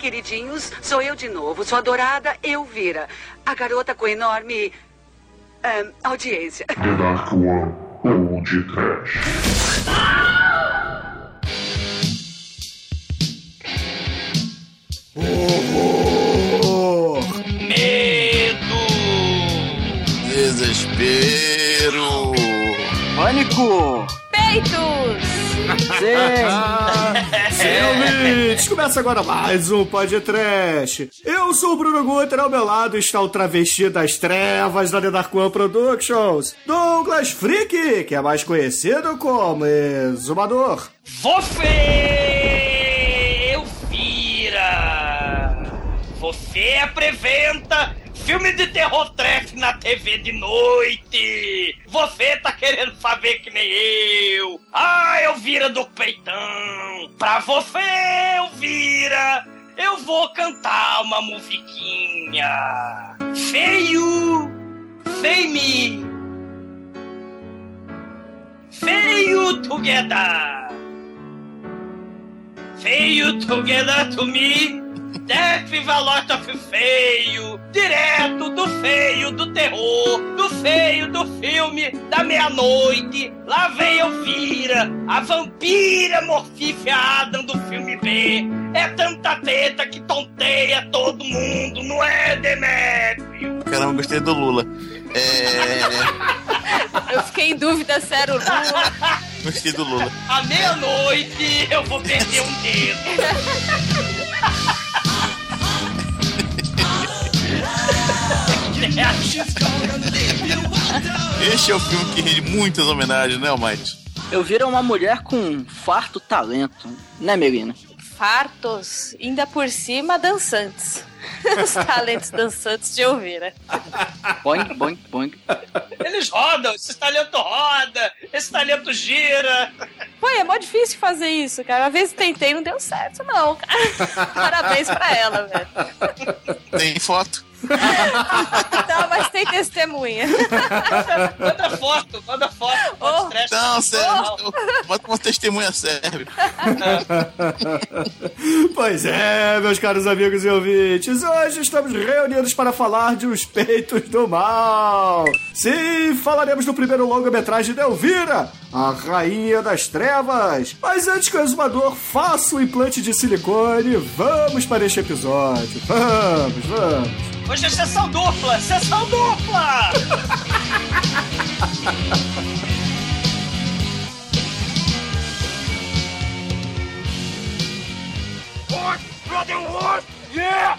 queridinhos, sou eu de novo, sua adorada Elvira, a garota com enorme ahn, audiência. The Dark One ou de Trash. Horror! Medo! Desespero! Pânico! Peitos! Sim! Sim, ouvintes! Começa agora mais um podcast. Eu sou o Bruno Guter, ao meu lado está o travesti das trevas da The Dark One Productions, Douglas Freak, que é mais conhecido como Exumador. Você, Elvira! Você apresenta filme de terror trash na TV de noite! Você tá querendo saber que nem eu! Ah, Elvira do peitão! Pra você, Elvira! Eu vou cantar uma musiquinha! Feio! Fame! Feio together! Feio together to me. Death lot of feio. Direto do feio do terror. Do feio do filme da meia-noite. Lá vem Elvira, a vampira mortífera Adam do filme B. É tanta teta que tonteia todo mundo, não é, Demetrio? Caramba, gostei do Lula. É. Eu fiquei em dúvida se era o Lula. Gostei do Lula. À meia-noite eu vou perder um dedo. Este é o filme que rende muitas homenagens, né, Almighty? Eu viro uma mulher com um farto talento, né, Melina? Fartos, ainda por cima dançantes. Os talentos dançantes de Elvira. Boing, boing, boing. Eles rodam, esse talento roda, esse talento gira. Pô, é mó difícil fazer isso, cara. Uma vez tentei, não deu certo, não, cara. Parabéns pra ela, velho. Tem foto. Não, mas tem testemunha. Manda foto, manda foto. Oh. Trash. Não, sério. Bota uma testemunha serve. Pois é, meus caros amigos e ouvintes, hoje estamos reunidos para falar de Os Peitos do Mal. Sim, falaremos do primeiro longa-metragem de Elvira, a Rainha das Trevas. Mas antes que o exumador faça o implante de silicone, vamos para este episódio. Vamos, vamos. Hoje é sessão dupla, sessão dupla! Horse, brother, horse, yeah!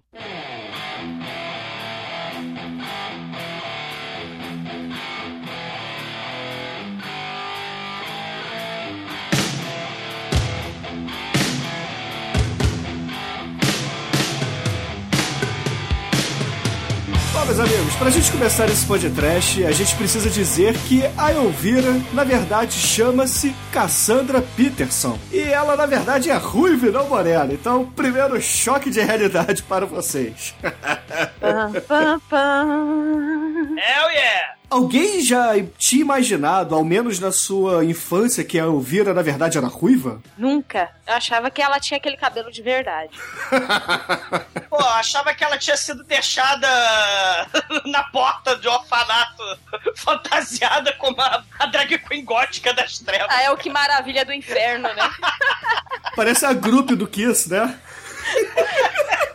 meus amigos, pra gente começar esse podcast, a gente precisa dizer que a Elvira, na verdade, chama-se Cassandra Peterson. E ela, na verdade, é ruiva e não morena. Então, primeiro choque de realidade para vocês. Pam, pam, pam. Hell yeah! Alguém já tinha imaginado, ao menos na sua infância, que a Elvira, na verdade, era ruiva? Nunca. Eu achava que ela tinha aquele cabelo de verdade. Pô, achava que ela tinha sido deixada na porta de um orfanato, fantasiada como a, a drag queen gótica das trevas. Ah, é o que maravilha do inferno, né? Parece a grupo do Kiss, né?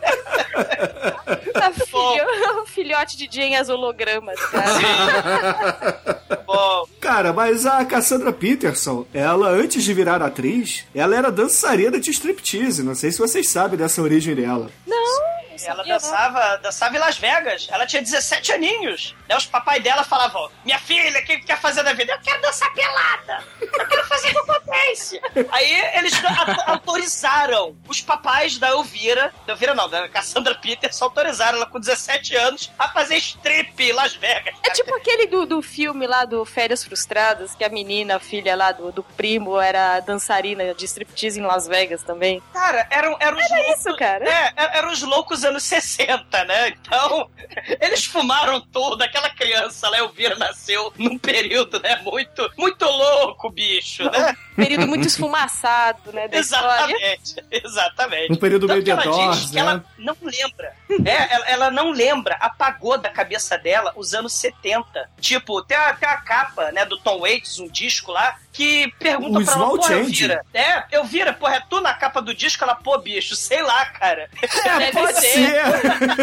A filho, o filhote de Jane as hologramas, cara. Bom, Cara, mas a Cassandra Peterson, ela, antes de virar atriz, ela era dançarina de striptease. Não sei se vocês sabem dessa origem dela. Não, ela dançava, dançava em Las Vegas. Ela tinha 17 aninhos. Né? Os papai dela falavam: Minha filha, o que quer fazer da vida? Eu quero dançar pelada. Eu quero fazer acontece. Aí eles autorizaram. Os papais da Elvira, da Elvira não, da Cassandra Peters, autorizaram ela com 17 anos a fazer strip em Las Vegas. É tipo aquele do, do filme lá do Férias Frustradas, que a menina, a filha lá do, do primo, era dançarina de striptease em Las Vegas também. Cara, eram, eram os Era loucos. isso, cara. É, er- eram os loucos anos 60, né? Então, eles fumaram tudo. Aquela criança lá, Elvira, nasceu num período, né? Muito, muito louco, bicho, né? Período muito esfumaçado, né, da história. Exatamente, exatamente. Um período meio Tanto que ela diz que né? ela não lembra. É, ela, ela não lembra, apagou da cabeça dela os anos 70. Tipo, tem a, tem a capa, né, do Tom Waits, um disco lá, que pergunta O pra ela, Change. Elvira. É, Elvira, porra, é tu na capa do disco? Ela, pô, bicho, sei lá, cara. É, Deve pode ser. ser.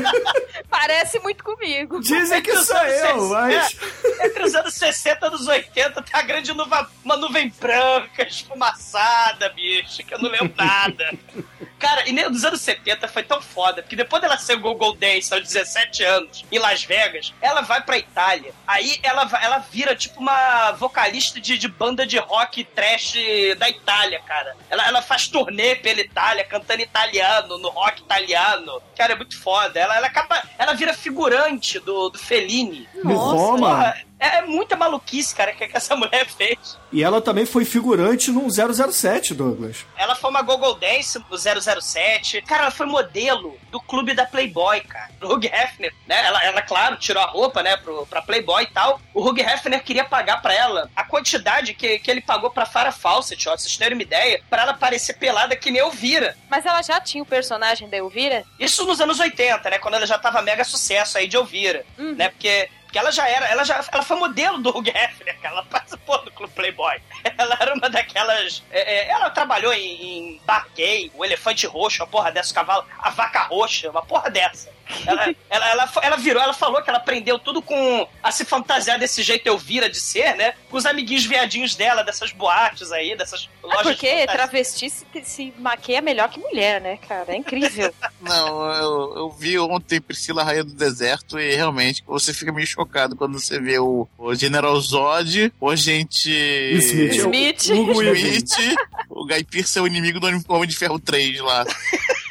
Parece muito comigo. Dizem que sou anos eu, 60 mas. é, entre os anos 60 e os 80 tem a grande nuva, uma nuvem branca, esfumaçada, bicho, que eu não lembro nada. Cara, e nem nos anos 70 foi tão foda, porque depois dela ser Google Dance aos 17 anos em Las Vegas, ela vai pra Itália. Aí ela, vai- ela vira tipo uma vocalista de, de banda de rock trash da Itália, cara. Ela, ela faz turnê pela Itália, cantando italiano, no rock italiano. Cara, é muito foda. Ela, ela acaba. Ela vira figurante do, do Fellini. No Roma. Porra, é, é muita maluquice, cara, que, que essa mulher fez. E ela também foi figurante num 007, Douglas. Ela foi uma Google Dance do 007. Cara, ela foi modelo do clube da Playboy, cara. Do Hugh Hefner, né? Ela, ela, claro, tirou a roupa, né, pro, pra Playboy e tal. O Hugh Hefner queria pagar pra ela a quantidade que, que ele pagou pra Farrah Fawcett, ó, pra vocês terem uma ideia, pra ela parecer pelada que nem Elvira. Mas ela já tinha o personagem da Elvira? Isso nos anos 80, né? Quando ela já tava mega sucesso aí de Elvira, Uhum. né? Porque, porque ela já era, ela já ela foi modelo do Hugh Hefner, cara. Ela participou do Clube Playboy. Ela era uma daquelas. é, é, ela trabalhou em, em Bar Gay, o Elefante Roxo, a porra dessa, o cavalo, a Vaca Roxa, uma porra dessa. Ela, ela, ela, virou, ela falou que ela aprendeu tudo com a se fantasiar desse jeito Elvira de ser, né? Com os amiguinhos viadinhos dela, dessas boates aí, dessas É lojas de porque travesti se, se maquia melhor que mulher, né, cara? É incrível. Não, eu, eu vi ontem Priscila Rainha do Deserto e realmente você fica meio chocado quando você vê o, o General Zod, o agente Smith. Smith. O Weaving. Smith, o Guy Pearce é o inimigo do Homem de Ferro 3 lá.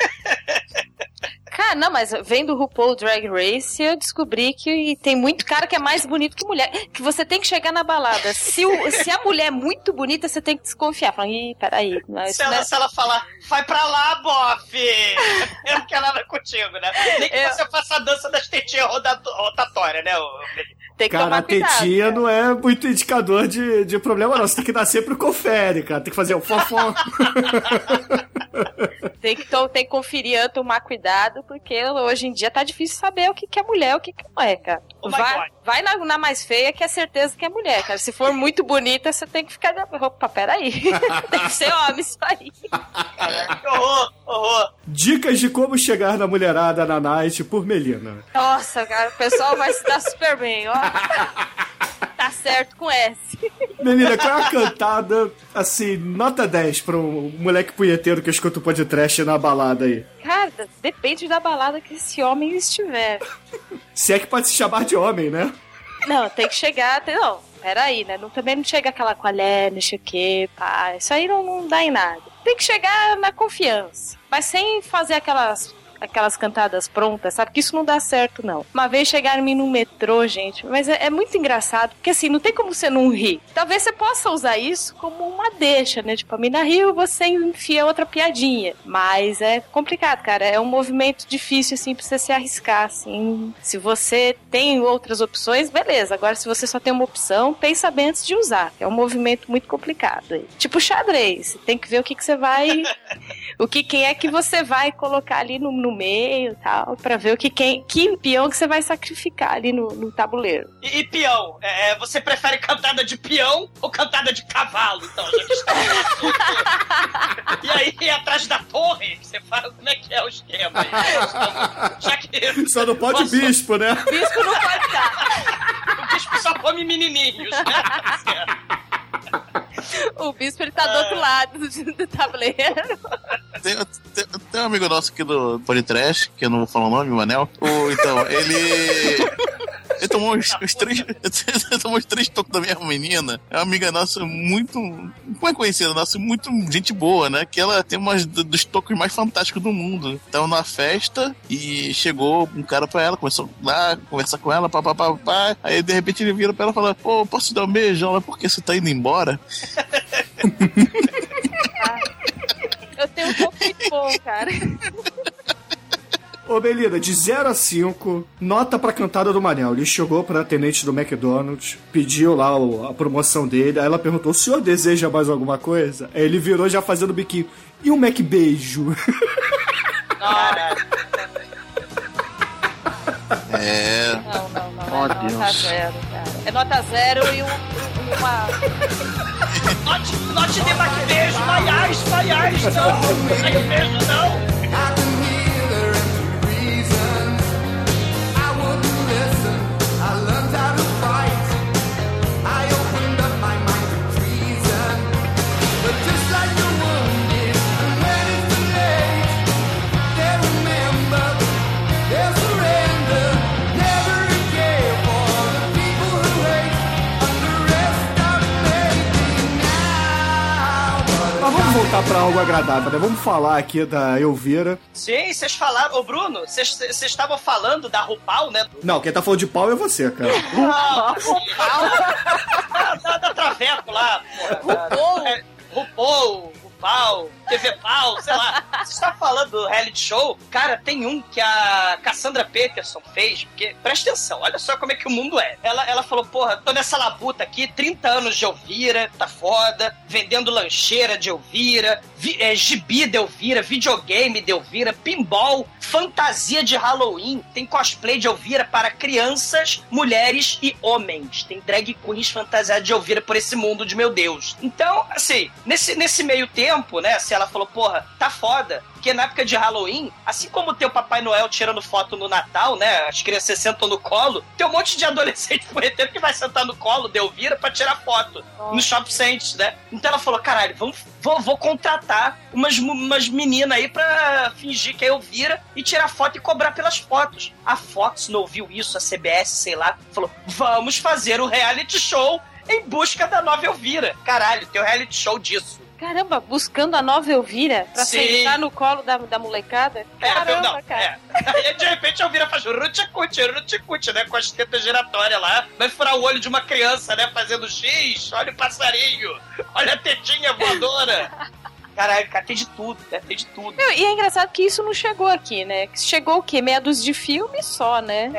Cara, não, mas vendo o RuPaul Drag Race, eu descobri que tem muito cara que é mais bonito que mulher. Que você tem que chegar na balada. Se, o- se a mulher é muito bonita, você tem que desconfiar. Falar, ih, peraí. Não, Se ela, não é- se ela falar, vai pra lá, bofe! Eu não quero nada contigo, né? Nem que Eu- você faça a dança das tetinhas rotatórias, né? Tem que Cara, tomar a cuidado. tetinha não é muito indicador de, de problema, não. Você tem que dar sempre o confere, cara. Tem que fazer o fofão. Tem que, to- tem que conferir, antes, tomar cuidado, porque hoje em dia tá difícil saber o que, que é mulher e o que, que não é, cara. Oh vai vai na, na mais feia que é certeza que é mulher, cara. Se for muito bonita, você tem que ficar. Opa, peraí. tem que ser homem isso aí. Que horror, horror. Dicas de como chegar na mulherada na night por Melina. Nossa, cara, o pessoal vai se dar super bem, ó. Tá certo com S. Melina, qual é a cantada, assim, nota 10 pra um moleque punheteiro que escuta o podcast na balada aí? Cara, depende da balada que esse homem estiver. Se é que pode se chamar de homem, né? Não, tem que chegar. Tem, não, peraí, né? Não, também não chega aquela qual é, não sei o que, pá. Isso aí não, não dá em nada. Tem que chegar na confiança. Mas sem fazer aquelas. Aquelas cantadas prontas, sabe? Que isso não dá certo, não. Uma vez chegaram em mim no metrô, gente, mas é, é muito engraçado, porque assim, não tem como você não rir. Talvez você possa usar isso como uma deixa, né? Tipo, a mina riu, você enfia outra piadinha. Mas é complicado, cara. É um movimento difícil, assim, pra você se arriscar, assim. Se você tem outras opções, beleza. Agora, se você só tem uma opção, pensa bem antes de usar. É um movimento muito complicado. aí. Tipo xadrez. Você tem que ver o que, que você vai. o que quem é que você vai colocar ali no, no meio e tal. Pra ver o que quem. Que peão que você vai sacrificar ali no, no tabuleiro. E, e peão? É, é, você prefere cantada de peão ou cantada de cavalo? Então, já que está. E aí, atrás da torre, você fala como é que é o esquema. aí? Já que Só não pode Posso- bispo, né? Bispo não pode estar. o bispo só come menininhos, né? O bispo ele tá do outro lado do, tabuleiro. Tem, tem- Tem um amigo nosso aqui do Podcast, que eu não vou falar o nome, o Manel. O, então, ele. Ele tomou uns, uns três. ele tomou uns três tocos da minha menina. É uma amiga nossa muito. Como é conhecida nossa? Muito gente boa, né? Que ela tem umas dos tocos mais fantásticos do mundo. Tava na festa e chegou um cara pra ela, começou lá conversar com ela, pá, pá, pá, pá. Aí de repente ele vira pra ela e fala: Pô, posso te dar um beijo? Ela, por que você tá indo embora? Eu tenho um pouco de bom, cara. Ô, Belida, de 0 a 5, nota pra cantada do Manel. Ele chegou pra atendente do McDonald's, pediu lá o- a promoção dele, aí ela perguntou, o senhor deseja mais alguma coisa? Aí ele virou já fazendo biquinho. E um Mac beijo? Caralho. É. Não, não, não. Oh, é nota Deus. zero, cara. É nota zero e um, uma. Note, note de baque beijo, vaiais, vaiais, não. Sai beijo, não. Voltar pra algo agradável, né? Vamos falar aqui da Elvira. Sim, vocês falaram. Ô, Bruno, vocês vocês estavam falando da RuPaul, né? Não, quem tá falando de pau é você, cara. Não, da, da, da Traveco lá, porra. RuPaul. É, RuPaul, RuPaul, TV Pau, sei lá. Você está falando do reality show? Cara, tem um que a Cassandra Peterson fez, porque, presta atenção, olha só como é que o mundo é. Ela, ela falou, porra, tô nessa labuta aqui, 30 anos de Elvira, tá foda, vendendo lancheira de Elvira, vi, é, gibi de Elvira, videogame de Elvira, pinball, fantasia de Halloween, tem cosplay de Elvira para crianças, mulheres e homens. Tem drag queens fantasiadas de Elvira por esse mundo de meu Deus. Então, assim, nesse, nesse meio tempo, né, se ela falou, porra, tá foda, porque na época de Halloween, assim como tem o Papai Noel tirando foto no Natal, né? As crianças sentam no colo, tem um monte de adolescente punheteiro que vai sentar no colo de Elvira pra tirar foto no shopping center, né? Então ela falou: caralho, vamos, vou, vou contratar umas, umas meninas aí pra fingir que é Elvira e tirar foto e cobrar pelas fotos. A Fox não ouviu isso, a CBS, sei lá, falou: vamos fazer o reality show em busca da nova Elvira. Caralho, tem um reality show disso. Caramba, buscando a nova Elvira pra Sim. sentar no colo da, da molecada? É, Caramba, não, cara. é. Aí de repente a Elvira faz ruticute, ruticute, né? Com as tetas giratórias lá. Vai furar o olho de uma criança, né? Fazendo X, olha o passarinho, olha a tetinha voadora. Caralho, cara, tem de tudo, né? Tem de tudo. E é engraçado que isso não chegou aqui, né? Que Chegou o quê? Meia dúzia de filmes só, né?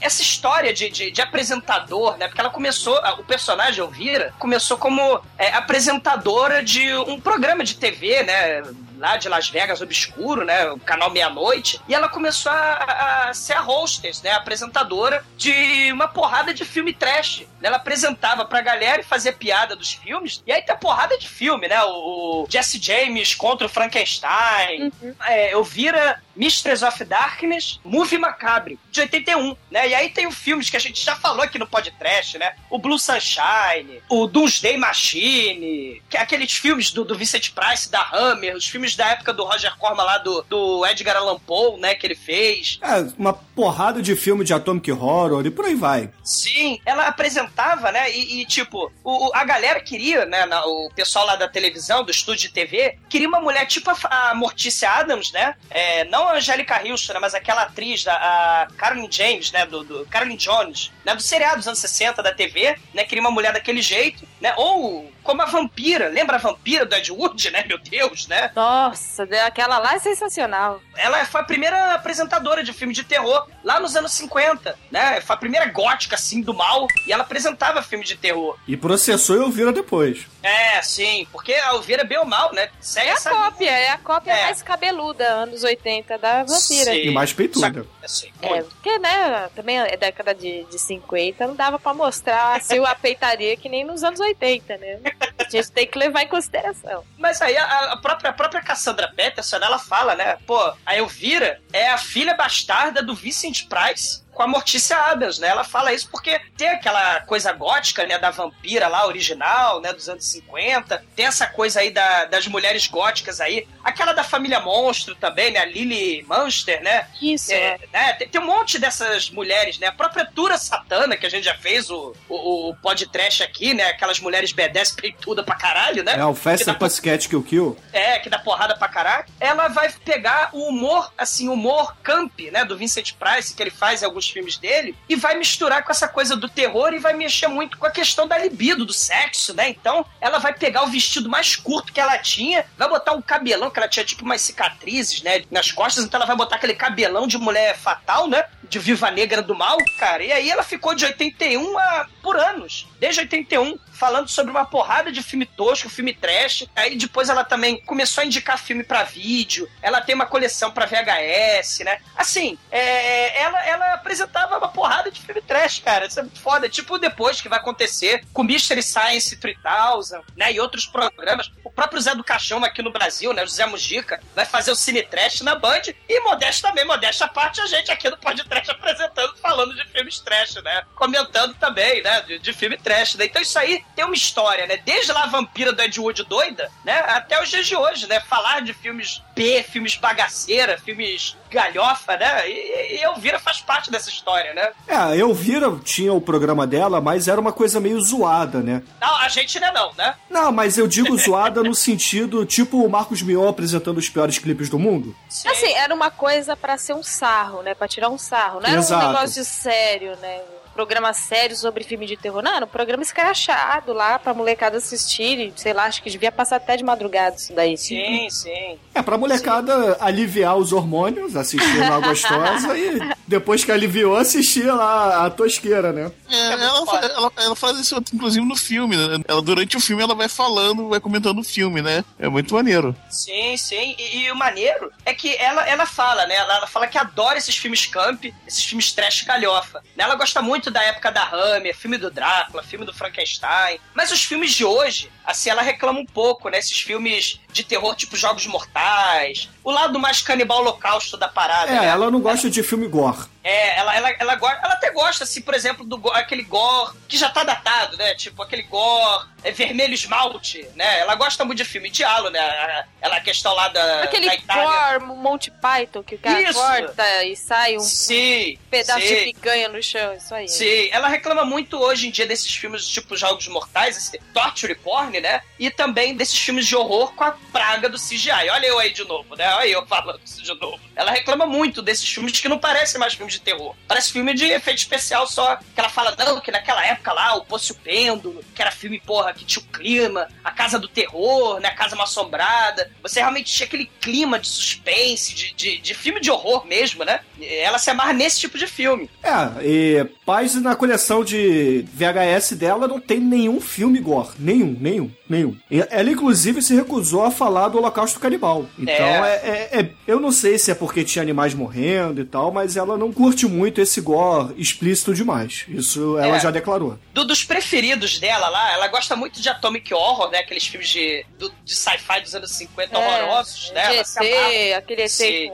essa história de, de, de apresentador, né? Porque ela começou, o personagem Elvira começou como é, apresentadora de um programa de TV, né? Lá de Las Vegas Obscuro, né? O canal Meia-Noite. E ela começou a, a ser a hostess, né? Apresentadora de uma porrada de filme trash. Ela apresentava pra galera e fazia piada dos filmes. E aí tem a porrada de filme, né? O, o Jesse James contra o Frankenstein. É, Elvira, Mistress of Darkness, Movie Macabre, de 81, né? E aí tem os filmes que a gente já falou aqui no podcast, né? O Blue Sunshine, o Doomsday Machine, que é aqueles filmes do, do Vincent Price, da Hammer, os filmes da época do Roger Corman lá, do, do Edgar Allan Poe, né? Que ele fez. É, uma porrada de filme de Atomic Horror e por aí vai. Sim, ela apresentava, né? E, e, tipo, o, a galera queria, né? na- o pessoal lá da televisão, do estúdio de TV, queria uma mulher tipo a, a Morticia Adams, né? É, não a Angélica Houston, né, mas aquela atriz, da, a Carolyn James, né? Do, do Jones, né? Do seriado dos anos 60 da TV, né? Queria uma mulher daquele jeito, né? Ou como a vampira, lembra a vampira do Ed Wood, né? Meu Deus, né? Nossa, aquela lá é sensacional. Ela foi a primeira apresentadora de filme de terror lá nos anos 50, né? Foi a primeira gótica, assim, do mal. E ela apresentava filme de terror. E processou e Elvira depois. É, sim, porque a Elvira é bem ou mal, né? Segue É a essa cópia, é a cópia É. mais cabeluda, anos 80, da vampira. Sim. E mais peituda. Assim, É, porque, né, também é década de, de 50, não dava pra mostrar assim, a peitaria que nem nos anos 80, né? A gente tem que levar em consideração. Mas aí a, a própria, a própria Cassandra Peterson, ela fala, né? Pô, a Elvira é a filha bastarda do Vincent Price com a Mortícia Adams, né? Ela fala isso porque tem aquela coisa gótica, né, da vampira lá, original, né, dos anos 50. Tem essa coisa aí da, das mulheres góticas aí. Aquela da família Monstro também, né? A Lily Munster, né? Isso, É, né, tem, tem um monte dessas mulheres, né? A própria Tura Satana, que a gente já fez o, o, o podcast aqui, né? Aquelas mulheres B10 peituda pra caralho, né? É o Festa Pussycat Kill Kill. é, que dá porrada pra caralho, ela vai pegar o humor, assim, o humor camp, né, do Vincent Price, que ele faz em alguns filmes dele, e vai misturar com essa coisa do terror e vai mexer muito com a questão da libido, do sexo, né? Então, ela vai pegar o vestido mais curto que ela tinha, vai botar um cabelão, que ela tinha tipo umas cicatrizes, né, nas costas, então ela vai botar aquele cabelão de mulher fatal, né? De Viva Negra do Mal, cara. E aí ela ficou de 81 a, por anos, desde 81, falando sobre uma porrada de filme tosco, filme trash. Aí depois ela também começou a indicar filme pra vídeo. Ela tem uma coleção pra VHS, né? Assim, é, ela, ela apresentava uma porrada de filme trash, cara. Isso é muito foda. Tipo depois que vai acontecer com Mystery Science 3000, né? E outros programas. O próprio Zé do Caixão aqui no Brasil, né? O José Mujica vai fazer o Cine Trash na Band. E modesta também, modesta à parte, a gente aqui no Pod Trash apresentando, falando de filmes trash, né? Comentando também, né? De, de filme trash, né? Então isso aí tem uma história, né? Desde lá a vampira do Ed Wood doida, né? Até os dias de hoje, né? Falar de filmes B, filmes bagaceira, filmes galhofa, né? E, e Elvira faz parte dessa história, né? É, a Elvira tinha o programa dela, mas era uma coisa meio zoada, né? Não, a gente não é não, né? Não, mas eu digo zoada no sentido, tipo o Marcos Mion apresentando os piores clipes do mundo. Sim. Assim, era uma coisa pra ser um sarro, né? Pra tirar um sarro. Não era Exato. um negócio sério, né? Programa sério sobre filme de terror. Não, era um programa escrachado lá pra molecada assistir. E, sei lá, acho que devia passar até de madrugada isso daí. Sim, sim. É, pra molecada aliviar os hormônios, assistir lá a gostosa e depois que aliviou, assistir lá a tosqueira, né? É, muito ela, ela, ela faz isso, inclusive, no filme. Né? Ela, durante o filme, ela vai falando, vai comentando o filme, né? É muito maneiro. Sim, sim. E, e o maneiro é que ela, ela fala, né? Ela, ela fala que adora esses filmes camp, esses filmes trash galhofa. Ela gosta muito da época da Hammer, filme do Drácula, filme do Frankenstein. Mas os filmes de hoje, assim, ela reclama um pouco, né? Esses filmes de terror tipo Jogos Mortais. O lado mais canibal holocausto da parada, É, né? ela não gosta de filme gore. É, ela, ela, ela, gosta, ela até gosta, assim, por exemplo, do aquele gore que já tá datado, né? Tipo, aquele gore é, vermelho esmalte, né? Ela gosta muito de filme de halo, né? Ela, a questão lá da, Aquele da Itália. gore, Monty Python, que o cara Isso. corta e sai um Sim, pedaço sim. de picanha no chão, isso aí. Sim, ela reclama muito hoje em dia desses filmes tipo Jogos Mortais, esse torture porn, né? E também desses filmes de horror com a praga do CGI. Olha eu aí de novo, né? Olha eu falando isso de novo. Ela reclama muito desses filmes que não parecem mais filmes de terror. Parece filme de efeito especial só. Que ela fala, não, que naquela época lá, o Poço e o Pêndulo, que era filme, porra, que tinha o clima, a Casa do Terror, né? A Casa Mal Assombrada. Você realmente tinha aquele clima de suspense, de, de, de filme de horror mesmo, né? Ela se amarra nesse tipo de filme. É, e Paz na coleção de VHS dela não tem nenhum filme gore. Nenhum, nenhum, nenhum. Ela, inclusive, se recusou a falar do Holocausto Canibal. Então, É. é. é- é- eu não sei se é porque tinha animais morrendo e tal, mas ela não curte muito esse gore explícito demais. Isso ela É. já declarou. do- dos preferidos dela lá, ela gosta muito de Atomic Horror, né? Aqueles filmes de, do- de sci-fi dos anos 50 horrorosos, né? É, se amarra. ET, aquele ET.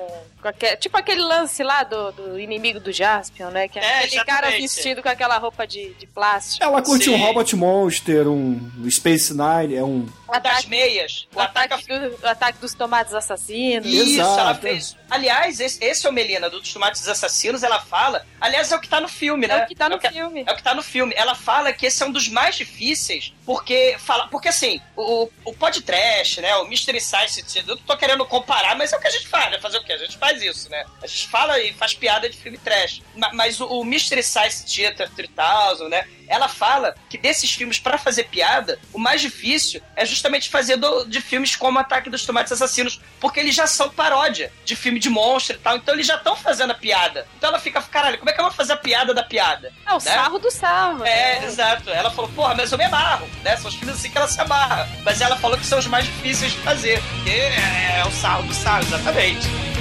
Com, Tipo aquele lance lá do, do inimigo do Jaspion, né? Que é, É, aquele cara exatamente. vestido com aquela roupa de, de plástico. Ela curte Sim. um Robot Monster, um Space Nine, é um. O das meias. O O ataque, ataque do- o ataque dos tomates assassinos. Isso, Exato. ela fez. Aliás, esse, esse é o Melina, do dos Tomates Assassinos, ela fala. Aliás, é o que tá no filme, né? É o que tá no que- filme. É o que tá no filme. Ela fala que esse é um dos mais difíceis, porque fala, porque assim, o, o podcast, né? O Mystery Science, eu não tô querendo comparar, mas é o que a gente faz, né? Fazer o quê? A gente faz isso, né? A gente fala e faz piada de filme trash. Ma- Mas o, o Mystery Science Theater 3000, né? Ela fala que desses filmes, pra fazer piada, o mais difícil é justamente fazer do- de filmes como Ataque dos Tomates Assassinos, porque eles já são paródia de filme de monstro e tal, então eles já estão fazendo a piada. Então ela fica, caralho, como é que eu vou fazer a piada da piada? É o né? sarro do sarro. É, né? exato. Ela falou, porra, mas eu me amarro, né? São os filmes assim que ela se amarra. Mas ela falou que são os mais difíceis de fazer, porque é, é o sarro do sarro, exatamente.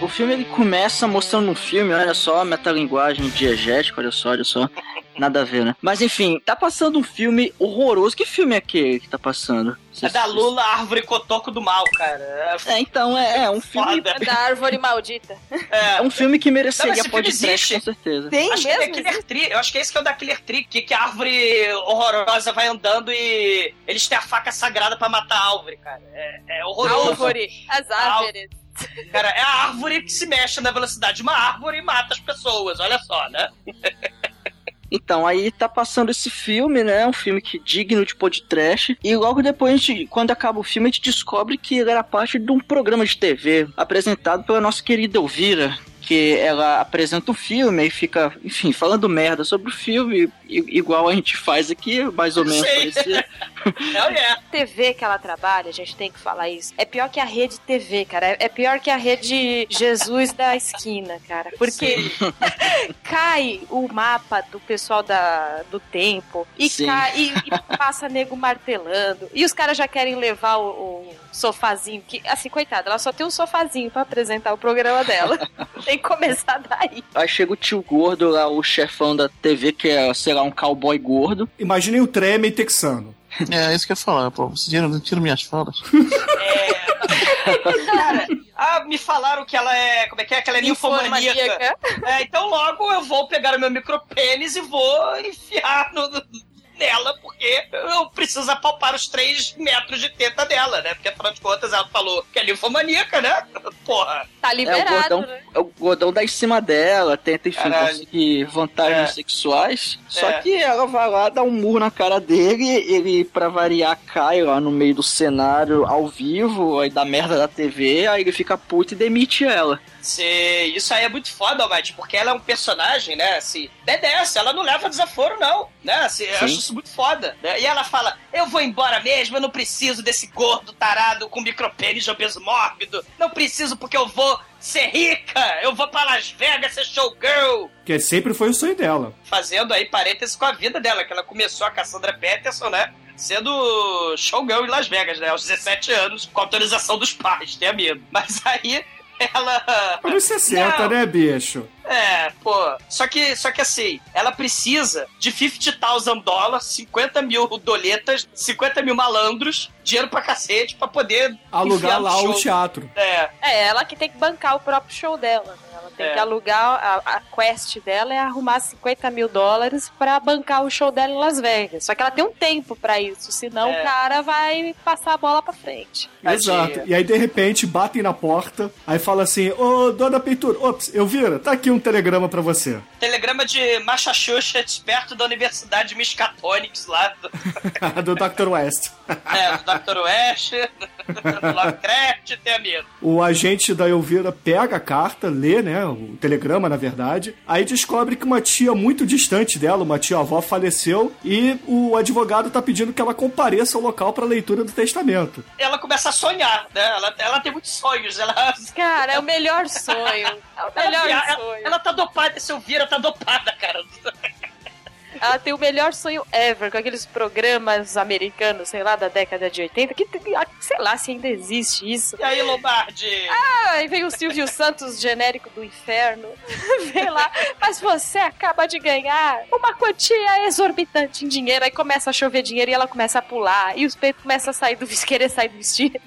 O filme ele começa mostrando um filme, olha só, metalinguagem diegética, olha só, olha só. Nada a ver, né? Mas enfim, tá passando um filme horroroso. Que filme é aquele que tá passando? É da Lula, Árvore Cotoco do Mal, cara. É, então, é, é um filme. Foda. É da árvore maldita. É um filme que mereceria mas esse filme podcast, existe. com certeza. Tem Acho que é mesmo? Killer Tree. Eu acho que esse que é o da Killer Tree, que, que a árvore horrorosa vai andando e eles têm a faca sagrada pra matar a árvore, cara. É, é horroroso. Árvore. As árvores. Cara, é a árvore que se mexe na velocidade de uma árvore e mata as pessoas, olha só, né? Então, aí tá passando esse filme, né? Um filme que digno de podcast. E logo depois, a gente, quando acaba o filme, a gente descobre que ele era parte de um programa de TV apresentado pela nossa querida Elvira. Que ela apresenta o filme e fica, enfim, falando merda sobre o filme, igual a gente faz aqui, mais ou menos parecido. Hell yeah. TV que ela trabalha, a gente tem que falar isso. É pior que a rede TV, cara. É- pior que a rede Jesus da esquina, cara. Porque cai o mapa do pessoal da, do tempo e, cai, e, e passa nego martelando. E os caras já querem levar o, o sofazinho. Que, assim, coitada, ela só tem um sofazinho pra apresentar o programa dela. tem que começar daí. Aí chega o tio gordo lá, o chefão da TV, que é, sei lá, um cowboy gordo. Imaginem o treme texano. É, isso que eu ia falar, pô. Você tira, tira minhas falas. Cara, ah, me falaram que ela é. Como é que é? Que ela é ninfomaníaca. Ninfomaníaca. É, então logo eu vou pegar o meu micropênis e vou enfiar no- no- nela, porque eu preciso apalpar os 3 metros de teta dela, né? Porque afinal de contas ela falou que é ninfomaníaca, né? Porra. Tá É, o liberado, gordão, né? é, o gordão dá em cima dela, tenta, enfim, Caralho. conseguir vantagens É. sexuais. Só É. que ela vai lá, dá um murro na cara dele, ele, pra variar, cai lá no meio do cenário ao vivo, aí dá merda da TV, aí ele fica puto e demite ela. Sei, isso aí é muito foda, Almighty, porque ela é um personagem, né, assim, BDS, ela não leva desaforo, não, né, assim, eu Sim. acho isso muito foda, né? E ela fala, eu vou embora mesmo, eu não preciso desse gordo tarado com micropênis de obeso mórbido, não preciso porque eu vou ser rica, eu vou pra Las Vegas ser showgirl, Que sempre foi o sonho dela. fazendo aí parênteses com a vida dela, que ela começou a Cassandra Peterson, né? Sendo showgirl em Las Vegas, né? Aos 17 anos, com autorização dos pais, tenha medo. Mas aí ela. Anos 60, Não. né, bicho? É, pô. Só que, só que assim, ela precisa de 50,000 dólares, 50 mil doletas, 50 mil malandros, dinheiro pra cacete, pra poder Alugar lá show. o teatro. É, É, ela que tem que bancar o próprio show dela, né? Ela tem É. que alugar, a, a quest dela é arrumar 50 mil dólares pra bancar o show dela em Las Vegas. Só que ela tem um tempo pra isso, senão É. o cara vai passar a bola pra frente. Exato. E aí, de repente, batem na porta, aí fala assim, ô, dona Peitura, ops, eu vira, tá aqui um telegrama pra você. telegrama de Massachusetts, perto da Universidade Miskatonics, lá do, do Dr. West. É, do Dr. West, do Lovecraft, tenha medo. O agente da Elvira pega a carta, lê, né, o telegrama, na verdade, aí descobre que uma tia muito distante dela, uma tia-avó, faleceu e o advogado tá pedindo que ela compareça ao local pra leitura do testamento. Ela começa a sonhar, né? Ela, ela tem muitos sonhos, ela... Cara, é o melhor sonho. É o melhor ela, sonho. ela, ela tá dopada, vir, ela tá dopada, cara. Ela tem o melhor sonho ever, com aqueles programas americanos, sei lá, da década de 80, que sei lá se ainda existe isso. E aí, Lombardi? Ah, aí vem o Silvio Santos genérico do inferno. vem lá, mas você acaba de ganhar uma quantia exorbitante em dinheiro. Aí começa a chover dinheiro e ela começa a pular. E os peitos começam a sair do querer sair do vestido.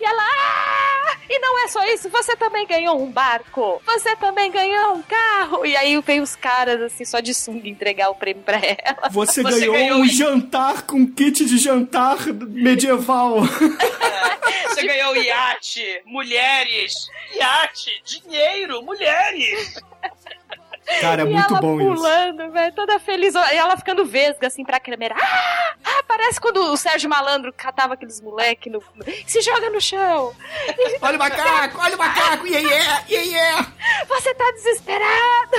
E ela, ah! E não é só isso, você também ganhou um barco. Você também ganhou um carro. E aí vem os caras, assim, só de sunga entregar o prêmio pra ela. Você, Você ganhou, ganhou um jantar com kit de jantar medieval. Você ganhou iate, mulheres, iate, dinheiro, mulheres. Cara, é muito bom isso. pulando, velho, toda feliz. E ela ficando vesga, assim, pra câmera. Ah, ah, parece quando o Sérgio Malandro catava aqueles moleque no... Se joga no chão. Olha o macaco, olha o macaco, yeah, yeah, yeah, yeah. Você tá desesperado.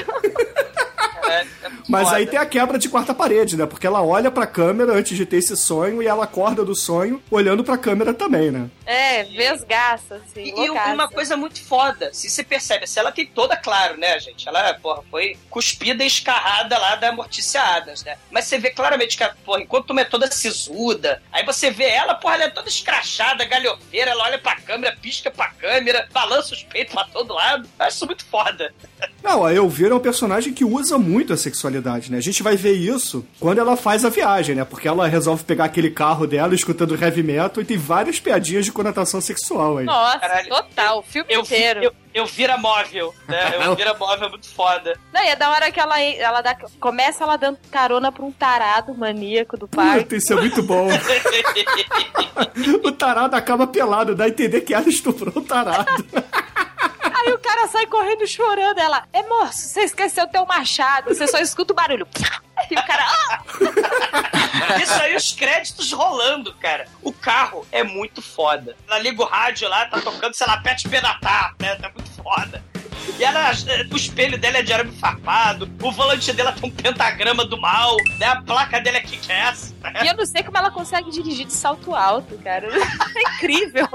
É, é Mas aí tem a quebra de quarta parede, né? Porque ela olha pra câmera antes de ter esse sonho e ela acorda do sonho olhando pra câmera também, né? É, vesgaça, assim. E, e loucaça. uma coisa muito foda, se você percebe, se ela tem toda, claro, né, gente? Ela, porra, foi cuspida e escarrada lá da Mortícia Adams, né? Mas você vê claramente que, a, porra, enquanto uma é toda sisuda, aí você vê ela, porra, ela é toda escrachada, galhofeira, ela olha pra câmera, pisca pra câmera, balança os peitos pra todo lado. Eu acho isso muito foda. Não, a Elvira é um personagem que usa muito a sexualidade, né? A gente vai ver isso quando ela faz a viagem, né? Porque ela resolve pegar aquele carro dela escutando heavy metal e tem várias piadinhas de conotação sexual aí. Nossa, Caralho. total, o filme Eu, inteiro. eu, eu vira móvel, né? Eu vira móvel muito foda. Não, e é da hora que ela, ela dá, começa ela dando carona pra um tarado maníaco do parque. Puta, isso é muito bom. o tarado acaba pelado, dá a entender que ela estuprou o tarado. Aí o cara sai correndo chorando. Ela, é moço, você esqueceu teu machado. Você só escuta o barulho. E o cara, ah! Isso aí, os créditos rolando, cara. O carro é muito foda. Ela liga o rádio lá, tá tocando, sei lá, Pet Benatar, né? Tá muito foda. E ela, o espelho dela é de arame farpado, o volante dela tem um pentagrama do mal, né? A placa dela é kick-ass. E eu não sei como ela consegue dirigir de salto alto, cara. É incrível.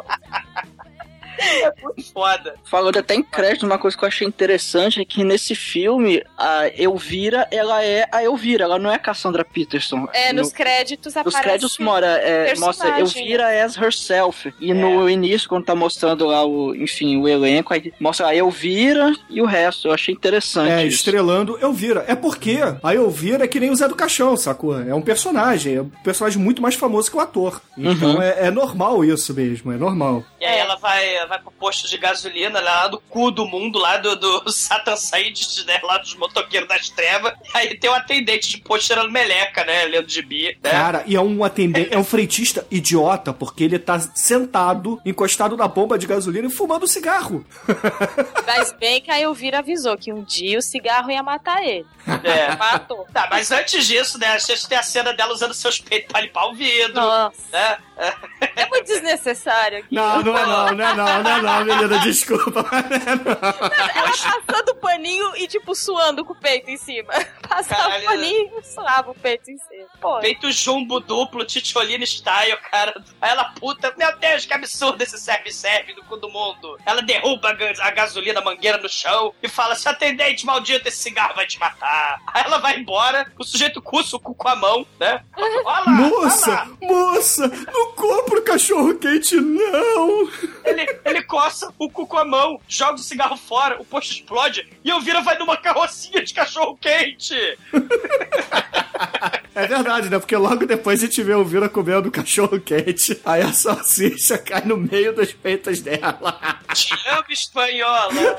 É muito foda. Falando até em crédito, uma coisa que eu achei interessante é que nesse filme, a Elvira, ela é a Elvira, ela não é a Cassandra Peterson. É, No- nos créditos Nos aparece... créditos mora, é, mostra. Elvira as herself. E no início, quando tá mostrando lá o, enfim, o elenco, aí mostra a Elvira e o resto. Eu achei interessante. É, isso. estrelando Elvira. É porque a Elvira é que nem o Zé do Caixão, sacou? É um personagem, é um personagem muito mais famoso que o ator. Então Uhum. é, é normal isso mesmo, é normal. E aí ela vai, vai pro posto de gasolina lá do cu do mundo, lá do, do Satan Scientist, né? Lá dos motoqueiros das trevas. Aí tem um atendente de posto cheirando meleca, né? Lendo de bi, né? Cara, e é um atendente, é um freitista idiota, porque ele tá sentado, encostado na bomba de gasolina e fumando cigarro. Mas bem que a Elvira avisou que um dia o cigarro ia matar ele. É. Matou. Tá, mas antes disso, né? A gente tem a cena dela usando seus peitos pra limpar o vidro, Nossa, né? é muito desnecessário aqui. Não, não é não, não é não, não é não, menina, desculpa. não é não. Ela passando o paninho e, tipo, suando com o peito em cima. Passava Caralho. o paninho e suava o peito em cima. Pô, Peito jumbo duplo, titiolina style, cara. Aí ela, puta, meu Deus, que absurdo esse serve-serve do cu do mundo. Ela derruba a, ga- a gasolina, a mangueira no chão e fala: se atendente maldito, esse cigarro vai te matar. Aí ela vai embora, o sujeito cuça o cu com a mão, né? Olha lá, olha Moça, lá. moça, não compra o cachorro quente, não. Ele, ele coça o cu com a mão, joga o cigarro fora, o posto explode e eu vira vai numa carrocinha de cachorro quente. É verdade, né? Porque logo depois a gente vê o Vira comendo cachorro quente. Aí a salsicha cai no meio dos peitos dela. Te amo, espanhola.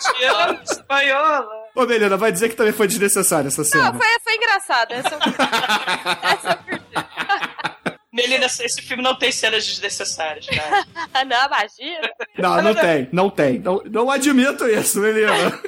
Te amo, espanhola. Ô, Melina, vai dizer que também foi desnecessária essa cena. Não, foi, foi engraçado. Essa, essa eu curti. Melina, esse filme não tem cenas desnecessárias, cara. Ah, não, imagina. Não, não tem, não tem. Não, não admito isso, Melina.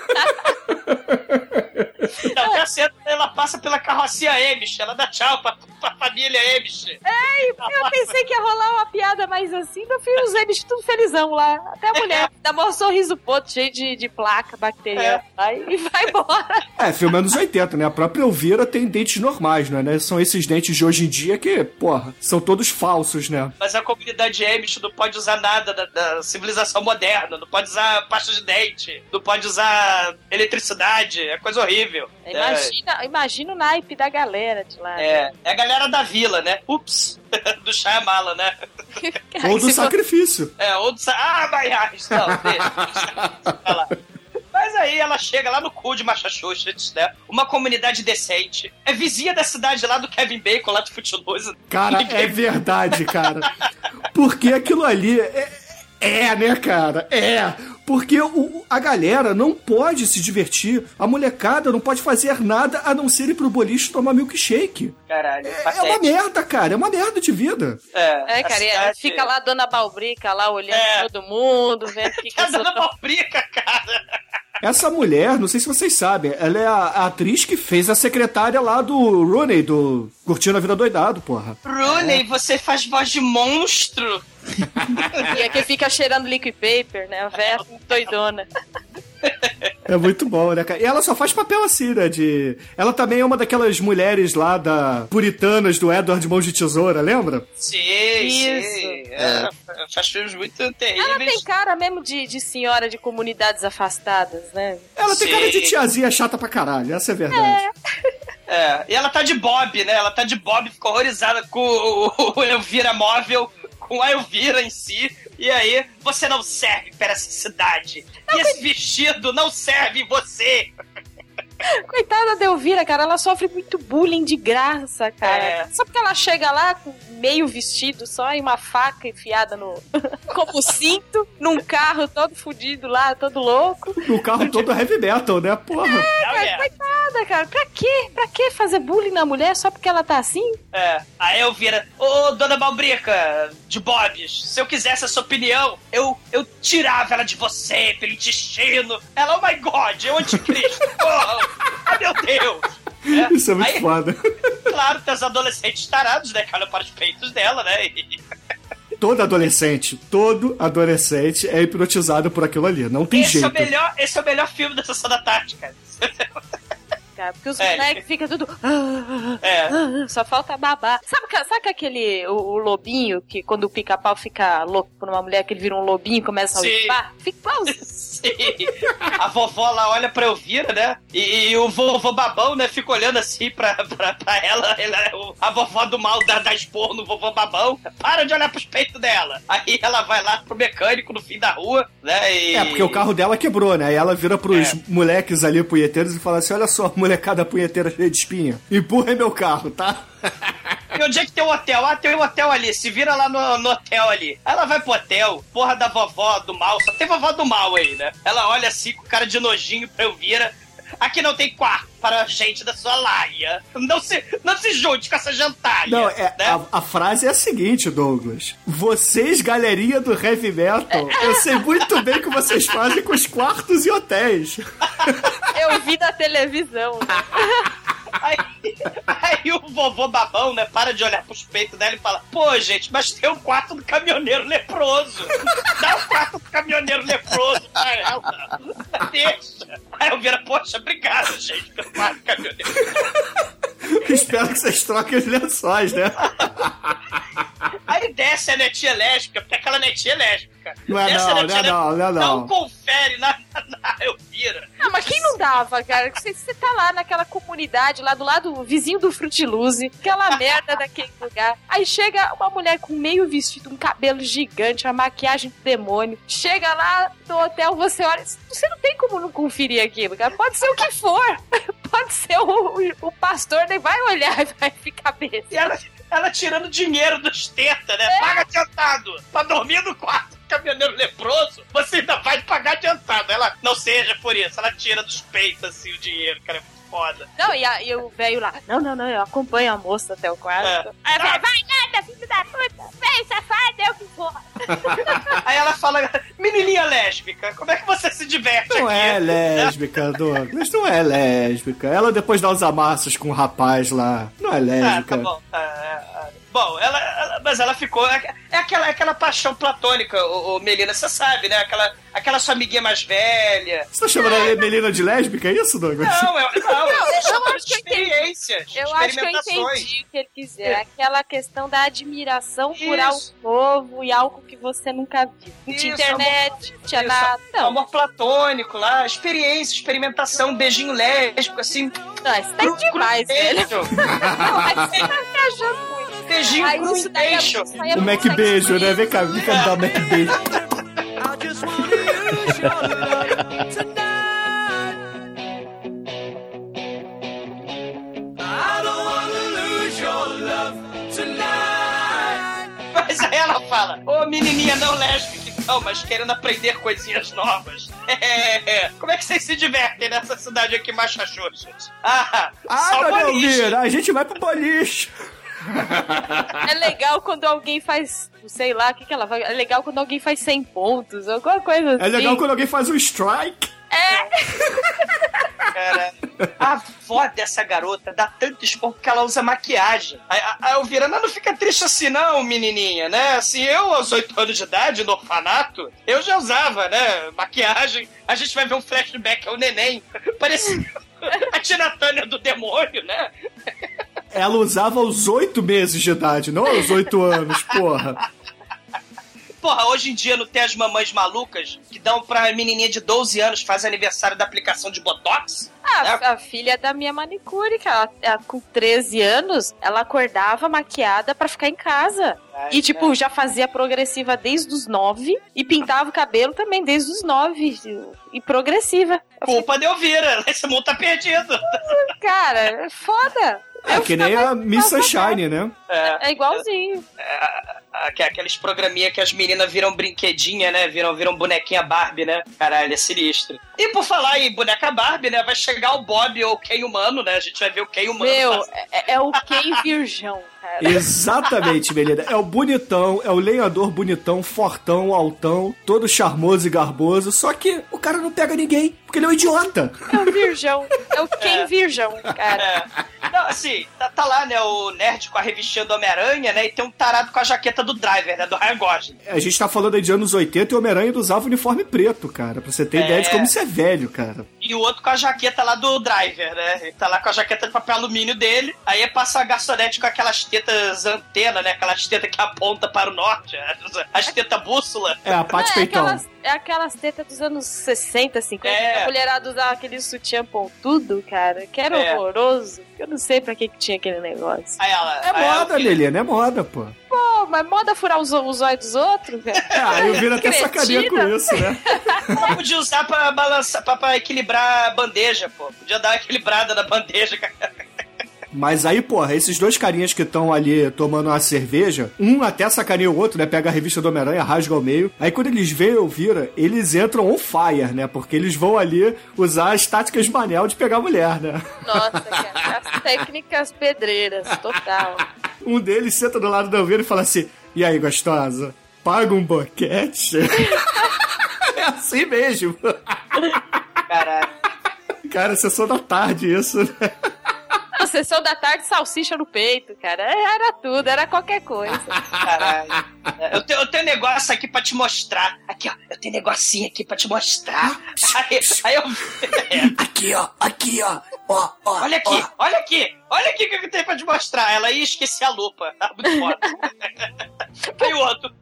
Não, tem a cena que ela passa pela carrocinha Amish, ela dá tchau pra, pra família Amish. Eu pensei que ia rolar uma piada mais assim, no fim os eles tudo felizão lá. Até a mulher dá maior sorriso poto, cheio de, de placa bacteriana. Aí, e vai embora. É, filme anos 80, né? A própria Elvira tem dentes normais, não é? né? São esses dentes de hoje em dia que, porra, são todos falsos, né? Mas a comunidade Amish não pode usar nada da, da civilização moderna, não pode usar pasta de dente, não pode usar eletricidade, é coisa horrível. Imagina, imagina o naipe da galera de lá. É, é a galera da vila, né? Ups, do Shyamala, né? Ou do Se for- sacrifício. É, ou do... Ah, Maiás, não, deixa, lá. Mas aí ela chega lá no cu de Massachusetts, né? Uma comunidade decente. É vizinha da cidade lá do Kevin Bacon, lá do Footloose. Cara, Ninguém- é verdade, cara. Porque aquilo ali é, é né, cara? É. Porque o- a galera não pode se divertir, a molecada não pode fazer nada a não ser ir pro boliche tomar milkshake. Caralho, É, é uma merda, cara, é uma merda de vida. É, É, cara, cidade- fica lá a dona Balbrica lá olhando É. todo mundo, vendo o que, que A dona Balbrica, cara. Essa mulher, não sei se vocês sabem, ela é a, a atriz que fez a secretária lá do Rooney, do Curtindo a Vida Doidado, porra. Rooney, você faz voz de monstro. E aqui fica cheirando liquid paper, né? A véia doidona. É muito bom, né, cara? E ela só faz papel assim, né? De... Ela também é uma daquelas mulheres lá da Puritanas do Edward Mãos de Tesoura, lembra? Sim, Isso. sim. É, Faz filmes muito terríveis. Ela tem cara mesmo de, de senhora de comunidades afastadas, né? Ela tem Sim. cara de tiazinha chata pra caralho, essa é a verdade. É, e ela tá de Bob, né? Ela tá de Bob, ficou horrorizada com o, o Elvira móvel, com a Elvira em si. E aí, você não serve para essa cidade. E esse vestido não serve em você. Coitada da Elvira, cara, ela sofre muito bullying de graça, cara. É. Só porque ela chega lá com meio vestido só e uma faca enfiada no. como cinto, num carro todo fudido lá, todo louco. No carro todo heavy metal, né? Porra. Não Cara, é. coitada, cara. Pra quê? Pra quê fazer bullying na mulher só porque ela tá assim? É, a Elvira, ô dona Balbrica, de Bobs, se eu quisesse a sua opinião, eu, eu tirava ela de você pelo intestino. Ela, oh my god, é o anticristo, porra! Meu Deus! É, Isso é muito aí, foda. Claro, tem os adolescentes tarados, né, que olham para os peitos dela, né? E- Todo adolescente, todo adolescente é hipnotizado por aquilo ali. Não tem esse, é jeito. o melhor, esse é o melhor filme da Sessão da Tarde, cara. Porque os É. moleques ficam tudo. É. Só falta babar. Sabe, sabe que aquele. O, o lobinho, que quando o pica-pau fica louco por uma mulher, que ele vira um lobinho e começa a Sim. limpar? Fica igualzinho. A vovó lá olha pra Elvira, né? E, e o vovô babão, né, fica olhando assim pra, pra, pra ela. ela a vovó do mal dá, dá esporro no vovô babão. Para de olhar pros peitos dela. Aí ela vai lá pro mecânico no fim da rua, né? E... É, porque o carro dela quebrou, né? E ela vira pros É. moleques ali punheteiros e fala assim: olha só, molecada punheteira cheia de espinha. Empurra meu carro, tá? E onde é que tem o hotel? Ah, tem um hotel ali. Se vira lá no, no hotel ali. Aí ela vai pro hotel, porra da vovó do mal. Só tem vovó do mal aí, né? Ela olha assim com cara de nojinho pra Elvira. Aqui não tem quarto para gente da sua laia. Não se, não se junte com essa jantalha. Não, é, né? a, a frase é a seguinte, Douglas. Vocês, galerinha do heavy metal, eu sei muito bem o que vocês fazem com os quartos e hotéis. Eu vi da televisão. né? Aí, aí o vovô babão, né, para de olhar pros peitos dela e fala: Pô, gente, mas tem o quarto do caminhoneiro leproso. Dá o quarto do caminhoneiro leproso pra ela. Deixa. Aí eu vira, poxa, obrigado, gente, pelo quarto do caminhoneiro. Espero que vocês troquem os lençóis, né? Aí desce a netinha lésbica, porque aquela netinha é lésbica. Não é a não, não é não, não é não. Um confere na, na Elvira. Não, mas quem não dava, cara? Você, você tá lá naquela comunidade, lá do lado vizinho do Frutiluzzi, aquela merda daquele lugar. Aí chega uma mulher com meio vestido, um cabelo gigante, uma maquiagem do demônio. Chega lá no hotel, você olha. Você não tem como não conferir aquilo, cara. Pode ser o que for. Pode ser o, o, o pastor, nem vai olhar e vai ficar besta. E ela, ela tirando dinheiro dos tetas, né? Paga adiantado. Pra dormir no quarto caminhoneiro leproso, você ainda vai pagar adiantado. Ela, não seja por isso, ela tira dos peitos assim o dinheiro, cara. É foda. Não, e, a- e o velho lá, não, não, não, eu acompanho a moça até o quarto. É. Aí eu falei, vai nada, filho da puta, vem, safado, é o que for. Aí ela fala, menininha lésbica, como é que você se diverte Não aqui? é lésbica, Douglas. Não é lésbica. Ela depois dá os amassos com o rapaz lá. Não é Ah, lésbica. tá bom. Ah, ah, ah. Bom, ela, ela- mas ela ficou. É, é aquela, é aquela paixão platônica, ô, ô, Melina, você sabe, né? Aquela, aquela sua amiguinha mais velha. Você tá chamando a Melina de lésbica? É isso, Douglas? Não, eu, não, eu, eu chamo acho de que eu. Eu acho que eu experimentações. entendi o que ele quis dizer. Aquela questão da admiração por Isso. algo novo e algo que você nunca viu. Não tinha internet, não tinha Isso, nada. Não, Amor platônico lá, experiência, experimentação, beijinho lésbico, assim. não, isso tá demais, velho. beijo. Não, mas você tá viajando muito. Beijinho Aí beijo. O Mac beijo, né? Vem cá, vem cá me dar o Mac beijo. Mas aí ela fala, ô menininha não lésbica mas querendo aprender coisinhas novas. É, como é que vocês se divertem nessa cidade aqui, Massachusetts? Ah, Ah, boliche. Elvira, a gente vai pro boliche. É legal quando alguém faz, sei lá, o que que ela vai... É legal quando alguém faz 100 pontos, alguma coisa assim. É legal quando alguém faz um strike. Cara, a avó dessa garota dá tanto esporro porque ela usa maquiagem. Aí a, a Elvira, não, não fica triste assim não, menininha, né? Assim, eu aos 8 anos de idade, no orfanato, eu já usava, né, maquiagem. A gente vai ver um flashback ao neném. Parecia a Tina Turner do demônio, né? Ela usava aos oito meses de idade, não aos oito anos, porra. Porra, hoje em dia não tem as mamães malucas que dão pra menininha de 12 anos faz aniversário da aplicação de Botox? Ah, É. a filha da minha manicure, que ela, ela, com 13 anos, ela acordava maquiada pra ficar em casa. E, tipo, já fazia progressiva desde os 9 e pintava o cabelo também desde os 9. E progressiva. Culpa de Elvira, esse mundo tá perdido. Cara, é foda. É que nem a Miss Sunshine, né? É, É igualzinho. Aque- aqueles programinha que as meninas viram brinquedinha, né? Viram, viram bonequinha Barbie, né? Caralho, é sinistro. E por falar em boneca Barbie, né? Vai chegar o Bob ou o Ken humano, né? A gente vai ver o Ken humano. Meu, é, é o Ken Virgão, cara. Exatamente, Belinda. É o bonitão, é o lenhador bonitão, fortão, altão, todo charmoso e garboso. Só que o cara não pega ninguém, porque ele é um idiota. É o Virgão. É o Ken Virgão, cara. É. Não, assim, tá, tá lá, né, o nerd com a revistinha do Homem-Aranha, né, e tem um tarado com a jaqueta do Driver, né, do Ryan Gosling. A gente tá falando aí de anos 80 e o Homem-Aranha usava uniforme preto, cara. Pra você ter É. ideia de como isso é velho, cara. E o outro com a jaqueta lá do Driver, né, ele tá lá com a jaqueta de papel alumínio dele, aí passa a garçonete com aquelas tetas antena, né, aquelas tetas que aponta para o norte, as, as tetas bússola. É, a Paty é, Peitão. aquelas, é aquelas tetas dos anos 60, 50. É. que A mulherada usava aquele sutiã pontudo, cara, que era É. horroroso. Eu não sei pra que, que tinha aquele negócio. Aí ela... É aí ela- moda, Liliana, é moda, pô. Pô, mas moda furar os, os olhos dos outros. É, aí eu viro até Cretina. sacaninha com isso, né? Ela podia usar pra balançar, pra, pra equilibrar a bandeja, pô. Podia dar uma equilibrada na bandeja, cara. Mas aí, porra, esses dois carinhas que estão ali tomando uma cerveja, um até sacaneia o outro, né? Pega a revista do Homem-Aranha, rasga ao meio. Aí quando eles veem o Elvira, eles entram on fire, né? Porque eles vão ali usar as táticas Manel de pegar a mulher, né? Nossa, cara. As técnicas pedreiras, total. Um deles senta do lado da Elvira e fala assim: E aí, gostosa? Paga um boquete? é assim mesmo. Caralho. Cara, sessão da tarde isso, né? Na sessão da tarde, salsicha no peito, cara. Era tudo, era qualquer coisa. Caralho. Eu tenho, eu tenho um negócio aqui pra te mostrar. Aqui, ó. Eu tenho um negocinho aqui pra te mostrar. Aí, aí eu. É, Aqui, ó, aqui, ó. Ó, ó. olha aqui, olha aqui. Olha aqui o que eu tenho pra te mostrar. Ela ia esquecer a lupa. Tá muito foda. Aí o outro.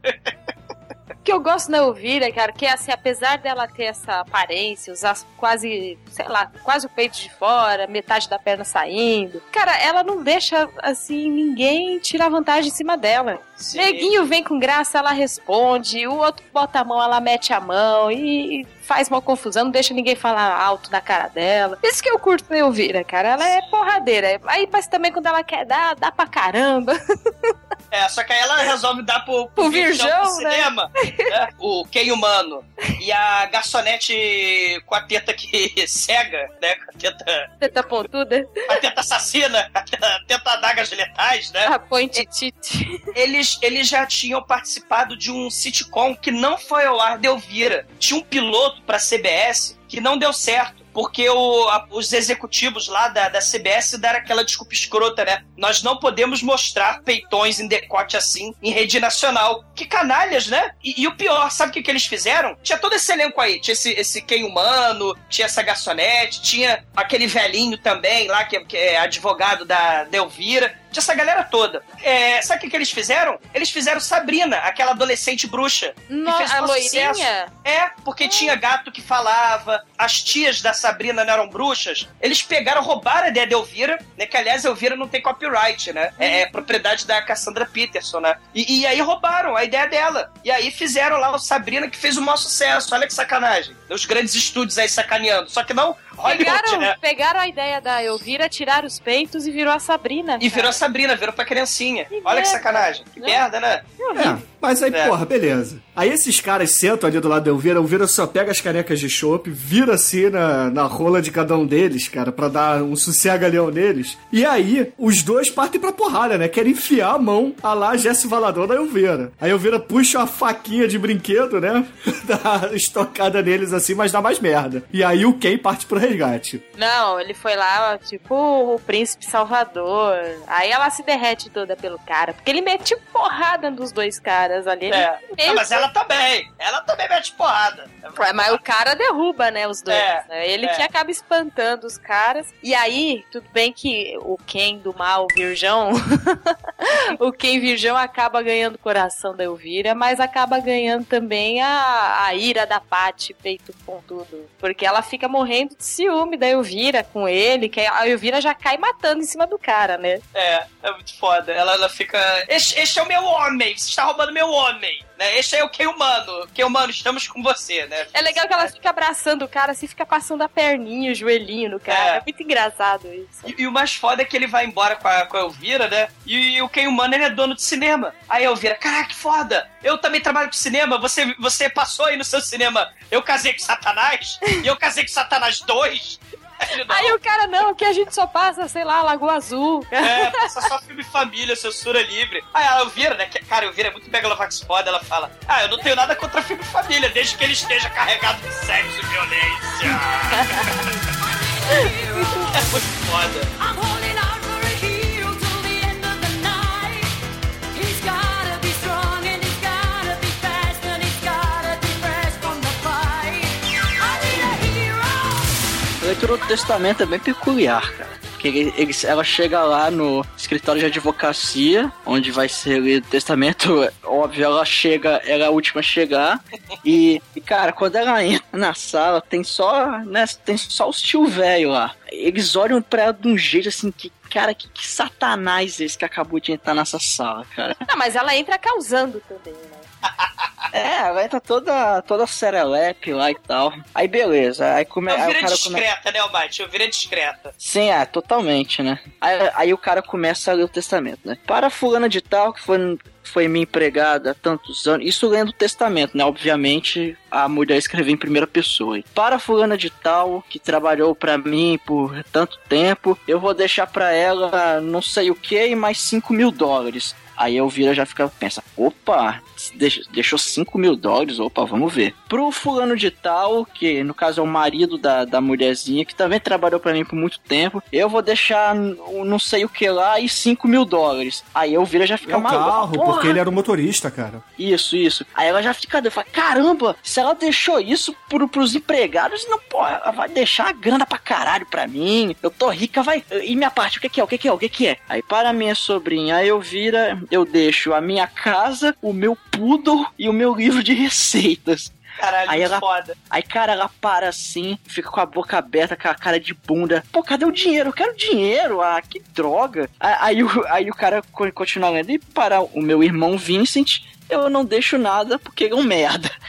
O que eu gosto da Elvira, cara, que é assim, apesar dela ter essa aparência, usar quase, sei lá, quase o peito de fora, metade da perna saindo, cara, ela não deixa, assim, ninguém tirar vantagem em cima dela. Sim. Neguinho vem com graça, ela responde, o outro bota a mão, ela mete a mão e faz uma confusão, não deixa ninguém falar alto na cara dela. Isso que eu curto da Elvira, cara, ela é porradeira. Aí, mas também quando ela quer dar, dá pra caramba. É, só que aí ela resolve dar pro, Pro virgão virgão, do né? cinema. né? O Ken humano. E a garçonete com a teta que cega, né? Com a teta, Teta pontuda, com a teta assassina, a teta, teta adagas letais, né? a pointitite. eles, eles já tinham participado de um sitcom que não foi ao ar de Elvira. Tinha um piloto pra CBS que não deu certo. Porque o- a- os executivos lá da, da CBS deram aquela desculpa escrota, né? Nós não podemos mostrar peitões em decote assim em rede nacional. Que canalhas, né? E, e o pior, sabe o que, que eles fizeram? Tinha todo esse elenco aí. Tinha esse, esse Ken humano, tinha essa garçonete, tinha aquele velhinho também lá, que, que é advogado da, da Elvira. Tinha essa galera toda. É, sabe o que, que eles fizeram? Eles fizeram Sabrina, aquela adolescente bruxa. No, fez a loirinha? sucesso. É, porque tinha gato que falava, as tias da Sabrina não eram bruxas. Eles pegaram, roubaram a ideia da Elvira, né? Que aliás, Elvira não tem copyright, né? É, é propriedade da Cassandra Peterson, né? E, e aí roubaram a ideia dela. E aí fizeram lá o Sabrina que fez o maior sucesso. Olha que sacanagem. Os grandes estúdios aí sacaneando. Só que não Pegaram, né? pegaram a ideia da Elvira, tiraram os peitos e virou a Sabrina. E virou a cara. Sabrina, virou pra criancinha. Que Olha que merda. sacanagem. Que Não. merda, né? É, mas aí, É. porra, beleza. Aí esses caras sentam ali do lado da Elvira, a Elvira só pega as canecas de chopp, vira assim na, na rola de cada um deles, cara, pra dar um sossega-leão neles. E aí, os dois partem pra porrada, né? Querem enfiar a mão a lá Jesse Valador da Elvira. Aí a Elvira puxa uma faquinha de brinquedo, né? Dá estocada neles assim, mas dá mais merda. E aí o Ken parte pro resgate. Não, ele foi lá, tipo, o príncipe salvador. Aí ela se derrete toda pelo cara. Porque ele mete porrada dos dois caras ali. É. mesmo- Ah, mas ela também. Ela também mete porrada. Ué, Mas o cara derruba, né, os dois. É, né? Ele é. que acaba espantando os caras. E aí, tudo bem que o Ken do mal, o Virgão, o Ken Virgão acaba ganhando o coração da Elvira, mas acaba ganhando também a, a ira da Paty, peito com tudo. Porque ela fica morrendo de ciúme da Elvira com ele, que a Elvira já cai matando em cima do cara, né? É, é muito foda. Ela, ela fica. Este, este é o meu homem, você está roubando meu homem. Né? Este é o que humano. Que humano, estamos com você, né? É legal que ela fica abraçando o cara, assim, fica passando a perninha, o joelhinho no cara. É. É, muito engraçado isso. E, e o mais foda é que ele vai embora com a, com a Elvira, né? E, o Ken Humano, ele é dono de cinema. Aí a Elvira, caraca, que foda! Eu também trabalho com cinema, você, você passou aí no seu cinema. Eu casei com Satanás, e eu casei com Satanás 2. Ele. Aí o cara, não, que a gente só passa, sei lá, Lagoa Azul. É, passa só filme família, censura livre. Aí a Elvira, né? Que, cara, a Elvira é muito megalovax foda, ela fala: Ah, eu não tenho nada contra filme família, desde que ele esteja carregado de sexo e violência. é muito foda. Leitura do testamento é bem peculiar, cara. Porque ele, ele- ela chega lá no escritório de advocacia, onde vai ser lido o testamento. Óbvio, ela chega, ela é a última a chegar. E, e, cara, quando ela entra na sala, tem só, né, tem só os tio velho lá. Eles olham pra ela de um jeito assim que. Cara, que, que satanás é esse que acabou de entrar nessa sala, cara? Não, mas ela entra causando também, né? É, ela entra toda, toda serelepe lá e tal. Aí beleza, aí, come, A aí o Elvira é cara come... discreta, né, Almighty? A Elvira é discreta. Sim, é, totalmente, né? Aí, aí o cara começa a ler o testamento, né? Para fulana de tal, que foi, foi minha empregada há tantos anos. Isso lendo o testamento, né? Obviamente, a mulher escreveu em primeira pessoa. Para fulana de tal, que trabalhou pra mim por tanto tempo, eu vou deixar pra ela não sei o que e mais 5 mil dólares. Aí a Elvira já fica, pensa, opa, deixou 5 mil dólares, opa, vamos ver. Pro fulano de tal, que no caso é o marido da, da mulherzinha, que também trabalhou pra mim por muito tempo, eu vou deixar não sei o que lá e 5 mil dólares. Aí a Elvira já fica É o maluca. carro, "Porra!" porque ele era o motorista, cara. Isso, isso. Aí ela já fica, fala, caramba, se ela deixou isso pro, pros empregados, não, pô, ela vai deixar a grana pra caralho pra mim. Eu tô rica, vai. E minha parte, o que, que é? O que, que é? O que, que é? Aí para minha sobrinha, a Elvira, eu deixo a minha casa, o meu poodle e o meu livro de receitas. Caralho, Aí ela- foda. Aí, cara, ela para assim, fica com a boca aberta, com a cara de bunda. Pô, cadê o dinheiro? Eu quero dinheiro. Ah, que droga. Aí, aí o, aí o cara co- continua lendo. E para o meu irmão Vincent, eu não deixo nada porque ele é um merda.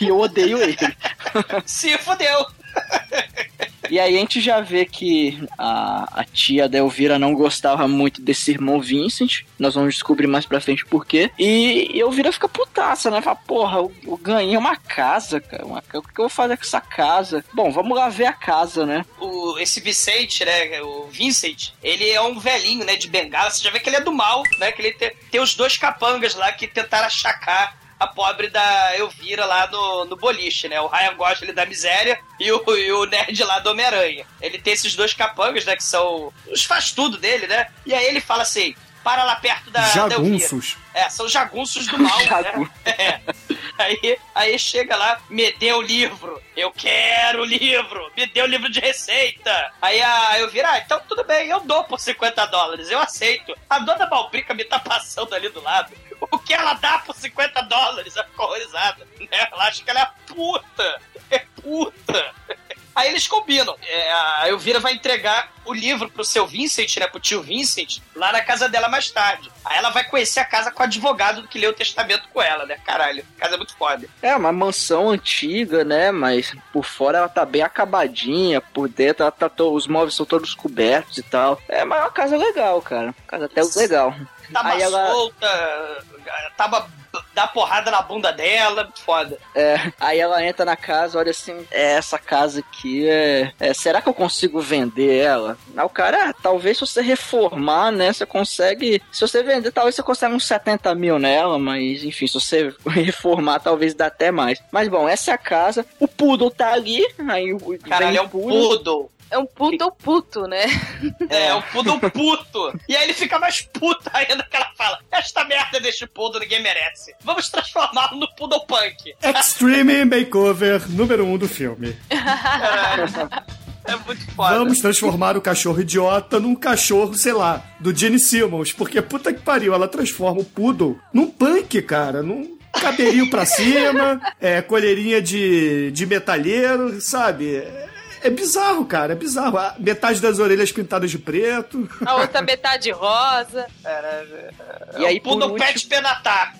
E eu odeio ele. Se fudeu. E aí a gente já vê que a, a tia da Elvira não gostava muito desse irmão Vincent. Nós vamos descobrir mais pra frente por quê. E Elvira fica putaça, né? Fala, porra, eu, eu ganhei uma casa, cara. Uma, o que eu vou fazer com essa casa? Bom, vamos lá ver a casa, né? O, esse Vicente, né? O Vincent, ele é um velhinho, né? De bengala. Você já vê que ele é do mal, né? Que ele tem, tem os dois capangas lá que tentaram achacar a pobre da Elvira lá no, no boliche, né? O Ryan Gosling ele da miséria e o, e o nerd lá do Homem-Aranha. Ele tem esses dois capangas, né? Que são os faz tudo dele, né? E aí ele fala assim: para lá perto da, da Elvira. Jagunços. É, são jagunços do mal, Jagun- né? É. Aí, aí chega lá, me dê o livro. Eu quero o livro. Me dê o livro de receita. Aí a, eu viro, ah, então tudo bem, eu dou por 50 dólares, eu aceito. A dona Balbrica me tá passando ali do lado. O que ela dá por 50 dólares? Ela ficou horrorizada. Né? Ela acha que ela é puta. É puta. Aí eles combinam. é, a Elvira vai entregar o livro pro seu Vincent, né? Pro tio Vincent, lá na casa dela mais tarde. Aí ela vai conhecer a casa com o advogado que lê o testamento com ela, né? Caralho, casa é muito foda. É uma mansão antiga, né? Mas por fora ela tá bem acabadinha, por dentro ela tá to- os móveis são todos cobertos e tal. É, mas é uma casa legal, cara. Casa até legal. Tava Aí ela- solta, tava dá porrada na bunda dela, foda. É, aí ela entra na casa, olha assim, é, essa casa aqui é, é, Será que eu consigo vender ela? Aí o cara, ah, talvez se você reformar, né? Você consegue. Se você vender, talvez você consegue uns 70 mil nela, mas enfim, se você reformar, talvez dá até mais. Mas bom, essa é a casa. O Poodle tá ali. Aí o Caralho, vem é o um poodle. É um puto puto, né? É, um poodle puto. E aí ele fica mais puto ainda que ela fala: Esta merda deste poodle ninguém merece. Vamos transformá-lo no poodle punk. Extreme Makeover número 1 um do filme. Caralho. É muito foda. Vamos transformar o cachorro idiota num cachorro, sei lá, do Gene Simmons. Porque puta que pariu, ela transforma o poodle num punk, cara. Num cabelinho pra cima, é, colherinha de, de metalheiro, sabe? É, bizarro, cara, é bizarro. A metade das orelhas pintadas de preto. A outra metade rosa. E aí, o poodle por pet penatar.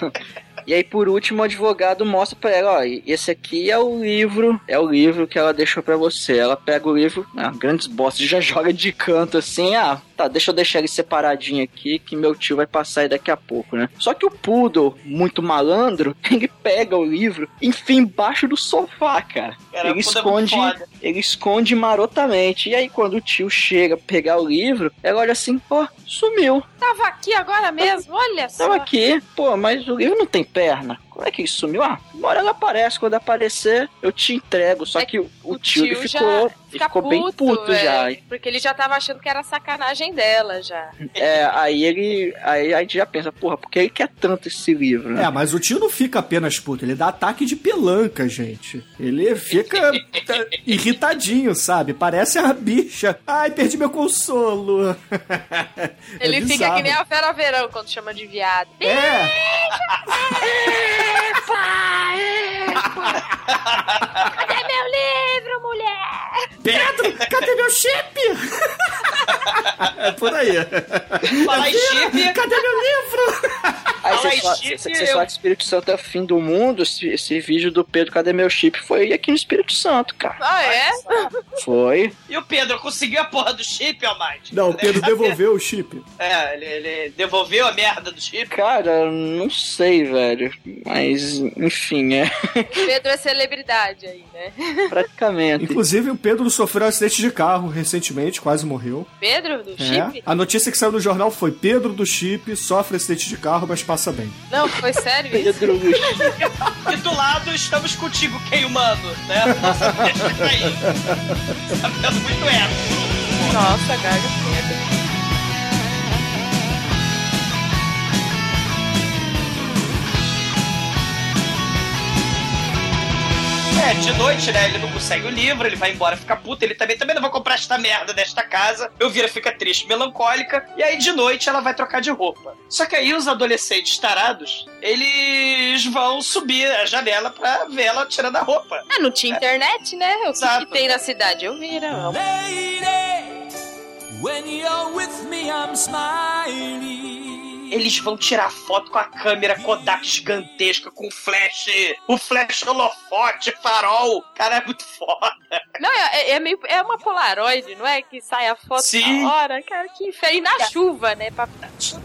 E aí, por último, o advogado mostra pra ela, ó, esse aqui é o livro, é o livro que ela deixou pra você. Ela pega o livro, ah, grandes bostas, já joga de canto assim, ah, tá, deixa eu deixar ele separadinho aqui, que meu tio vai passar aí daqui a pouco, né? Só que o Poodle, muito malandro, ele pega o livro, e enfia embaixo do sofá, cara. Cara, ele é esconde, foda. ele esconde marotamente. E aí, quando o tio chega pegar o livro, ela olha assim, ó, sumiu. Tava aqui agora mesmo, olha só. Tava aqui, pô, mas o livro não tem perna. Como é que ele sumiu? Ah, uma hora ela aparece. Quando aparecer, eu te entrego. Só É que o, o O tio, ele tio ficou, já ele fica ficou bem puto é, já. Porque ele já tava achando que era sacanagem dela já. É, aí ele. Aí a gente já pensa, porra, por que ele quer tanto esse livro, né? É, mas o tio não fica apenas puto, ele dá ataque de pelanca, gente. Ele fica irritadinho, sabe? Parece a bicha. Ai, perdi meu consolo. É Ele fica que nem a Vera Verão quando chama de viado. É, Cadê meu livro, mulher? Pedro, cadê meu chip? é por aí. Falar em chip, Cadê meu livro? Aí fala você em fala, chip, você- fala que Espírito Santo é o fim do mundo. Esse, esse vídeo do Pedro, cadê meu chip? Foi aqui no Espírito Santo, cara. Ah, é? Foi. E o Pedro conseguiu a porra do chip, Almighty? Não, o Pedro devolveu o chip. É, ele, ele devolveu a merda do chip. Cara, não sei, velho. Mas, enfim, é Pedro é celebridade aí, né? praticamente. Inclusive, o Pedro sofreu um acidente de carro recentemente, quase morreu. Pedro do É. chip? A notícia que saiu no jornal foi Pedro do chip sofre acidente de carro, mas passa bem. Não, foi sério isso? Pedro Luiz. E do lado estamos contigo, quem humano, né? Nossa, deixa aí. Tá muito hétero. Nossa, Gaga É, de noite, né? Ele não consegue o livro, ele vai embora, fica puto. Ele também, também não vai comprar esta merda desta casa. Elvira fica triste, melancólica. E aí, de noite, ela vai trocar de roupa. Só que aí, os adolescentes tarados, eles vão subir a janela pra ver ela tirando a roupa. Ah, não tinha internet, né? O que, Exato. que tem na cidade? Eu vira. vamos. Eles vão tirar foto com a câmera Kodak gigantesca, com flash, o flash holofote, farol. Cara, é muito foda. Não, é, é meio, é uma Polaroid, não é? Que sai a foto Sim. na hora. Cara, que inferno. E na chuva, né? Pra...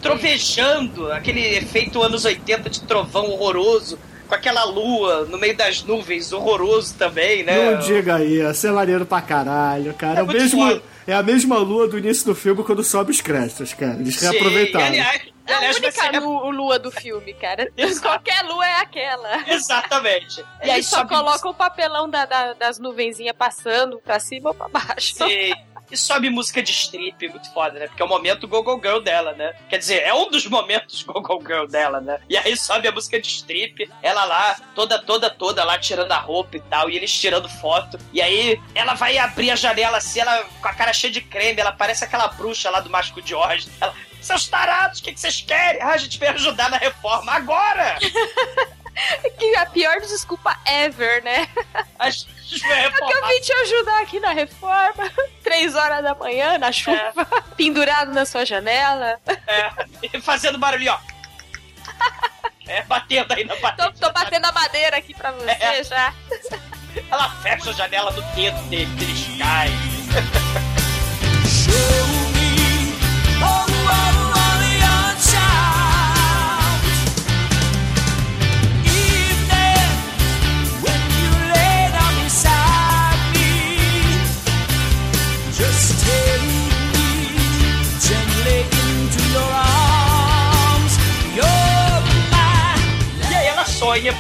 Trovejando, aquele efeito anos 80 de trovão horroroso. Com aquela lua no meio das nuvens, horroroso também, né? Não diga aí, é celareiro pra caralho, cara. É, o muito mesmo, é a mesma lua do início do filme quando sobe os créditos, cara. Eles Sim, reaproveitaram. e, aliás, É a aliás, única ser- lu- lua do filme, cara. Qualquer lua é aquela. Exatamente. E aí só coloca o papelão da- da- das nuvenzinhas passando pra cima ou pra baixo. Sim. E sobe música de strip, muito foda, né? Porque é o momento Go Go Girl dela, né? Quer dizer, é um dos momentos Go Go Girl dela, né? E aí sobe a música de strip, ela lá, toda, toda, toda lá tirando a roupa e tal, e eles tirando foto. E aí ela vai abrir a janela assim, ela com a cara cheia de creme, ela parece aquela bruxa lá do Mágico de Oz. Ela, seus tarados, o que, que vocês querem? Ah, a gente veio ajudar na reforma agora! Que é a pior desculpa ever, né? A gente É que eu vim te ajudar aqui na reforma. Três horas da manhã, na chuva, pendurado na sua janela. É, e fazendo barulho, ó. É, batendo aí na Tô, parede. tô batendo a madeira aqui pra você É. já. Ela fecha a janela do dedo dele, que eles caem.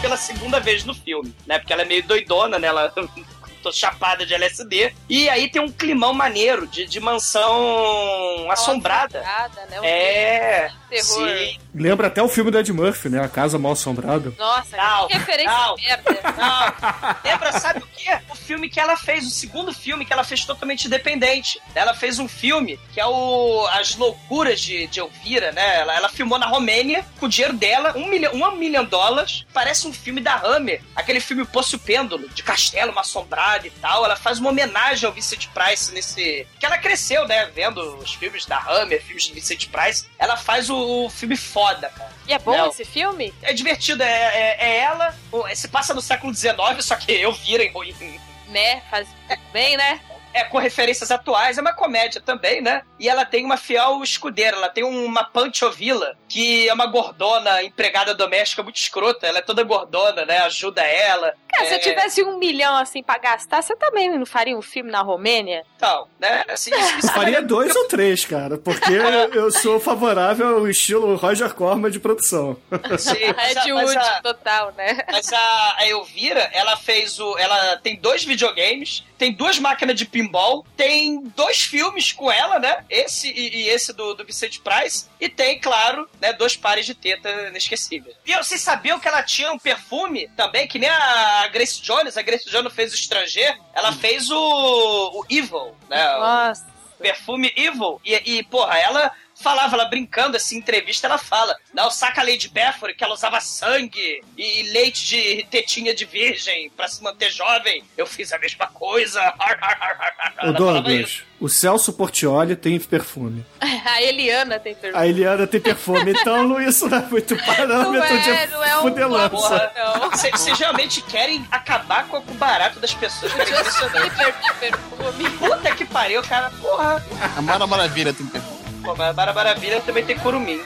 Pela segunda vez no filme, né? Porque ela é meio doidona, né? Ela tô chapada de LSD. E aí tem um climão maneiro de, de mansão assombrada. Assombrada, né? É, terror. sim. Lembra até o filme do Ed Murphy, né? A Casa Mal Assombrada. Nossa, Não, que referência não. merda. Não, lembra, sabe o quê? O filme que ela fez, o segundo filme que ela fez totalmente independente. Ela fez um filme que é o As Loucuras de, de Elvira, né? Ela, ela filmou na Romênia com o dinheiro dela, um milhão, um milhão de dólares. Parece um filme da Hammer, aquele filme Poço Pêndulo, de castelo, uma assombrada e tal. Ela faz uma homenagem ao Vincent Price nesse. Que ela cresceu, né? Vendo os filmes da Hammer, filmes de Vincent Price. Ela faz o, o filme foda, cara. E é bom Não. esse filme? É divertido, é, é, é ela, se passa no século XIX, só que eu vira em, em- Né? Faz bem, né? É, com referências atuais, é uma comédia também, né? E ela tem uma fiel escudeira, ela tem uma Panchovila, que é uma gordona empregada doméstica muito escrota, ela é toda gordona, né? Ajuda ela. Cara, se É, eu tivesse um milhão assim pra gastar, você também não faria um filme na Romênia? Então, né? Assim, isso, isso Faria dois ou três, cara, porque eu sou favorável ao estilo Roger Corman de produção. Sim, mas a- Ed mas Wood a- total, né? Mas a, a Elvira, ela fez o. Ela tem dois videogames, tem duas máquinas de pinball, tem dois filmes com ela, né? Esse e, e esse do, do Vicente Price. E tem, claro, né, dois pares de teta inesquecíveis. E vocês sabiam que ela tinha um perfume também, que nem a Grace Jones. A Grace Jones fez o estrangeiro, ela fez o, o Evil, né? O- Nossa. perfume Evil. E, e, porra, ela falava, ela brincando assim, em entrevista, ela fala: Não, saca a Lady Bethany, que ela usava sangue e leite de tetinha de virgem pra se manter jovem. Eu fiz a mesma coisa. Ô. Douglas, o Celso Portioli tem perfume. A Eliana tem pergunta. A Eliana tem perfume, então isso não é muito parâmetro Não é, de não é um fudelança. Vocês realmente querem acabar com o barato das pessoas. Super de perfume. Puta que pariu, cara. Porra. A Mara Maravilha tem perfume. Pô, mas a Bara Maravilha também tem curumim.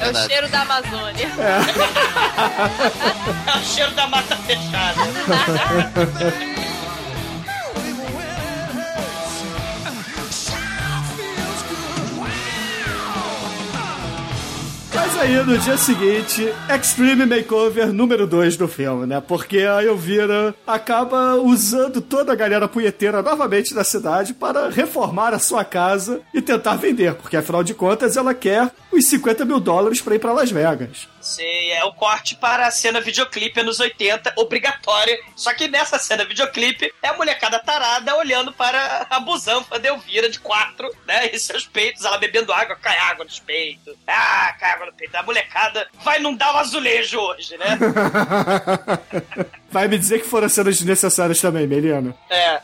É o cheiro da Amazônia. É o cheiro da mata fechada. Mas aí, no dia seguinte, Extreme Makeover número 2 do filme, né? Porque a Elvira acaba usando toda a galera punheteira novamente da cidade para reformar a sua casa e tentar vender, porque afinal de contas ela quer os 50 mil dólares para ir para Las Vegas. Sim, é o corte para a cena videoclipe anos 80, obrigatória. Só que nessa cena videoclipe é a molecada tarada olhando para a busanfa de Elvira de quatro, né? E seus peitos, ela bebendo água, cai água nos peitos. Ah, cai água no peito. A molecada vai inundar o azulejo hoje, né? Vai me dizer que foram cenas desnecessárias também, Meliana. É.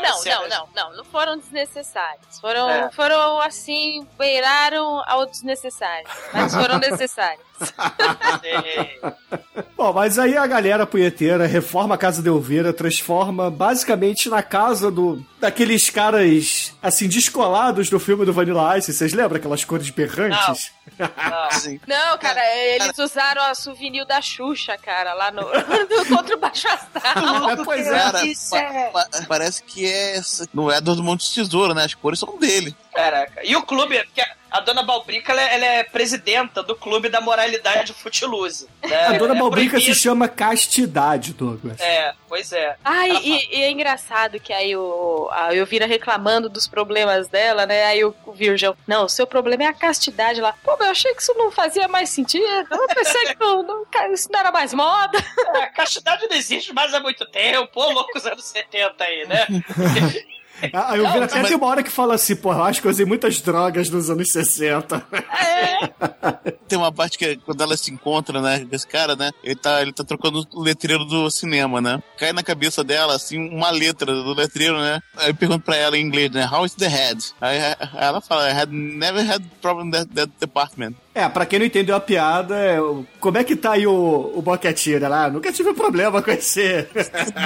Não, não, não, não. Não foram desnecessários. Foram, É. foram assim, beiraram ao desnecessário. Mas foram necessários. Bom, mas aí a galera punheteira reforma a casa de Elvira, transforma basicamente na casa do daqueles caras, assim, descolados do filme do Vanilla Ice. Vocês lembram aquelas cores berrantes? Não. Sim. Não, cara, eles usaram a souvenir da Xuxa, cara, lá no, no contra o Baixo Astral. pois é. Cara, Isso pa- é- pa- parece que é no Edward do Monte Tesouro, né? As cores são dele. Caraca. E o clube, porque a dona Balbrica, ela é, ela é presidenta do clube da moralidade Footloose. Né? A dona É Balbrica se proibido- chama Castidade, Douglas. É, pois é. Ai, Ela e, e é engraçado que aí o, a Elvira reclamando dos problemas dela, né? Aí o, o Virgão, não, o seu problema é a castidade lá. Pô, mas eu achei que isso não fazia mais sentido. Eu pensei que não, não- isso não era mais moda. É, a castidade não existe mais há muito tempo. Ô, loucos anos 70 aí, né? A a Elvira Não, até mas- tem uma hora que fala assim, porra, eu acho que eu usei muitas drogas nos anos 60. Tem uma parte que é quando ela se encontra, né, com esse cara, né? Ele tá, ele tá trocando o letreiro do cinema, né? Cai na cabeça dela, assim, uma letra do letreiro, né? Aí eu pergunto pra ela em inglês, né? How is the head? Aí aí ela fala, I had never had problem that, that department. É, pra quem não entendeu a piada, é, como é que tá aí o, o Boquetinho lá? Nunca tive problema com esse,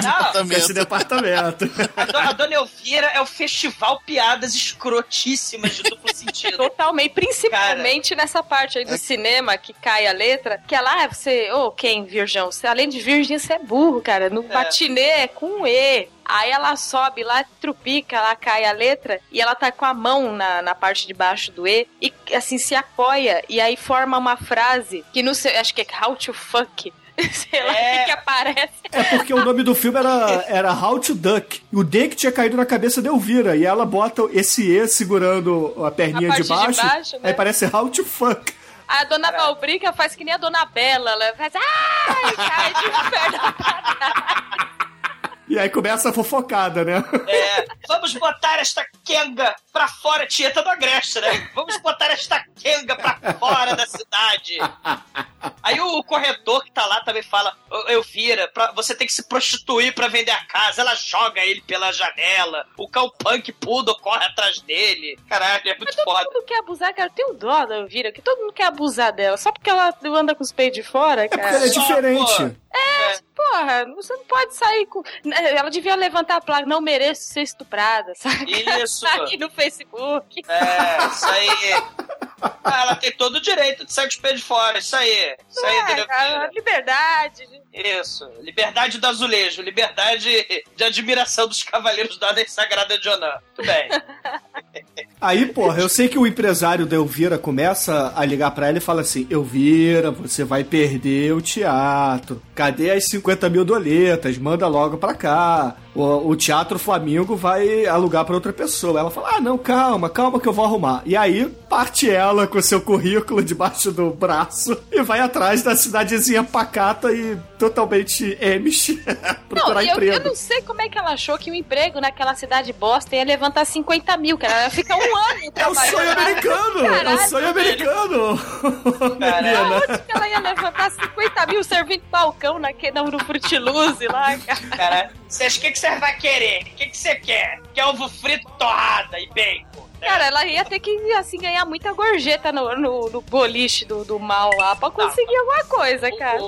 Não, com esse departamento. a, do- a Dona Elvira é o festival piadas escrotíssimas de duplo sentido. Totalmente, principalmente nessa parte aí do cinema que cai a letra, que ela, ah, você, ô, quem, virgão? Você, além de virgem, você é burro, cara. No matinê é com E. Aí ela sobe lá, trupica, ela cai a letra e ela tá com a mão na, na parte de baixo do E e assim se apoia e aí forma uma frase que não sei, acho que é how to fuck. Sei lá o que, que aparece. É porque o nome do filme era, era How to Duck. E o D que tinha caído na cabeça da Elvira. E ela bota esse E segurando a perninha A de parte de baixo. baixo, né? Aí parece How to Fuck. A dona Valbrica faz que nem a dona Bela, ela faz ai, cai de perna pra trás. E aí começa a fofocada, né? É, vamos botar esta Kenga pra fora, Tieta do Agreste, né? Vamos botar esta Kenga pra fora da cidade. Aí o corretor que tá lá também fala: "Ô, Elvira, pra, você tem que se prostituir pra vender a casa. Ela joga ele pela janela. O Calpunk Poodle corre atrás dele. Caralho, é muito foda. Todo mundo quer abusar, cara. Eu tenho dó da Elvira, que todo mundo quer abusar dela. Só porque ela anda com os peitos de fora, cara. porque ela é diferente. É, porra, você não pode sair com. Né, Ela devia levantar a placa, não mereço ser estuprada, sabe? Isso. Aqui no Facebook. É, isso aí. Ah, ela tem todo o direito de sair com os pés de fora. Isso aí. Isso aí, É, cara, liberdade. Isso. Liberdade do azulejo. Liberdade de admiração dos cavaleiros da Ordem Sagrada de Onan. Muito bem. Aí, porra, eu sei que o empresário da Elvira começa a ligar pra ela e fala assim: Elvira, você vai perder o teatro. Cadê as 50 mil doletas? Manda logo pra cá. O, o Teatro Flamengo vai alugar pra outra pessoa. Ela fala: Ah, não, calma, calma que eu vou arrumar. E aí parte ela com seu currículo debaixo do braço e vai atrás da cidadezinha pacata e totalmente Amish procurar não, eu, emprego. eu não sei como é que ela achou que o emprego naquela cidade bosta ia levantar 50 mil, cara. Ela fica um ano É o sonho americano! É o Caralho, sonho americano! Menina. Onde que ela ia levantar 50 mil servindo balcão naque, no, Frutiluz lá, cara? Cara, vocês o que, que você vai querer? O que, que você quer? Quer ovo frito, torrada e bacon? Né? Cara, ela ia ter que, assim, ganhar muita gorjeta no, no, no boliche do, do mal lá pra conseguir alguma coisa, cara. O,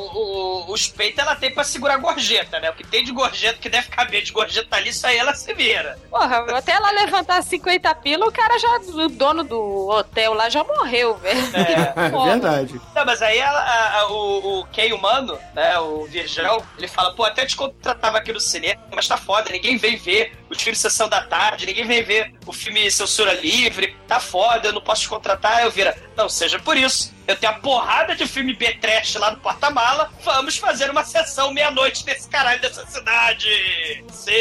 o, os peitos ela tem pra segurar a gorjeta, né? O que tem de gorjeta que deve caber de gorjeta ali, isso aí ela se vira. Porra, até ela levantar 50 pila, o cara já, o dono do hotel lá já morreu, velho. É verdade. Não, mas aí ela- a- a- o, o Ken humano, né, o Virgão, ele fala, pô, até te contratava aqui no cinema, mas tá foda, ninguém vem ver os filmes Sessão da Tarde, ninguém vem ver o filme Censura Livre, tá foda, eu não posso te contratar, eu vira, não, seja por isso, eu tenho a porrada de filme B-Trash lá no porta-mala, vamos fazer uma sessão meia-noite nesse caralho dessa cidade. Sim.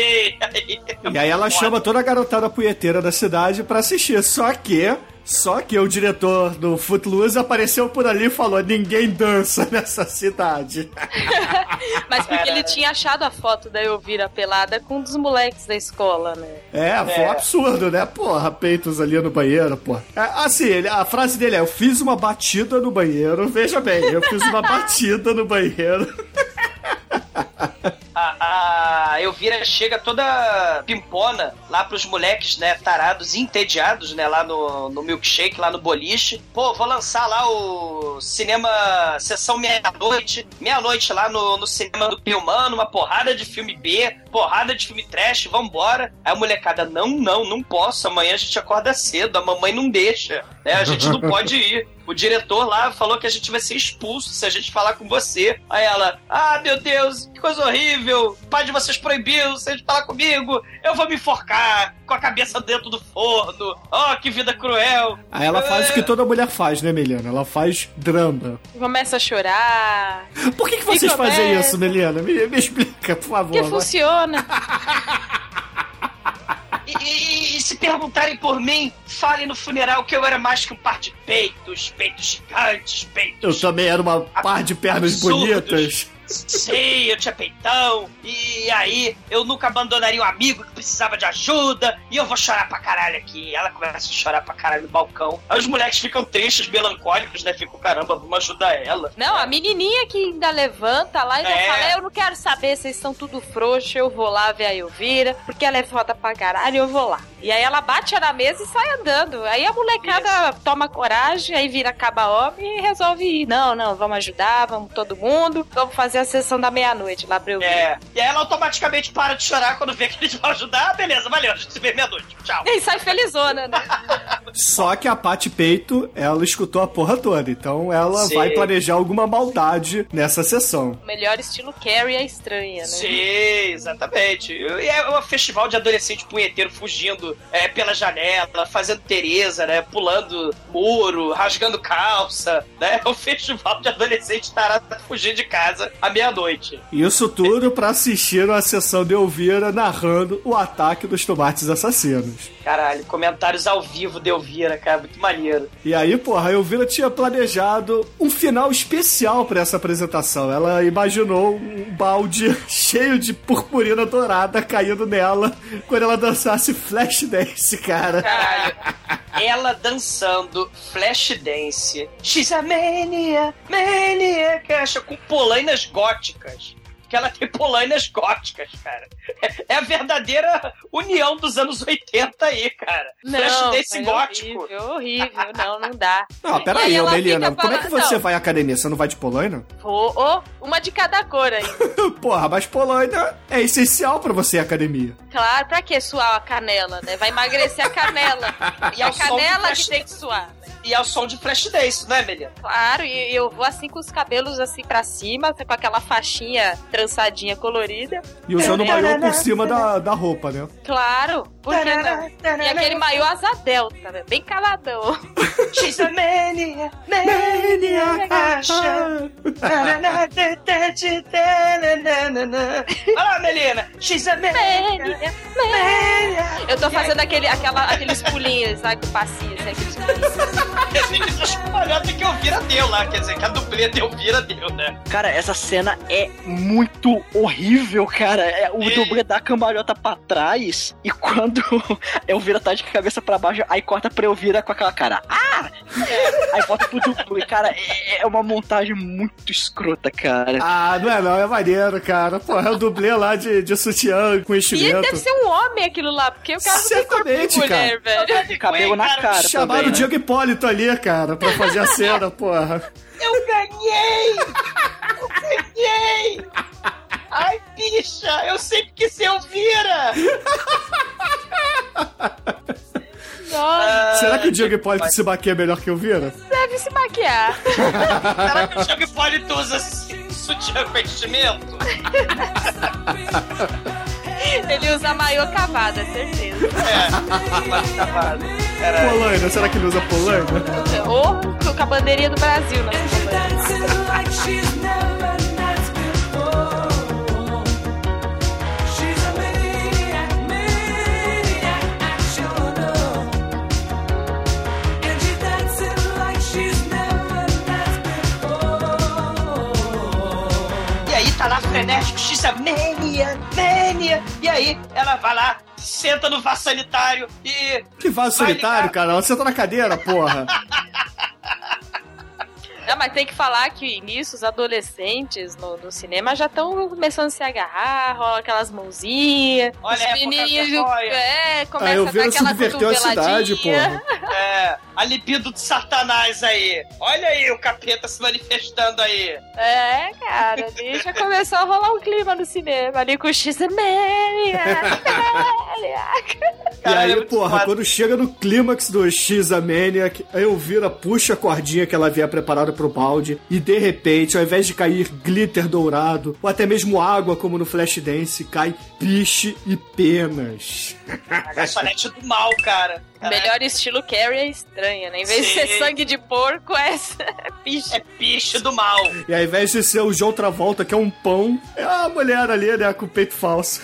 Aí, E aí ela chama toda a garotada punheteira da cidade pra assistir. Só que. Só que o diretor do Footloose apareceu por ali e falou: ninguém dança nessa cidade. Mas porque ele tinha achado a foto da Elvira pelada com um dos moleques da escola, né? É, foi um É. absurdo, né? Porra, peitos ali no banheiro, porra. É, assim, ele- a frase dele é: Eu fiz uma batida no banheiro. Veja bem, eu fiz uma batida no banheiro. A, Elvira chega toda pimpona lá pros moleques, né, tarados, entediados, né, lá no, no milkshake, lá no boliche. Pô, vou lançar lá o cinema sessão meia-noite, meia-noite lá no, no cinema do Pilmano, uma porrada de filme B, porrada de filme trash, vambora. Aí a molecada, não, não, não posso, amanhã a gente acorda cedo, a mamãe não deixa, né, a gente não pode ir. O diretor lá falou que a gente vai ser expulso se a gente falar com você. Aí ela, ah, meu Deus, que coisa horrível. O pai de vocês proibiu vocês de falar comigo. Eu vou me enforcar com a cabeça dentro do forno. Oh, que vida cruel. Aí ela faz o que toda mulher faz, né, Meliana? Ela faz drama. Começa a chorar. Por que, que vocês E fazem começa- isso, Meliana? Me, me explica, por favor. Que funciona. E, e- e se perguntarem por mim, falem no funeral que eu era mais que um par de peitos, peitos gigantes, peitos Eu também era uma par de pernas absurdos. bonitas. Sim, eu tinha peitão. E aí, eu nunca abandonaria um amigo que precisava de ajuda e eu vou chorar pra caralho aqui. Ela começa a chorar pra caralho no balcão. Aí os moleques ficam tristes, melancólicos, né? Ficam, caramba, vamos ajudar ela. Não, a menininha que ainda levanta lá e É. fala: Eu não quero saber, vocês estão tudo frouxo, eu vou lá ver a Elvira, porque ela é foda pra caralho, eu vou lá. E aí ela bate na mesa e sai andando. Aí a molecada toma coragem, aí vira caba-homem e resolve ir. Não, não, vamos ajudar, vamos todo mundo, vamos fazer a sessão da meia-noite lá pra eu ver. É. E aí ela automaticamente para de chorar quando vê que eles vão ajudar. Ah, beleza, valeu, a gente se vê meia-noite. Tchau. E sai felizona, né? Só que a Paty Peito, ela escutou a porra toda. Então ela Sim. vai planejar alguma maldade nessa sessão. O melhor estilo Carrie é estranha, né? Sim, exatamente. E é um festival de adolescente punheteiro fugindo é, pela janela, fazendo Tereza, né? Pulando muro, rasgando calça, né? É um festival de adolescente tarado fugindo de casa meia-noite. Isso tudo pra assistir a sessão de Elvira narrando o ataque dos tomates assassinos. Caralho, comentários ao vivo de Elvira, cara, muito maneiro. E aí, porra, a Elvira tinha planejado um final especial pra essa apresentação. Ela imaginou um balde cheio de purpurina dourada caindo nela quando ela dançasse flash dance, cara. Caralho. Ela dançando flash dance. She's a mania, mania, caixa com polainas góticas. Que ela tem polainas góticas, cara. É- a verdadeira união dos anos 80 aí, cara. flash dance é gótico. Horrível, horrível. Não, não dá. Não, peraí, fica como é que você não. vai à academia? Você não vai de polaina? Ô, ô, uma de cada cor aí. Porra, mas polaina é essencial pra você ir à academia. Claro, pra que suar a canela, né? Vai emagrecer a canela. E a canela flash- que tem que suar. né? E é o som de flash dance, não é, Melina? Claro, e eu vou assim com os cabelos assim pra cima, com aquela faixinha trançadinha colorida. E usando o maiô por cima da, da roupa, né? Claro, por que não? E aquele maiô asa delta, né? Bem caladão. She's a mania, mania, caixa. Olha lá, Melina. She's a mania, Eu tô fazendo aquele, aquela, aqueles pulinhos, sabe? Do passinho, assim, aqueles pulinhos. Essas cambalhotas que Elvira deu lá, quer dizer, que a dublê de Elvira deu, né? Cara, essa cena é muito horrível, cara. É, o E- dublê dá a cambalhota pra trás e quando Elvira tá de cabeça pra baixo, aí corta pra Elvira com aquela cara. Ah! Aí volta pro dublê. Cara, é, é uma montagem muito escrota, cara. Ah, não é não, é maneiro, cara. Porra, é o dublê lá de, de sutiã com E enchimento. deve ser um homem aquilo lá, porque o cara não tem corpo de Certamente, mulher, velho. Tem cabelo na cara Chamaram também, o né? Diego Hipólito ali, cara, pra fazer a cena, porra. Eu ganhei! Eu ganhei! Ai, bicha, eu sempre quis ser Elvira! Nossa, Será que o Diego Hipólito se maquia melhor que eu vira? deve se maquiar. Será que o Diego Hipólito usa sutiã com enchimento? Ele usa maiô cavada, certeza. É, cavado. Era... Polaina, será que ele usa polaina? Ou com a bandeirinha do Brasil, né? Lá frenético, X a mania, mania. E aí ela vai lá, senta no vaso sanitário e. Que vaso Vai solitário, ligar. cara. Ela senta na cadeira, porra. Não, mas tem que falar que nisso os adolescentes no, no cinema já estão começando a se agarrar, rola aquelas mãozinhas. Olha, os é, menininhos, é, A começa a dar Elvira aquela subverteu a cidade. É, a libido de Satanás aí. Olha aí o capeta se manifestando aí. É, cara, ali já começou a rolar um clima no cinema, ali com o X-Mania. E Caralho, é aí, muito porra, foda. quando chega no clímax do X-A Maniac, a Elvira puxa a cordinha que ela havia preparado pro balde e, de repente, ao invés de cair glitter dourado, ou até mesmo água, como no Flashdance, cai piche e penas. A garçonete do mal, cara. O melhor estilo Carrie é estranha, né? Em vez de Sim. ser sangue de porco, é, é bicho. É bicho do mal. E ao invés de ser o João Travolta, que é um pão, é a mulher ali, né, com o peito falso.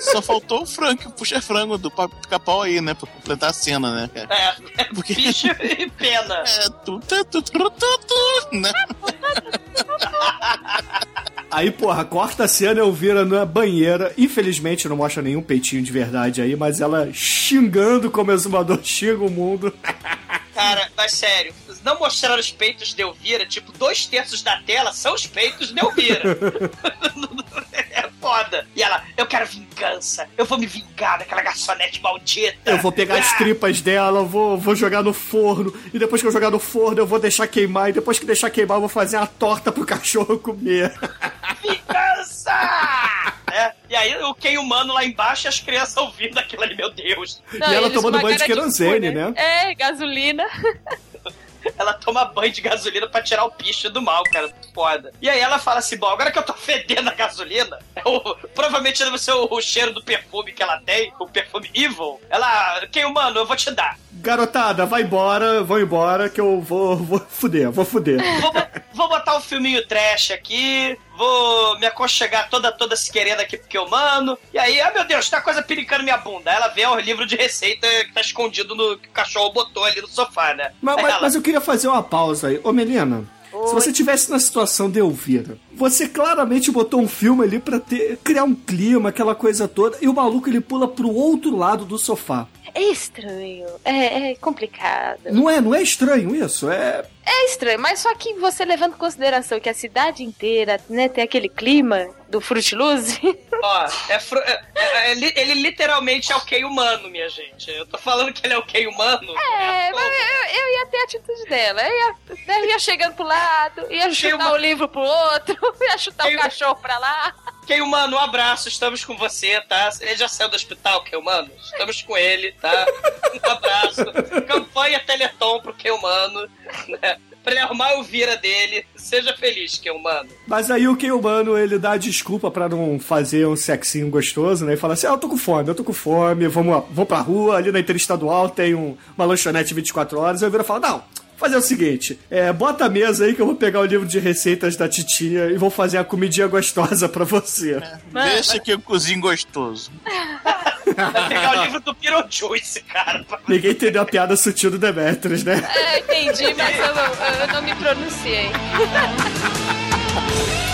Só faltou o Frank, o puxa-frango do pa- pica-pau aí, né? Pra completar a cena, né, cara? É, é Porque- bicho e pena. É, tu, tu, tu, tu, tu, tu, né? Aí, porra, corta a cena, eu vira na banheira. Infelizmente não mostra nenhum peitinho de verdade aí, mas ela xingando como exumador xinga o mundo. Cara, mas sério, não mostraram os peitos de Elvira, tipo, dois terços da tela são os peitos de Elvira. é foda. E ela, eu quero vingança, eu vou me vingar daquela garçonete maldita. Eu vou pegar as Ah, tripas dela, vou, vou jogar no forno. E depois que eu jogar no forno, eu vou deixar queimar. E depois que deixar queimar, eu vou fazer uma torta pro cachorro comer. Vingança! É, E aí o Ken humano lá embaixo e as crianças ouvindo aquilo ali, meu Deus. Não, e ela tomando banho de querosene, né? É, gasolina. Ela toma banho de gasolina pra tirar o picho do mal, cara. Foda. E aí ela fala assim: bom, agora que eu tô fedendo a gasolina, o- provavelmente deve ser o, o cheiro do perfume que ela tem, o perfume evil. Ela, quem humano, eu vou te dar. Garotada, vai embora, vão embora, que eu vou, vou fuder, vou fuder. Vou, vou botar um filminho trash aqui, vou me aconchegar toda, toda se querendo aqui porque eu mano. E aí, ah meu Deus, tá coisa piricando minha bunda. Aí ela vê o livro de receita que tá escondido no que o cachorro botou ali no sofá, né? Mas, mas- ela, mas eu queria fazer uma pausa aí. Ô, Melina, se você tivesse na situação de Elvira, você claramente botou um filme ali pra ter, criar um clima, aquela coisa toda, e o maluco ele pula pro outro lado do sofá. É estranho. É, é complicado. Não é, não é estranho isso? É. É estranho, mas só que você levando em consideração que a cidade inteira, né, tem aquele clima do Fruit Loose. Ó, é fru- é- é- é ele literalmente é o Ken humano, minha gente. Eu tô falando que ele é o Ken humano. É, mas eu, eu ia ter a atitude dela. Eu ia, eu ia chegando pro lado, ia chutar o livro pro outro, ia chutar o Eu- cachorro pra lá. Ken humano, um abraço, estamos com você, tá? Ele já saiu do hospital, Ken humano? Estamos com ele, tá? Um abraço. Campanha Teleton pro Ken humano, né? Pra ele arrumar o vira dele. Seja feliz, Ken humano. Mas aí o Ken Humano, ele dá desculpa pra não fazer um sexinho gostoso, né? E fala assim, ah, eu tô com fome, eu tô com fome, vamos, vou pra rua, ali na Interestadual tem um- uma lanchonete 24 horas. Aí eu viro e falo, não, fazer o seguinte, é, bota a mesa aí que eu vou pegar o livro de receitas da titia e vou fazer a comidinha gostosa pra você. Deixa que eu cozinho gostoso. Vai pegar o livro do Beetlejuice, cara. Ninguém entendeu a piada sutil do Demetrius, né? É, entendi, mas eu não, eu não me pronunciei.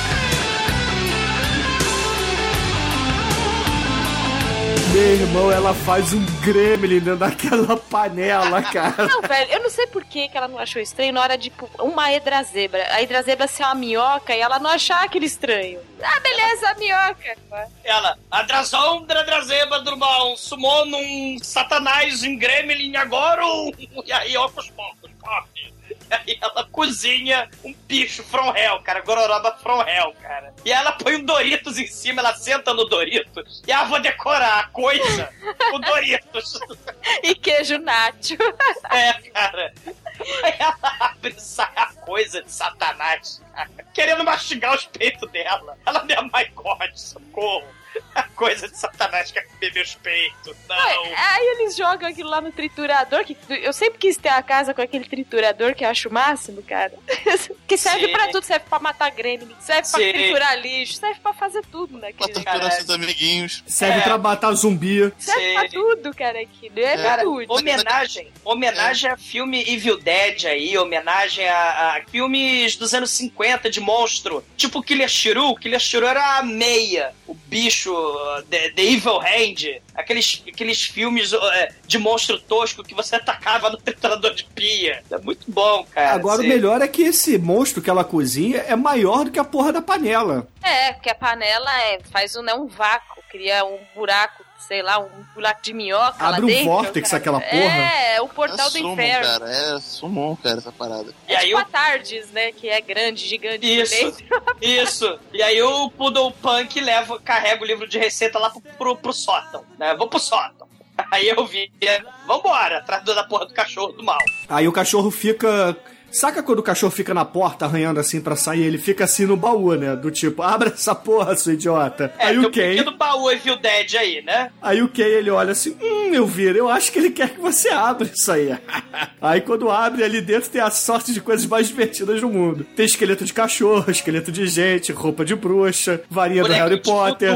Meu irmão, ela faz um gremlin dentro daquela panela, cara. Não, velho, eu não sei por que, que ela não achou estranho na hora de tipo, uma hidrazebra. A hidrazebra ser uma minhoca e ela não achar aquele estranho. Ah, beleza, a minhoca. Ela, Adrazon, Dradrazeba, Drumal, sumou num satanás em Gremlin agora. um- E aí, ó, com os porcos. E aí ela cozinha um bicho from hell, cara, gororoba from hell, cara. E ela põe um Doritos em cima, ela senta no Doritos. E ah, vou decorar a coisa com Doritos. E queijo nacho. É, cara. Aí ela abre e sai a coisa de satanás, cara. Querendo mastigar os peitos dela. Ela, minha my God, socorro. A coisa de satanás quer comer meus peitos. Não. Aí eles jogam aquilo lá no triturador, que eu sempre quis ter a casa com aquele triturador que eu acho o máximo, cara. que serve Sim. pra tudo, serve pra matar gremlin, serve pra Sim. triturar lixo, serve pra fazer tudo naquele. Torturar seus amiguinhos. Serve É. pra matar zumbi. Serve pra Sim. tudo, cara, aquilo. É, Cara, tudo. homenagem, homenagem a filme Evil Dead aí, homenagem a, a filmes dos anos 50 de monstro, tipo Killer Shiru, Killer Shiru era a meia, o bicho, The, The Evil Hand, aqueles, aqueles filmes é, de monstro tosco que você atacava no triturador de pia. É muito bom, cara. Agora o Sim. melhor é que esse monstro que ela cozinha é maior do que a porra da panela. É, porque a panela é, faz um, né, um vácuo, cria um buraco, sei lá, um buraco de minhoca Abre lá um dentro. vórtex cara. aquela porra. É, o É portal do sumo, inferno. cara. É sumom, cara, essa parada. E É aí tipo o a Tardes, né, que é grande, gigante Isso, isso. E aí o Poodle Punk leva, carrega o livro de receita lá pro, pro, pro sótão, né? Vou pro sótão. Aí eu vi, é, vambora, atrás da porra do cachorro do mal. Aí o cachorro fica. Saca quando o cachorro fica na porta arranhando assim pra sair? Ele fica assim no baú, né? Do tipo, abre essa porra, seu idiota. É, aí tem o Ken. pequeno baú Evil Dead aí, né? Aí o Ken ele olha assim: Hum, eu viro, eu acho que ele quer que você abra isso aí. aí quando abre, ali dentro tem a sorte de coisas mais divertidas do mundo: tem esqueleto de cachorro, esqueleto de gente, roupa de bruxa, varinha do Harry Potter.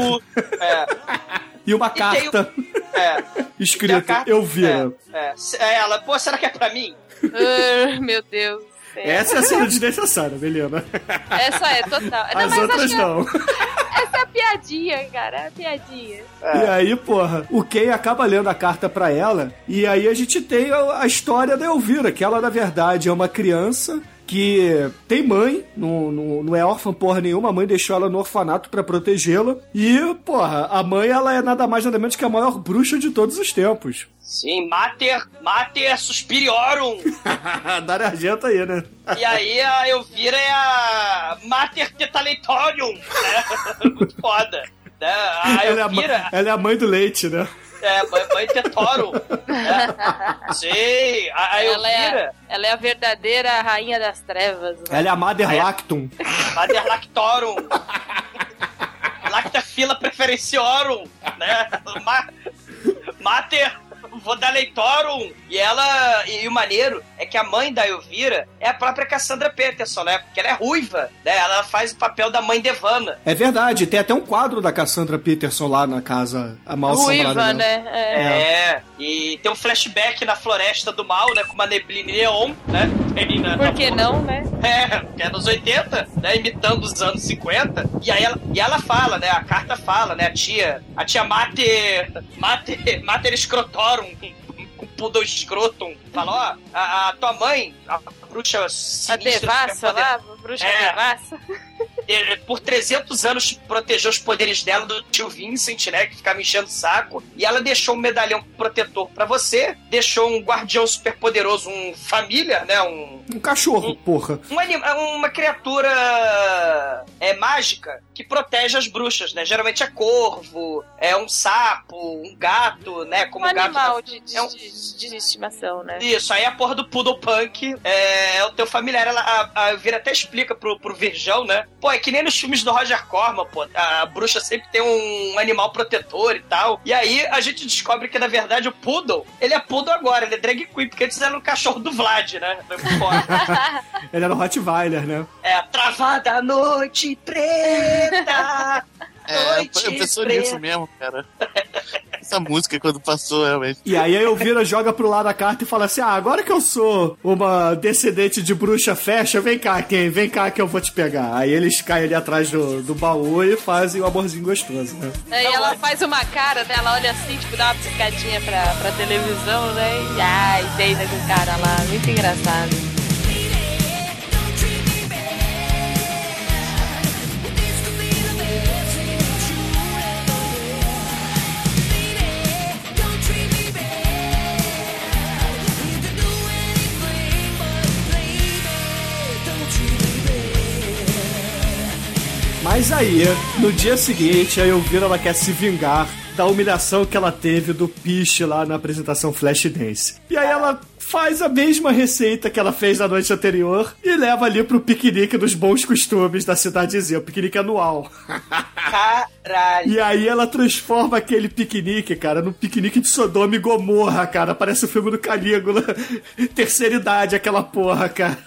É, e uma tem o- carta é. escrita: E a carta- Eu viro. É, é. É ela, pô, será que é pra mim? Ah, meu Deus. Essa é a cena desnecessária, Melina. Essa é total. Não, As outras acho que não. Essa é a piadinha, cara. É a piadinha. E aí, porra, o Ken acaba lendo a carta pra ela, e aí a gente tem a, a história da Elvira, que ela, na verdade, é uma criança que tem mãe, não, não, não é órfã porra nenhuma, a mãe deixou ela no orfanato pra protegê-la. E, porra, a mãe, ela é nada mais nada menos que a maior bruxa de todos os tempos. Sim, Mater, Mater Suspiriorum. Daria Argento aí, né? E aí a Elvira é a Mater Tetaleitorium, né? Muito foda. Né? A Ela é a, Elvira ela é a mãe do leite, né? é mãe, mãe Tetorum. Né? Sim, a, a Ela Elvira, é, ela é a verdadeira rainha das trevas. né? Ela é a Mother Lactum. Mater Lactorum. Lactafila Preferenciorum, né? Ma Mater Vodaleitorum. E ela. E, o maneiro é que a mãe da Elvira é a própria Cassandra Peterson, né? Porque ela é ruiva, né? Ela faz o papel da mãe Devana. É verdade, tem até um quadro da Cassandra Peterson lá na casa A Mal Ruiva, dela. né? É. É. E tem um flashback na Floresta do Mal, né? Com uma neblina neon, né? Na- Por que não, né? É, que é nos 80, né? Imitando os anos 50. E aí ela, e ela fala, né? A carta fala, né? A tia. A tia Mater. Mater. Mater Scrotorum. Com pudor escrotum. Fala, ó, a, a tua mãe, a bruxa A sinistra. devassa lá, a bruxa É. devassa. por 300 anos protegeu os poderes dela do tio Vincent, né? Que ficava enchendo o saco. E ela deixou um medalhão protetor pra você, deixou um guardião super poderoso, um família, né? Um, Um cachorro, porra. um anima, uma criatura é mágica que protege as bruxas, né? Geralmente é corvo, é um sapo, um gato, né? Um Como o gato animal de, de, é um- de- de estimação, né? isso, aí a porra do Poodle Punk é, é o teu familiar. Ela, a, a Elvira até explica pro, pro Virgão, né? Pô, é que nem nos filmes do Roger Corman, pô. A bruxa sempre tem um animal protetor e tal. E aí a gente descobre que, na verdade, o Poodle, ele é Poodle agora, ele é drag queen, porque antes era o cachorro do Vlad, né? Ele era o Rottweiler, né? É, travada a noite preta. É, Noite eu pensou preta. nisso mesmo, cara. Essa música quando passou, realmente. E aí a Elvira joga pro lado a carta e fala assim: Ah, agora que eu sou uma descendente de bruxa fecha, vem cá, quem? Vem cá que eu vou te pegar. Aí eles caem ali atrás do, do baú e fazem o amorzinho gostoso, né? Aí ela faz uma cara, né? Ela olha assim, tipo, dá uma piscadinha pra, pra televisão, né? E ai, deita com o cara lá. Muito engraçado. Aí, no dia seguinte, a Elvira ela quer se vingar da humilhação que ela teve do Piche lá na apresentação Flashdance. E aí ela faz a mesma receita que ela fez na noite anterior e leva ali pro piquenique dos bons costumes da cidadezinha, o piquenique anual. Caralho. E aí ela transforma aquele piquenique, cara, num piquenique de Sodoma e Gomorra, cara. Parece o filme do Calígula. Terceira idade, aquela porra, cara.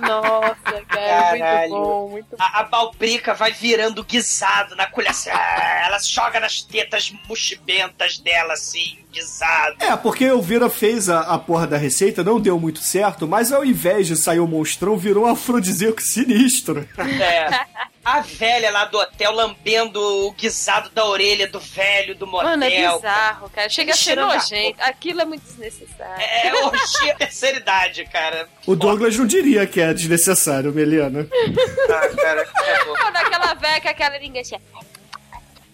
Nossa, cara, muito Caralho. bom, muito bom. A, a balbrica vai virando guisado na colher. assim, ah, Ela joga nas tetas mochibentas dela, assim, guisado. É, porque a Elvira fez a, a porra da receita, não deu muito certo, mas ao invés de sair o monstrão, virou um afrodisíaco sinistro. É. A velha lá do hotel lambendo o guisado da orelha do velho do motel. Mano, é bizarro, cara. Chega a ser nojento. Aquilo é muito desnecessário. É orgia terceira idade, cara. O Douglas não diria que é desnecessário, Meliana. Ah, cara, que horror. Quando aquela velha com aquela língua assim.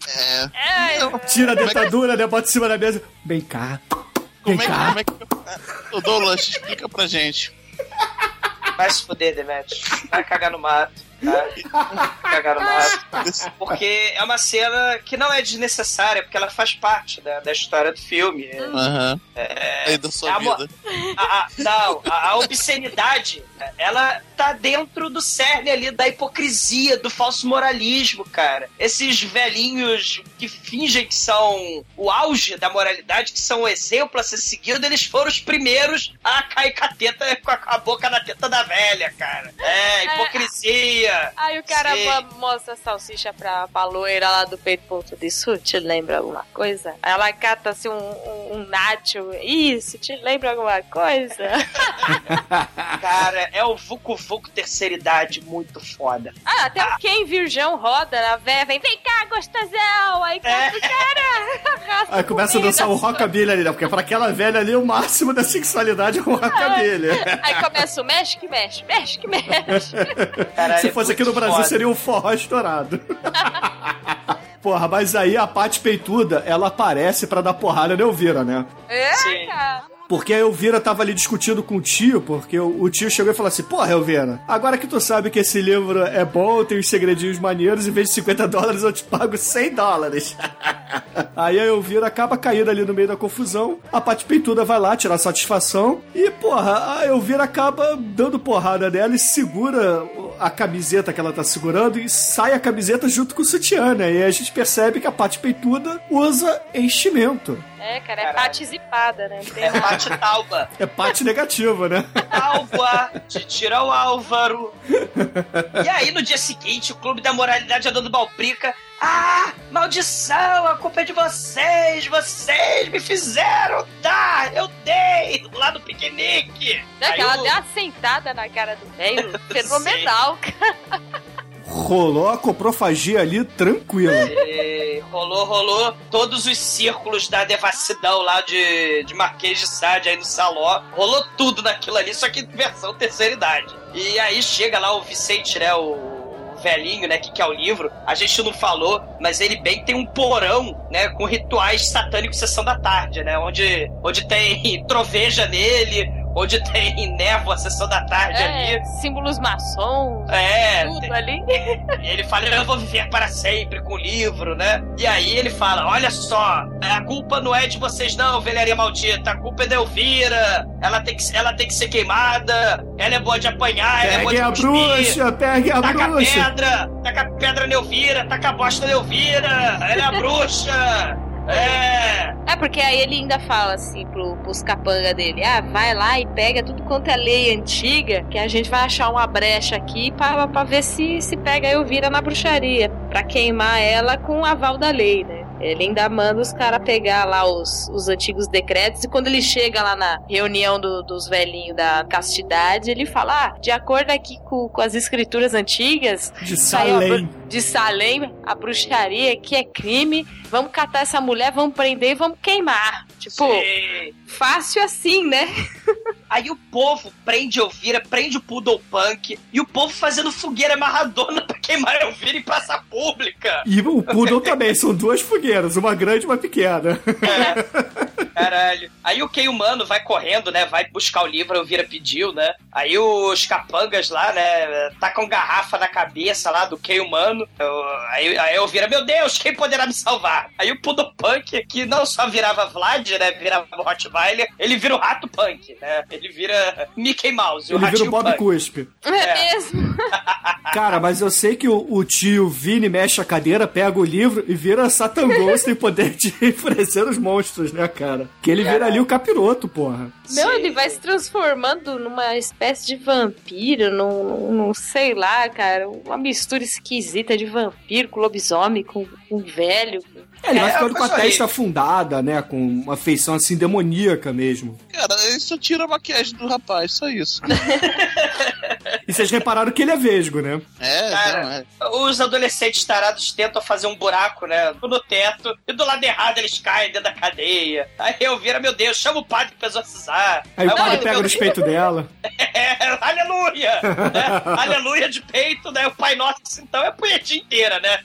É. Ai, Tira a dentadura, né? Bota em cima da mesa. Vem cá. Vem Como é que. cá. Como é que... Ô, Douglas, explica pra gente. Vai se fuder, Demet. Vai cagar no mato. Tá? Porque é uma cena que não é desnecessária, porque ela faz parte da, da história do filme. Aham. É, Aí da sua a mo- vida. a- a- não, a, a obscenidade, ela tá dentro do cerne ali da hipocrisia, do falso moralismo, cara. Esses velhinhos que fingem que são o auge da moralidade, que são o exemplo a ser seguido, eles foram os primeiros a cair com a teta, com a, com a boca na teta da velha, cara. É, hipocrisia. Aí o cara Sim. mo- mostra a salsicha pra, pra loira lá do peito ponto disso, te lembra alguma coisa? Aí ela cata assim um, um, um nacho, isso, te lembra alguma coisa? Cara, é o Vucu Vucu terceira idade muito foda. Ah, até o Ken Virgão roda na véia, vem, vem cá, gostosão! Aí cata o cara, Aí começa a dançar o rockabilly ali, né? Porque pra aquela velha ali, o máximo da sexualidade é o rockabilly. Aí começa o mexe que mexe, mexe que mexe. Caralho, Se é fosse aqui no Brasil, foda. seria um forró estourado. Porra, mas aí a Paty Peituda, ela aparece pra dar porrada na Elvira, né? É, Sim. cara. Porque a Elvira tava ali discutindo com o tio, porque o, tio chegou e falou assim: Porra, Elvira, agora que tu sabe que esse livro é bom, tem os segredinhos maneiros, em vez de 50 dólares eu te pago 100 dólares. Aí a Elvira acaba caindo ali no meio da confusão, a Paty Peituda vai lá tirar satisfação, e porra, a Elvira acaba dando porrada nela e segura a camiseta que ela tá segurando e sai a camiseta junto com o sutiã, né? E a gente percebe que a Paty Peituda usa enchimento. É, cara, é Caralho. participada, né? Tem É. Pati Talba. É parte negativa, né? Alva, de tira o Álvaro. E aí, no dia seguinte, o Clube da Moralidade andando balbrica. Ah, maldição, a culpa é de vocês, vocês me fizeram dar, eu dei, lá no piquenique. Né, que Aí ela o- deu uma sentada na cara do velho, fenomenal, cara. Rolou a coprofagia ali tranquila. E rolou, rolou todos os círculos da devassidão lá de, de Marquês de Sade aí no Saló. Rolou tudo naquilo ali, só que versão terceira idade. E aí chega lá o Vicente, né? O velhinho, né, que quer o livro, a gente não falou, mas ele bem tem um porão, né, com rituais satânicos sessão da tarde, né, onde, onde tem troveja nele, onde tem névoa sessão da tarde É, ali. símbolos maçons, É, tudo ali. e ele fala, eu vou viver para sempre com o livro, né? E aí ele fala, olha só, a culpa não é de vocês não, velharia maldita, a culpa é da Elvira, ela tem que, ela tem que ser queimada, ela é boa de apanhar, ela é boa de a cuspir. bruxa, pegue a Taca a bruxa. pedra, taca a pedra na Elvira, taca a bosta na Elvira, ela é a bruxa. É, É, porque aí ele ainda fala assim pro, pros capanga dele: ah, vai lá e pega tudo quanto é lei antiga, que a gente vai achar uma brecha aqui pra, ver se se pega a Elvira na bruxaria, pra queimar ela com o aval da lei, né? Ele ainda manda os caras pegar lá os, os antigos decretos e quando ele chega lá na reunião do- dos velhinhos da castidade, ele fala: ah, de acordo aqui com, com as escrituras antigas, De a Salem. bru- de Salem, a bruxaria que é crime, vamos catar essa mulher, vamos prender e vamos queimar. Tipo, sim. fácil assim, né? Aí o povo prende Elvira, prende o Poodle Punk, e o povo fazendo fogueira amarradona pra queimar a Elvira em praça pública. E o Poodle também, são duas fogueiras, uma grande e uma pequena. Caralho. Aí o Kei Humano vai correndo, né? Vai buscar o livro, a Elvira pediu, né? Aí os capangas lá, né? Tacam garrafa na cabeça lá do Kei Humano. Aí, aí eu vira, meu Deus, quem poderá me salvar? Aí o Poodle Punk, que não só virava Vlad, né? Virava Rottweiler, ele vira o Rato Punk, né? Ele vira Mickey Mouse, o Ele vira o Bob Punk. Cuspe. É, É. mesmo. Cara, mas eu sei que o, o tio Vini mexe a cadeira, pega o livro e vira Satan Ghost tem poder de enfurecer os monstros, né, cara? Que ele vira ali o capiroto, porra. Não, Sim. ele vai se transformando numa espécie de vampiro, num, num- sei lá, cara, uma mistura esquisita de vampiro com lobisomem, com, com velho. É, ele vai É, ficando com a testa horrível. afundada, né? Com uma feição assim demoníaca mesmo. Cara, isso tira a maquiagem do rapaz, só isso. E vocês repararam que ele é vesgo, né? É, Cara, não, é. Os adolescentes tarados tentam fazer um buraco, né? No teto. E do lado errado eles caem dentro da cadeia. Aí eu vira, meu Deus, chama o padre pra exorcizar. Aí o eu padre pega meu nos peitos dela. É, aleluia! né? Aleluia de peito, né? O Pai Nosso, então, é a punhetinha inteira, né?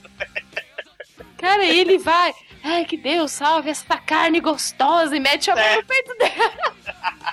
Cara, e ele vai. Ai, que Deus salve essa carne gostosa e mete a mão É. no peito dela.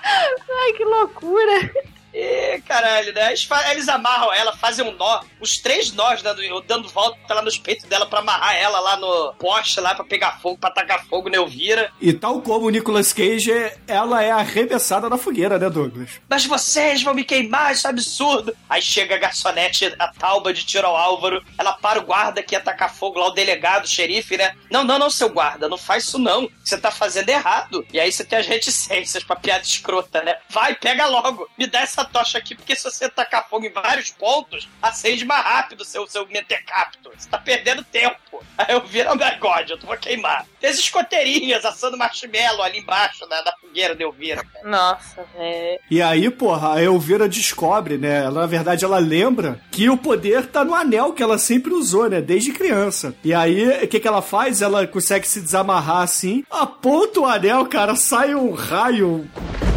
Ai, que loucura. E caralho, né? Eles, eles amarram ela, fazem um nó, os três nós dando, dando volta lá nos peitos dela pra amarrar ela lá no poste lá pra pegar fogo, pra tacar fogo na Elvira. E tal como o Nicolas Cage, ela é arremessada na fogueira, né, Douglas? Mas vocês vão me queimar, isso é absurdo. Aí chega a garçonete, a Talba de tiro ao Álvaro. Ela para o guarda que ia tacar fogo lá, o delegado, o xerife, né? Não, não, não, seu guarda, não faz isso não. Você tá fazendo errado. E aí você tem as reticências pra piada escrota, né? Vai, pega logo. Me dá essa tocha aqui, porque se você tacar fogo em vários pontos, acende mais rápido seu, seu mentecapto. Você tá perdendo tempo. Aí eu viro, oh my god, eu vou queimar. Tem as escoteirinhas assando marshmallow ali embaixo né, da fogueira de Elvira. cara. Nossa, velho. E aí, porra, a Elvira descobre, né? Ela, na verdade, ela lembra que o poder tá no anel que ela sempre usou, né? Desde criança. E aí, o que que ela faz? Ela consegue se desamarrar assim, aponta o anel, cara, sai um raio.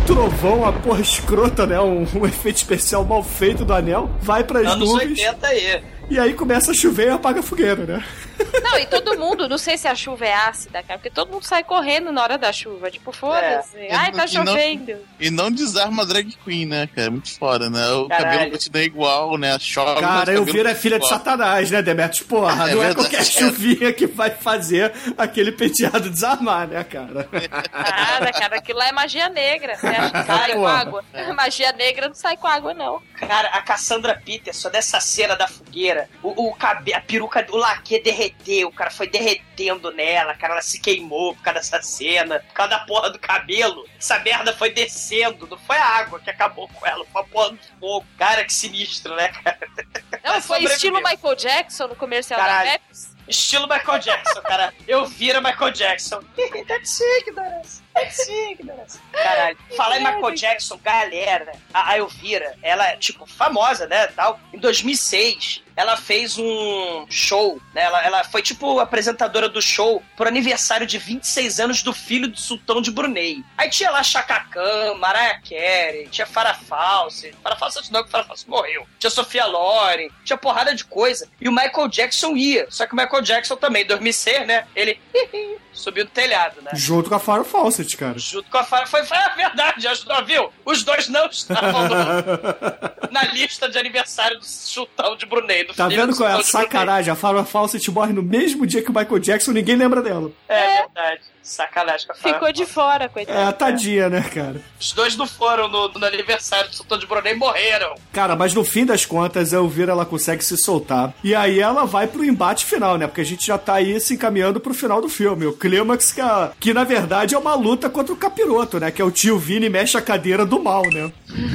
Trovão, uma porra escrota, né? Um, um efeito especial mal feito do anel. Vai pras Anos nuvens. 80 aí. E aí começa a chover e apaga a fogueira, né? Não, e todo mundo, não sei se a chuva é ácida, cara, porque todo mundo sai correndo na hora da chuva. Tipo, foda-se. É. Ai, tá E não- chovendo. E não desarma a drag queen, né, cara? Muito foda, né? O Caralho. cabelo continua igual, né? Chove. Cara, o cabelo Elvira é filha de. Satanás, né, Demetrius? Porra, É não é qualquer chuvinha que vai fazer aquele penteado desarmar, né, cara? Nada, cara, aquilo lá é magia negra. Você acha que sai com água? Magia negra não sai com água, não. Cara, a Cassandra Peterson, dessa cena da fogueira, o, o cabelo, a peruca, o laque derreteu, o cara foi derretendo nela, cara, ela se queimou por causa dessa cena, por causa da porra do cabelo. Essa merda foi descendo, não foi a água que acabou com ela, foi a porra do fogo. Cara, que sinistro, né, cara? Não, foi estilo Michael Jackson no comercial Caralho. da Pepsi. Estilo Michael Jackson, cara. Eu vira Michael Jackson. That's Caralho. Falar em Michael Jackson, galera, a, Elvira, ela é, tipo, famosa, né, tal. Em 2006, ela fez um show, né, ela, ela foi, tipo, apresentadora do show pro aniversário de 26 anos do filho do sultão de Brunei. Aí tinha lá Chaka Khan, Mariah Carey, tinha Farah Fawcett. Farah Fawcett não, que Farah Fawcett morreu. Tinha Sofia Loren, tinha porrada de coisa. E o Michael Jackson ia. Só que o Michael Jackson também, em 2006, né, ele subiu do telhado, né? Junto com a Farrah Fawcett, cara. Junto com a Farah. Foi, foi a verdade, que viu? Os dois não estavam no- na lista de aniversário do sultão de Brunei. Do Tá vendo do qual é a sacanagem? A Farrah Fawcett morre no mesmo dia que o Michael Jackson, ninguém lembra dela. Brunei. É verdade. Sacanagem com a Farah. Ficou de fora, É, coitado. a tadinha, né, cara? Os dois não foram no, no aniversário do sultão de Brunei, morreram. Cara, mas no fim das contas, a Elvira ela consegue se soltar. E aí ela vai pro embate final, né? Porque a gente já tá aí se encaminhando pro final do filme. O clímax que, a- que na verdade é uma luta contra o capiroto, né? Que é o tio Vini mexe a cadeira do mal, né?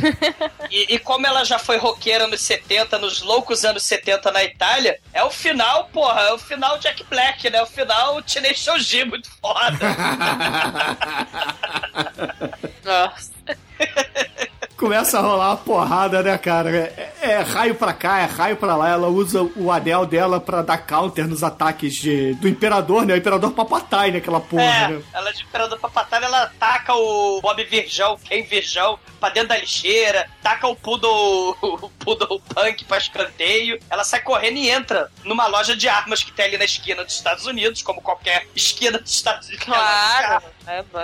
E, e como ela já foi roqueira nos 70, nos loucos anos 70 na Itália, é o final, porra, é o final Jack Black, né? O final Teenage Shoji, muito foda. Nossa. Começa a rolar uma porrada, né, cara? É, é raio pra cá, é raio pra lá. Ela usa o anel dela pra dar counter nos ataques de, do Imperador, né? O Imperador Papatai, né? Aquela porra, É, né? ela de Imperador pra batalha, ela taca o Bob Virgão, Ken Virgão, pra dentro da lixeira, taca o Poodle, o Poodle Punk pra escanteio. Ela sai correndo e entra numa loja de armas que tem ali na esquina dos Estados Unidos, como qualquer esquina dos Estados Unidos. Claro.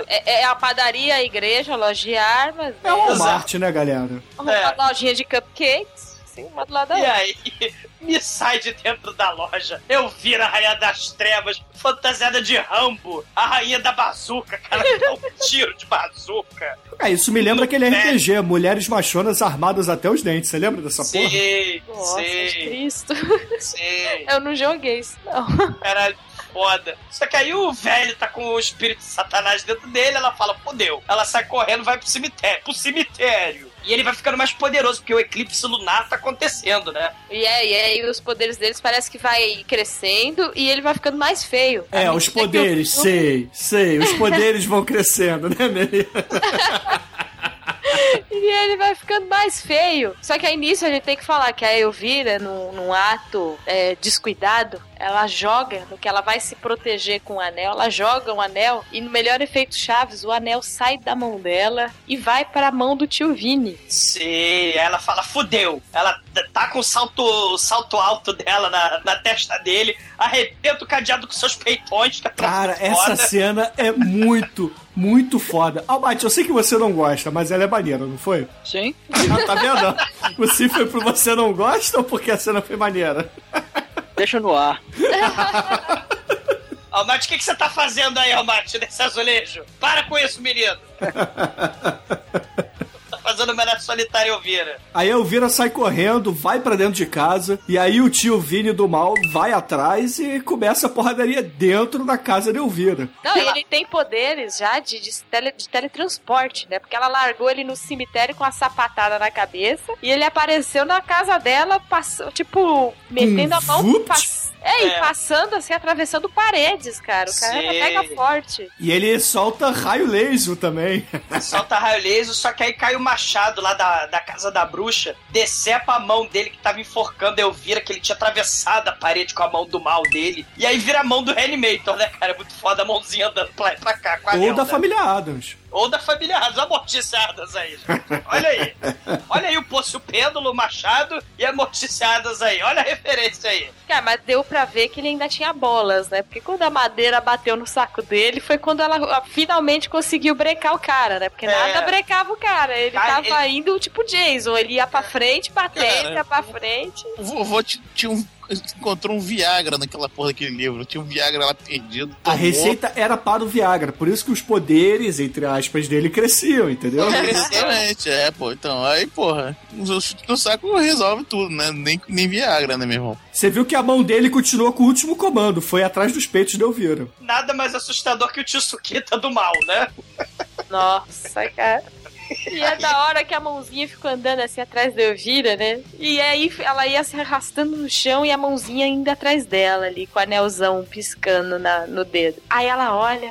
É, é a padaria, a igreja, a loja de armas. É né? o Walmart, né, galera? Uma É. lojinha de cupcakes. Assim, uma do lado da E outra. aí, me sai de dentro da loja. Eu viro a Rainha das Trevas, fantasiada de Rambo, a Rainha da Bazuca, cara, dá um tiro de bazuca. É, isso me lembra aquele RPG, Mulheres Machonas Armadas até os Dentes. Você lembra dessa porra? Sim, Nossa, sim, Cristo. sim. Eu não joguei isso, não. Caralho, foda. Só que aí o velho tá com o espírito de satanás dentro dele, ela fala, fodeu. Ela sai correndo, vai pro cemitério, pro cemitério. E ele vai ficando mais poderoso, porque o eclipse lunar tá acontecendo, né? E é, e aí os poderes deles parece que vai crescendo e ele vai ficando mais feio. É, os poderes, filme- sei, sei. Os poderes vão crescendo, né, Meli? E ele vai ficando mais feio. Só que aí nisso a gente tem que falar que a Elvira, num, num ato é, descuidado, ela joga, no que ela vai se proteger com o anel, ela joga o anel e no melhor efeito Chaves, o anel sai da mão dela e vai para a mão do tio Vini. Sim, aí ela fala, fudeu. Ela tá com o salto, o salto alto dela na, na testa dele, arrebenta o cadeado com seus peitões, que é Cara, essa cena é muito, muito foda. Albate, eu sei que você não gosta, mas ela é maneira, não foi? Sim. Ah, tá vendo? O sim foi porque você não gosta ou porque a cena foi maneira? Deixa no ar. Almate, o que, que você tá fazendo aí, Almate, nesse azulejo? Para com isso, menino. fazendo homenagem solitária Elvira. Aí a Elvira sai correndo, vai pra dentro de casa, e aí o tio Vini do mal vai atrás e começa a porradaria dentro da casa de Elvira. Não, e ele tem poderes já de, de, tele- de teletransporte, né? Porque ela largou ele no cemitério com a sapatada na cabeça e ele apareceu na casa dela, passou, tipo, metendo a mão. vupt? Pass- É, e É. passando assim, atravessando paredes, cara. O cara Sim. pega forte. E ele solta raio laser também. Solta raio laser, só que aí cai o machado lá da, da casa da bruxa, decepa a mão dele que tava enforcando a Elvira, que ele tinha atravessado a parede com a mão do mal dele. E aí vira a mão do Reanimator, né, cara? É muito foda a mãozinha andando pra lá e pra cá com a Ou da família Adams. Ou da família Adams, amorticiadas aí, gente. Olha aí. Olha aí o poço pêndulo, o machado e amorticiadas aí. Olha a referência aí. Cara, mas deu pra ver que ele ainda tinha bolas, né? Porque quando a madeira bateu no saco dele, foi quando ela ah, finalmente conseguiu brecar o cara, né? Porque É. nada brecava o cara. Ele Cara, tava indo tipo Jason. Ele ia pra frente, batendo, ia pra frente. O vovô ti- tinha um, encontrou um Viagra naquela porra daquele livro. Tinha um Viagra lá perdido. A tomou. receita era para o Viagra, por isso que os poderes, entre aspas, dele cresciam, entendeu? Exatamente, é, pô. Então, aí, porra, o chute no saco resolve tudo, né? Nem, nem Viagra, né, meu irmão? Você viu que a mão dele continuou com o último comando, foi atrás dos peitos de Elvira. Nada mais assustador que o tio Sukita do mal, né? Nossa, cara. E é da hora que a mãozinha ficou andando assim atrás da Elvira, né? E aí ela ia se arrastando no chão e a mãozinha ainda atrás dela ali, com o anelzão piscando na, no dedo. Aí ela olha,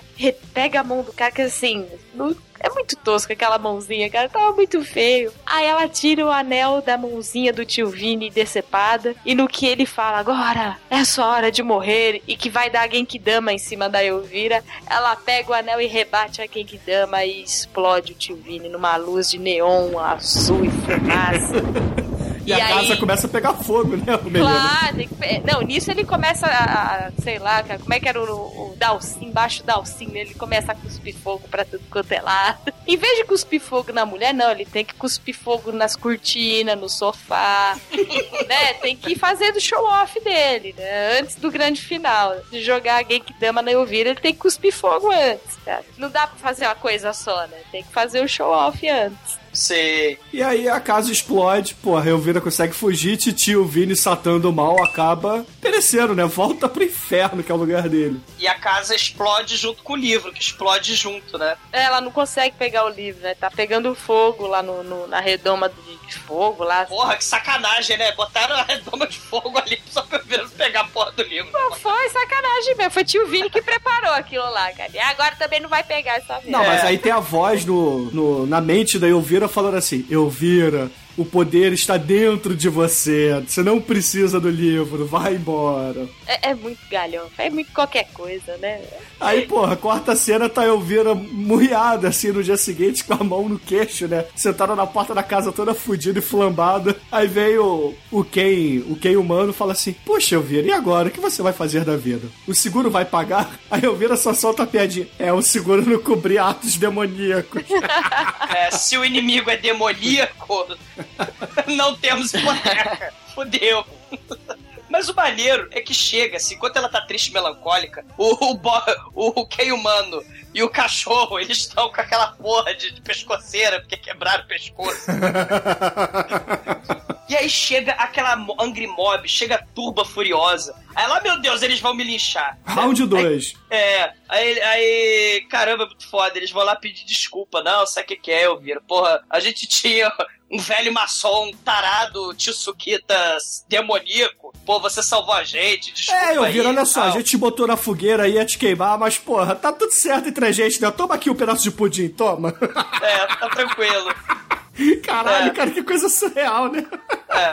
pega a mão do cara, que assim, no- é muito tosco aquela mãozinha, cara, tava muito feio. Aí ela tira o anel da mãozinha do tio Vini decepada, e no que ele fala, agora é sua hora de morrer, e que vai dar a Genkidama em cima da Elvira, ela pega o anel e rebate a Genkidama e explode o tio Vini numa luz de neon azul e fumaça. E, a casa começa a pegar fogo, né, o menino? Claro, que não, nisso ele começa a, a- sei lá, como é que era o, o Dalcin, embaixo do Dalcin, né? ele começa a cuspir fogo pra tudo quanto é lado. Em vez de cuspir fogo na mulher, não, ele tem que cuspir fogo nas cortinas, no sofá, né? Tem que fazer do show-off dele, né? Antes do grande final. De jogar a Genkidama na Elvira, ele tem que cuspir fogo antes, cara. Não dá pra fazer uma coisa só, né? Tem que fazer o show-off antes. Sei. E aí a casa explode, porra, a Elvira consegue fugir, Titio, Vini, Satã do mal acaba perecendo, né? Volta pro inferno, que é o lugar dele. E a casa explode junto com o livro, que explode junto, né? Ela não consegue pegar o livro, né? Tá pegando fogo lá no, no- na redoma de, de fogo lá. Porra, que sacanagem, né? Botaram a redoma de fogo ali só pra eu pegar a porra do livro. Não foi sacanagem mesmo. Foi tio Vini que preparou aquilo lá, cara. E agora também não vai pegar essa vez. Não, mas aí tem a voz no, no- na mente da Elvira falando assim: Elvira, o poder está dentro de você. Você não precisa do livro, vai embora. É, é muito galhão. É muito qualquer coisa, né? Aí, porra, quarta cena tá a Elvira murriada, assim, no dia seguinte, com a mão no queixo, né? Sentada na porta da casa toda fudida e flambada. Aí veio o Ken, o Ken humano, fala assim: Poxa, Elvira, e agora? O que você vai fazer da vida? O seguro vai pagar? Aí Elvira só solta a piadinha: É, o seguro não cobrir atos demoníacos. É, se o inimigo é demoníaco, não temos hipoteca. Fudeu. Mas o maneiro é que chega, assim, enquanto ela tá triste e melancólica, o, o, bo- o, Ken humano e o cachorro, eles estão com aquela porra de, de pescoceira, porque quebraram o pescoço. E aí chega aquela Angry Mob, chega a turba furiosa. Aí lá, meu Deus, eles vão me linchar. Round 2. É, aí, aí, caramba, é muito foda. Eles vão lá pedir desculpa. Não, sabe o que, que é, Elvira? Porra, a gente tinha um velho maçom tarado, tio Sukita demoníaco. Pô, você salvou a gente, desculpa. É, Elvira, aí, olha só, a gente te botou na fogueira aí ia te queimar, mas porra, tá tudo certo entre a gente, né? Toma aqui um pedaço de pudim, toma. É, tá tranquilo. Caralho, É. cara, que coisa surreal, né?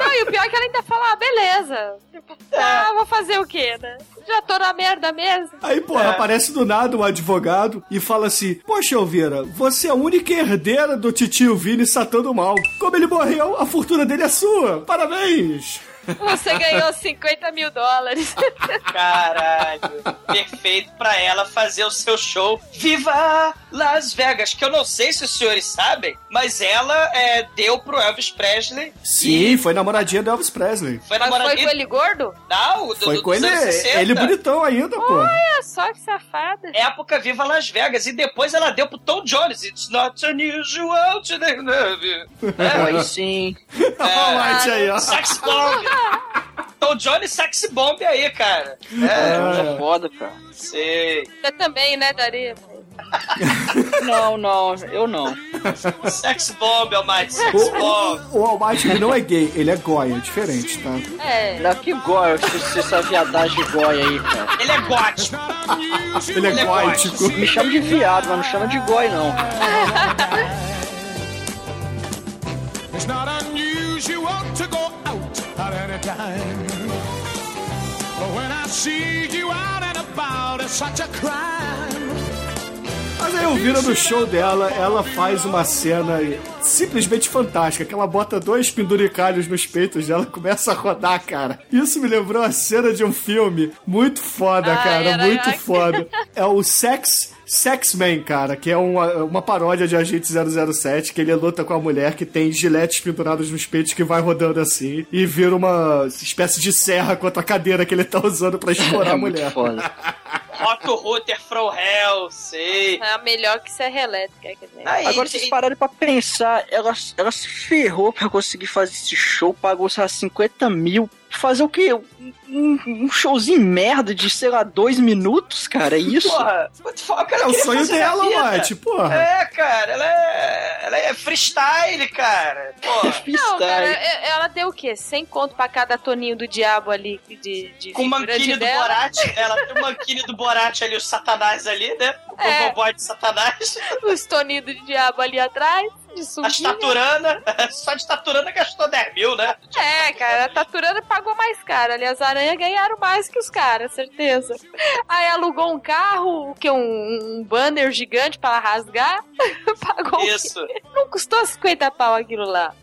Não, e o pior é que ela ainda fala, ah, beleza. Tipo, ah, vou fazer o quê, né? Já tô na merda mesmo. Aí, porra, É. aparece do nada um advogado e fala assim: Poxa, Elvira, você é a única herdeira do titio Vini Satã do Mal. Como ele morreu, a fortuna dele é sua. Parabéns! Você ganhou 50 mil dólares. Caralho. Perfeito pra ela fazer o seu show Viva Las Vegas, que eu não sei se os senhores sabem, mas ela é, deu pro Elvis Presley. Sim, foi namoradinha do Elvis Presley. Foi Mas namoradinha... foi com ele gordo? Não, do, Foi do- com ele, anos 60. ele bonitão ainda, pô. Olha só que safada. Época Viva Las Vegas. E depois ela deu pro Tom Jones. It's not unusual to. Pô, aí sim. Olha o White aí, ó. Sex Bomb. Tom Jones Sex Bomb aí, cara. É, É, foda, cara. sei. Você também, né, Daria? Não, não, eu não. Sex Bomb, Almighty. Sex O, Bomb. o, o Almighty não é gay, ele é goia, é diferente, tá? É. Não, que goia, essa viadagem goia aí, cara. Ele é gótico. Ele é Ele é gótico. Me chama de viado, mas não chama de goi, não. It's not unusual to go out at any time. But when I see you out and about, it's such a crime. Mas aí eu viro no show dela, ela faz uma cena simplesmente fantástica, que ela bota dois penduricalhos nos peitos dela e começa a rodar, cara. Isso me lembrou a cena de um filme muito foda, Ai, cara, era- muito foda. É o Sex... Sex Man, cara, que é uma, uma paródia de Agente 007, que ele luta com a mulher que tem giletes pendurados nos peitos que vai rodando assim e vira uma espécie de serra contra a cadeira que ele tá usando pra explorar É a muito mulher. foda. Otto Ruther from Hell, sei. É melhor que serra elétrica. Quer dizer. Aí, Agora, tem- vocês pararam pra pensar, ela, ela se ferrou pra conseguir fazer esse show, pagou, sei lá, 50 mil. Fazer o quê? Um, um- showzinho merda de, sei lá, dois minutos, cara? É isso? Porra, what the fuck, cara, É o sonho dela. White, porra. É, cara, ela é, ela é freestyle, cara. Porra. Não, cara, Freestyle. é- ela deu o quê? 100 conto pra cada toninho do diabo ali de, de Com o manquine do dela. Borat, ela tem o manquine do Borat ali, o satanás ali, né? O É. Boboboy de satanás. Os toninhos do diabo ali atrás, de A sunguinha. estaturana, só de estaturana gastou 10 mil, né? É, cara, a Taturana pagou mais caro. Ali as aranhas ganharam mais que os caras, certeza. Aí alugou um carro, que? Um, um banner gigante pra ela rasgar. pagou. Isso. Não custou 50 pau aquilo lá.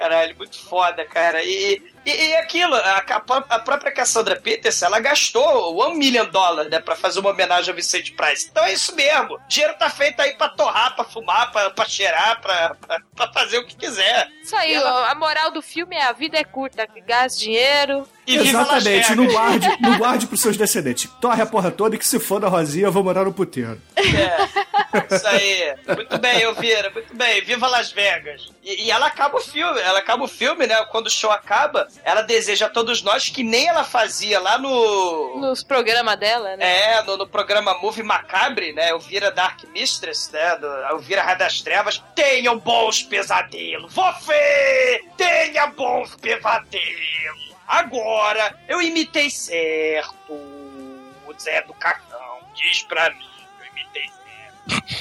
Caralho, muito foda, cara. E, e, e aquilo, a, a pró- a própria Cassandra Peters, ela gastou um million dólares, né, pra fazer uma homenagem ao Vicente Price. Então é isso mesmo. O dinheiro tá feito aí pra torrar, pra fumar, pra, pra cheirar, pra, pra, pra fazer o que quiser. Isso aí, ela- a moral do filme é a vida é curta, gaste dinheiro. Exatamente, não guarde, não guarde pros seus descendentes. Torre a porra toda e que se foda a Rosinha, eu vou morar no puteiro. É, isso aí. Muito bem, Elvira, muito bem. Viva Las Vegas. E, e ela acaba o filme, ela acaba o filme, né? Quando o show acaba, ela deseja a todos nós que nem ela fazia lá no. Nos programas dela, né? É, no, no programa Movie Macabre, né? Elvira Dark Mistress, né? Do, Elvira Raio das Trevas. Tenham bons pesadelos. Você tenha bons pesadelos. Agora, eu imitei certo. O Zé do Cartão diz pra mim. Eu imitei certo.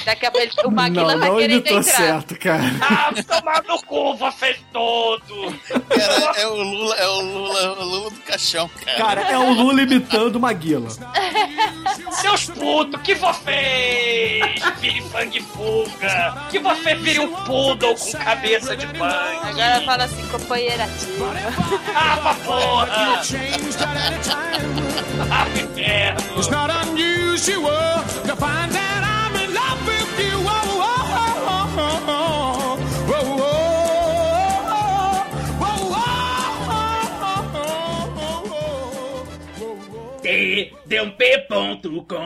Daqui a pouco o Maquila não, tá não querendo imitou entrar. certo, cara. Ah, tomar no cu, vocês todos. Cara, é o Lula, é o Lula, é o Lula do caixão, cara. Cara, é o Lula imitando o Maguila. Seus putos, que vocês virem fangue-fuga. Que você vire um poodle com cabeça de punk. Agora fala assim, companheira ativa. Ah, pra porra. Ah, inferno. It's not unusual to find that Tempe.com.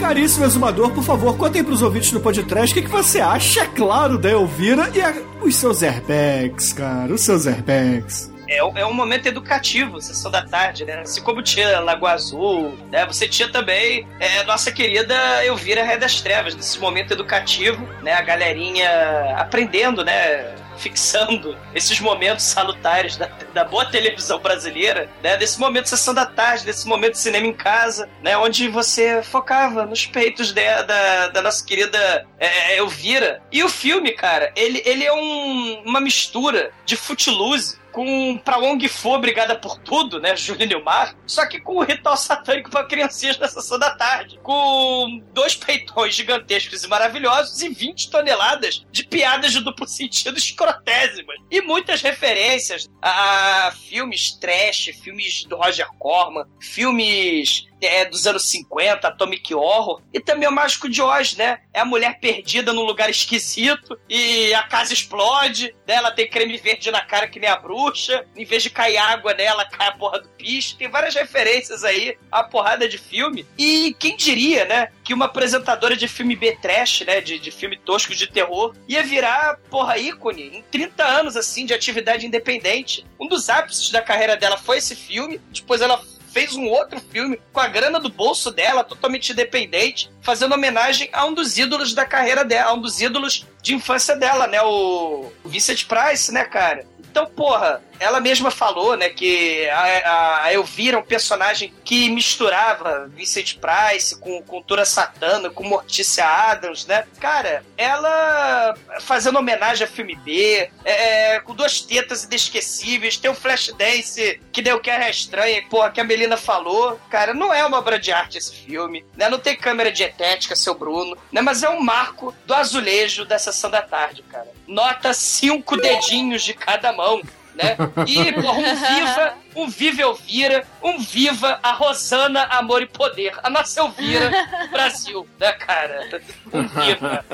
caríssimo exumador, por favor, contem pros ouvintes do podcast o que, que você acha, é claro, da Elvira e a- os seus airbags, cara, os seus airbags. É, um- é um momento educativo, sessão da tarde, né? Assim como tinha Lagoa Azul, né? Você tinha também é, nossa querida Elvira Ré das Trevas, nesse momento educativo, né? A galerinha aprendendo, né? Fixando esses momentos salutares da, da boa televisão brasileira, né? Desse momento de sessão da tarde, desse momento de cinema em casa, né? Onde você focava nos peitos de- da, da nossa querida é, Elvira. E o filme, cara, ele, ele é um- uma mistura de footloose com Pra Long For Obrigada por Tudo, né? Júlio Nilmar. Só que com o ritual satânico pra criancinhas na sessão da tarde. Com dois peitões gigantescos e maravilhosos e 20 toneladas de piadas de duplo sentido escrotésimas. E muitas referências a filmes trash, filmes do Roger Corman, filmes é, dos anos 50, Atomic Horror, e também o Mágico de Oz, né? É a mulher perdida num lugar esquisito e a casa explode, né? Ela tem creme verde na cara que nem a bruxa, em vez de cair água nela, cai a porra do piche. Tem várias referências aí, a porrada de filme. E quem diria, né? Que uma apresentadora de filme B-Trash, né? De, de filme tosco de terror, ia virar, porra, ícone em 30 anos, assim, de atividade independente. Um dos ápices da carreira dela foi esse filme, depois ela fez um outro filme com a grana do bolso dela, totalmente independente, fazendo homenagem a um dos ídolos da carreira dela, a um dos ídolos de infância dela, né? O Vincent Price, né, cara? Então, porra, ela mesma falou, né, que a, a, Elvira é um personagem que misturava Vincent Price com cultura satana, com Mortícia Adams, né? Cara, ela fazendo homenagem a filme B, é, com duas tetas inesquecíveis, tem o Flashdance, que deu que é estranha, porra, que a Melina falou. Cara, não é uma obra de arte esse filme, né? Não tem câmera dietética, seu Bruno, né? Mas é um marco do azulejo da sessão da tarde, cara. Nota cinco dedinhos de cada mão. Né? E porra, um viva, um viva Elvira, um viva a Rosana Amor e Poder, a nossa Elvira Brasil, né, cara? Um viva.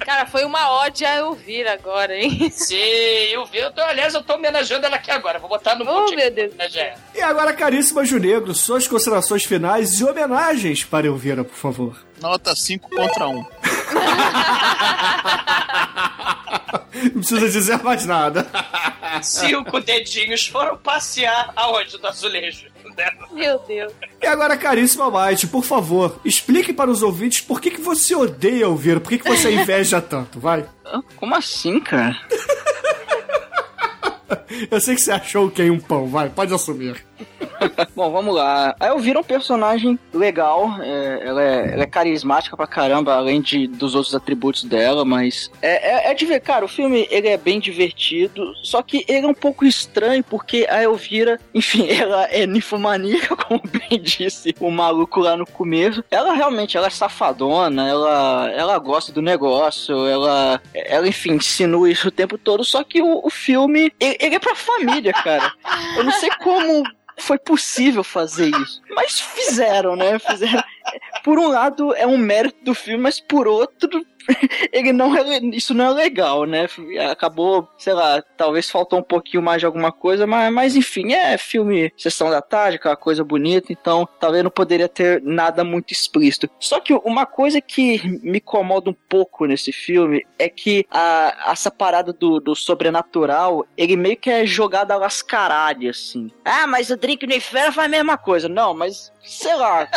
Cara, foi uma ode a Elvira agora, hein? Sim, Elvira, eu tô, aliás, eu tô homenageando ela aqui agora, vou botar no Oh, monte meu Deus. né? E agora, caríssima Junegro, suas considerações finais e homenagens para Elvira, por favor. Nota 5 contra 1. Não precisa dizer mais nada. Cinco dedinhos foram passear aonde do azulejo. Meu Deus. E agora, caríssima Might, por favor, explique para os ouvintes por que, que você odeia Elvira, por que, que você inveja tanto, vai? Como assim, cara? Eu sei que você achou que é um pão, vai, pode assumir. Bom, vamos lá. A Elvira é um personagem legal, é, ela, é, ela é carismática pra caramba, além de, dos outros atributos dela, mas é, é, é de ver, cara, o filme ele é bem divertido, só que ele é um pouco estranho porque a Elvira, enfim, ela é ninfomaníaca, como bem disse o maluco lá no começo. Ela realmente, ela é safadona, ela, ela gosta do negócio, ela, ela enfim, insinua isso o tempo todo, só que o, o filme, ele, ele é pra família, cara. Eu não sei como foi possível fazer isso. Mas fizeram, né? Fizeram. Por um lado, é um mérito do filme, mas por outro, ele não é, isso não é legal, né? Acabou, sei lá, talvez faltou um pouquinho mais de alguma coisa, mas, mas enfim, é filme Sessão da Tarde, aquela coisa bonita, então talvez não poderia ter nada muito explícito. Só que uma coisa que me incomoda um pouco nesse filme é que a, essa parada do, do sobrenatural, ele meio que é jogado a lascaralho, assim. Ah, mas o Drink no Inferno faz a mesma coisa. Não, mas sei lá.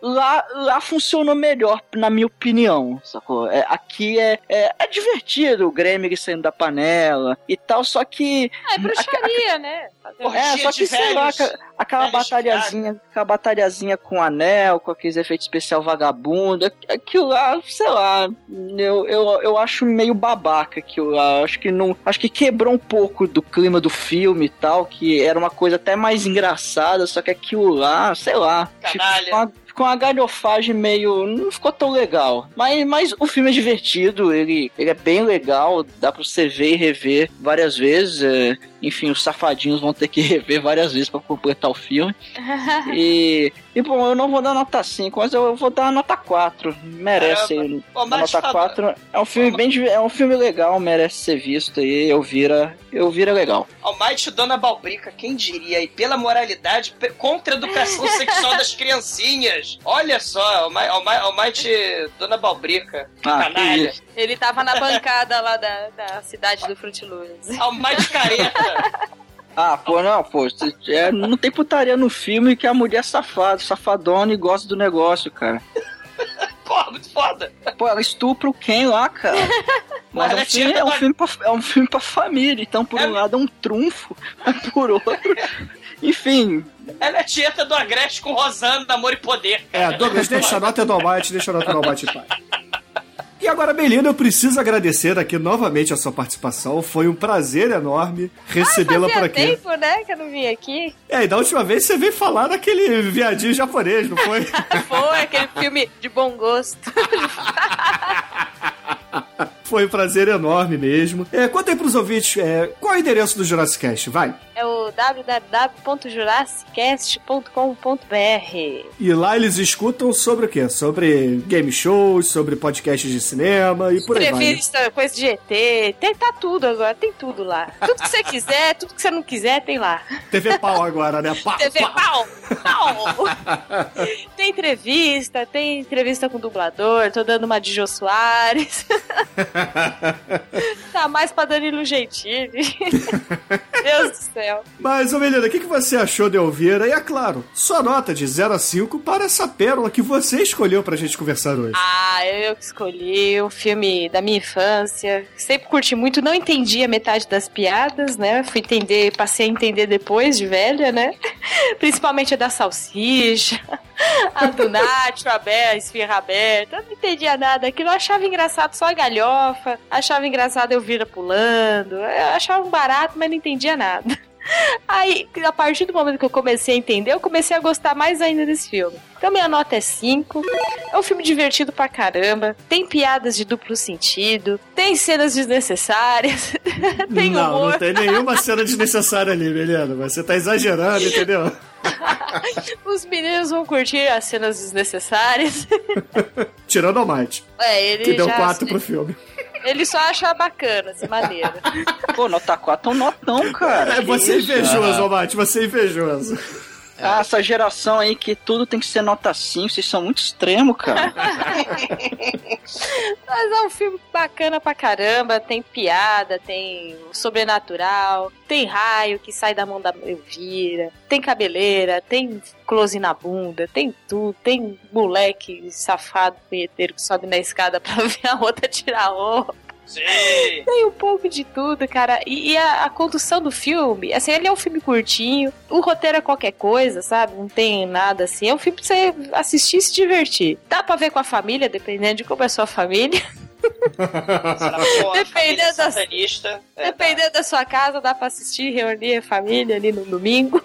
lá, lá funcionou melhor, na minha opinião, sacou? É, aqui é, é, é divertido o Grêmio saindo da panela e tal, só que. Ah, é bruxaria, né? É, só que sei lá, aquela, batalhazinha, aquela batalhazinha com anel, com aqueles efeitos especial vagabundo, aqu- aquilo lá, sei lá, eu, eu, eu acho meio babaca aquilo lá. Acho que não. Acho que quebrou um pouco do clima do filme e tal, que era uma coisa até mais engraçada, só que aquilo lá, sei lá. Canalha. Uma, ficou uma galhofagem meio. Não ficou tão legal. Mas, mas o filme é divertido, ele, ele é bem legal, dá pra você ver e rever várias vezes. é, enfim, os safadinhos vão ter que rever várias vezes pra completar o filme. E, e bom, eu não vou dar nota 5, mas eu vou dar nota 4. Merece mas nota fala- 4. É um filme bem é um filme legal, merece ser visto aí. Eu vira, eu vira legal. Almighty Dona Balbrica, quem diria? E pela moralidade, contra a educação sexual das criancinhas. Olha só, Almi- Almi- Almighty Dona Balbrica. Ah, que canalha. Ele tava na bancada lá da, da cidade do Frutiluz. Almighty Careta. Ah, pô, não, pô, é, não tem putaria no filme que a mulher é safada, safadona e gosta do negócio, cara. Porra, muito foda. Pô, ela estupra o Ken lá, cara. Mas é um, filme, tinha é, um filme pra, é um filme pra família, então por um lado é um trunfo, mas por outro. Enfim, Ela é tieta do Agreste com Rosana, Amor e Poder. É, Douglas, deixa a nota do Almighty, deixa a nota do Almighty em paz. E agora, Melina, eu preciso agradecer aqui novamente a sua participação. Foi um prazer enorme recebê-la Fazia por aqui. tempo, né, que eu não vim aqui. É, e da última vez você veio falar daquele viadinho japonês, não foi? Foi aquele filme de bom gosto. Foi um prazer enorme mesmo. É, conta aí pros ouvintes, é, qual é o endereço do Jurassic Cast? Vai. É o www.jurassicast.com.br. E lá eles escutam sobre o quê? Sobre game shows, sobre podcasts de cinema e por aí vai. né? Entrevista, coisa de ET, tem, tá tudo agora, tem tudo lá. Tudo que você quiser, tudo que você não quiser, tem lá. TV pau agora, né? Pau, TV pau. pau, pau. Entrevista, tem entrevista com o dublador, tô dando uma de Jô Soares. tá mais pra Danilo Gentili. Deus do céu. Mas, ô Melina, o que, que você achou de Elvira? E é claro, sua nota de 0 a 5 para essa pérola que você escolheu pra gente conversar hoje. Ah, eu que escolhi um filme da minha infância. Sempre curti muito, não entendi a metade das piadas, né? Fui entender, passei a entender depois de velha, né? Principalmente a da salsicha, a do Nacho, a Bé, esfirra aberta. Eu não entendia nada. Aquilo eu achava engraçado só a galhofa, achava engraçado eu vira pulando. Eu achava um barato, mas não entendia nada. Aí, a partir do momento que eu comecei a entender, eu comecei a gostar mais ainda desse filme. Então minha nota é 5. É um filme divertido pra caramba. Tem piadas de duplo sentido. Tem cenas desnecessárias. tem não, humor. não tem nenhuma cena desnecessária ali, Melina. Você tá exagerando, entendeu? Os meninos vão curtir as cenas desnecessárias. Tirando o Might, É, ele que deu já 4 pro filme. Ele só acha bacana, assim, maneiro. pô, nota 4 é um notão, cara. É, você é invejoso, ô Might, você é invejoso. Ah, essa geração aí que tudo tem que ser nota 5, vocês são muito extremos, cara. Mas é um filme bacana pra caramba. Tem piada, tem sobrenatural, tem raio que sai da mão da Elvira, tem cabeleira, tem close na bunda, tem tudo. Tem moleque safado, punheteiro que sobe na escada pra ver a outra tirar a roupa. Sim. Tem um pouco de tudo, cara. E, e a, a condução do filme, assim, ele é um filme curtinho. O roteiro é qualquer coisa, sabe? Não tem nada assim. É um filme pra você assistir e se divertir. Dá pra ver com a família, dependendo de como é a sua família. Dependendo da-. É, Dependendo da sua casa, dá pra assistir, reunir a família ali no domingo.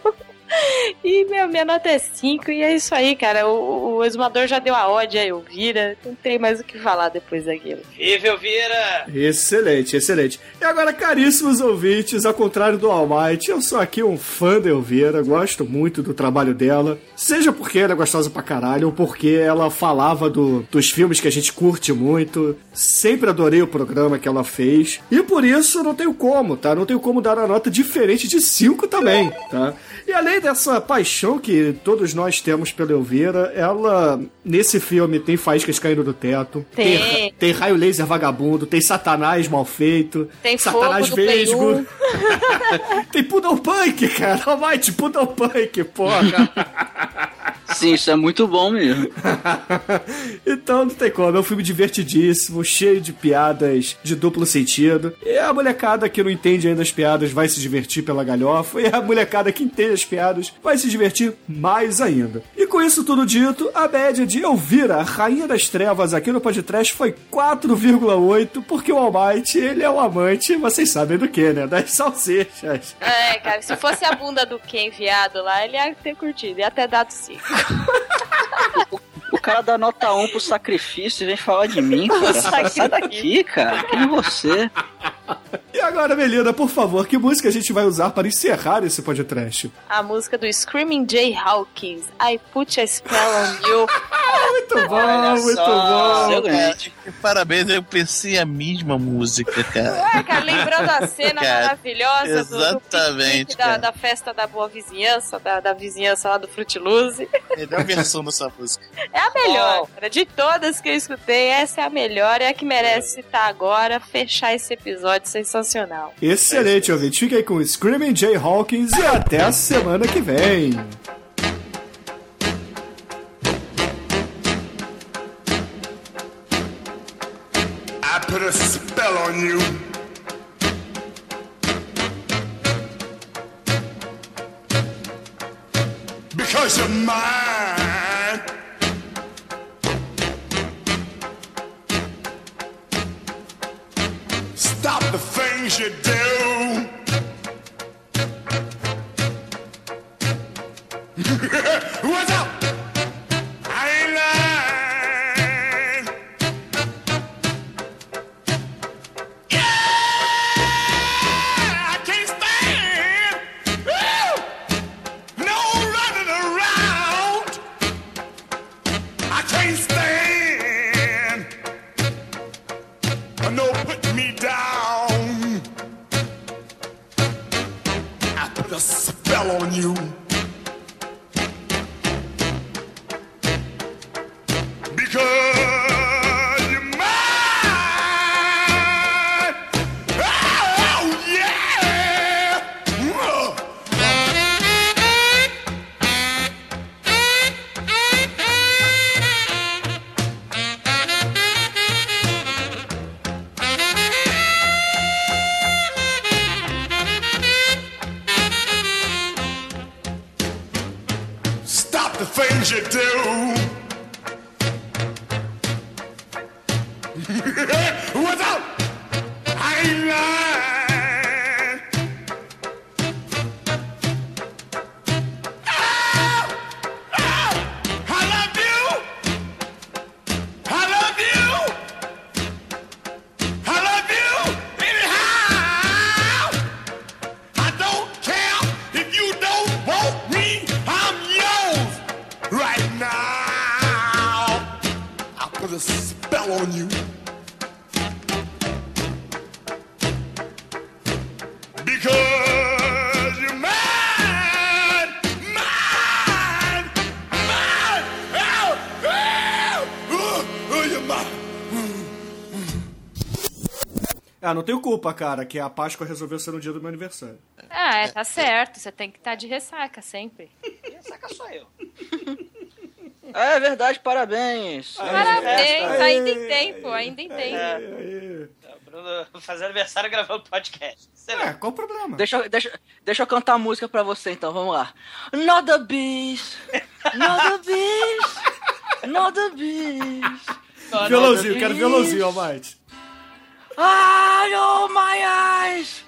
E meu, minha nota é 5 e é isso aí, cara. O, o exumador já deu a ódio a Elvira. Não tem mais o que falar depois daquilo. Vive, Elvira! Excelente, excelente. E agora, caríssimos ouvintes, ao contrário do All Might, eu sou aqui um fã da Elvira, gosto muito do trabalho dela, seja porque ela é gostosa pra caralho, ou porque ela falava do- dos filmes que a gente curte muito. Sempre adorei o programa que ela fez. E por isso não tenho como, tá? Não tenho como dar uma nota diferente de 5 também, tá? E além dessa paixão que todos nós temos pela Elvira, ela, nesse filme, tem faíscas caindo do teto, Tem. tem, tem raio laser vagabundo, tem satanás mal feito, Tem satanás vesgo, 1. tem Poodle Punk, cara, Almighty Poodle Punk, porra. Sim, isso é muito bom mesmo. então não tem como, é um filme divertidíssimo, cheio de piadas de duplo sentido. E a molecada que não entende ainda as piadas vai se divertir pela galhofa, e a molecada que entende as piadas vai se divertir mais ainda. E com isso tudo dito, a média de Elvira, a Rainha das Trevas aqui no podcast foi 4,8, porque o Almighty, ele é um amante, vocês sabem do que, né? Das salsichas. É, cara, se fosse a bunda do Ken viado lá, ele ia ter curtido, ia ter dado 5. O cara dá nota 1 pro sacrifício e vem falar de mim, cara. Sai Sai daqui, cara. Quem é você? E agora, Melina, por favor, que música a gente vai usar para encerrar esse podcast? A música do Screaming Jay Hawkins, I Put a Spell on You. Muito bom, Olha muito só. bom. Excelente. Parabéns, eu pensei a mesma música, cara. Ué, cara, lembrando a cena Cara, maravilhosa do, do exatamente, piquenique da, da festa da boa vizinhança, da, da vizinhança lá do Frutiluz. Melhor versão dessa música. É a melhor, cara. De todas que eu escutei, essa é a melhor, é a que merece estar agora, fechar esse episódio sensacional. Excelente, ouvinte. Fica aí com Screaming Jay Hawkins e até a semana que vem. Put a spell on you. Because you're mine. Stop the things you do. Ah, não tenho culpa, cara, que a Páscoa resolveu ser no dia do meu aniversário. Ah, é, tá certo. Você tem que estar de ressaca sempre. Saca só eu. É verdade, parabéns. Parabéns, ainda em tempo, ainda em tempo. É, o Bruno fazendo aniversário gravando podcast. É, qual o problema? Deixa, eu- deixa, deixa eu cantar a música pra você então, vamos lá. Not the beast, not the beast, not the beast. Violãozinho, quero violãozinho, Almighty. Ah, oh my eyes,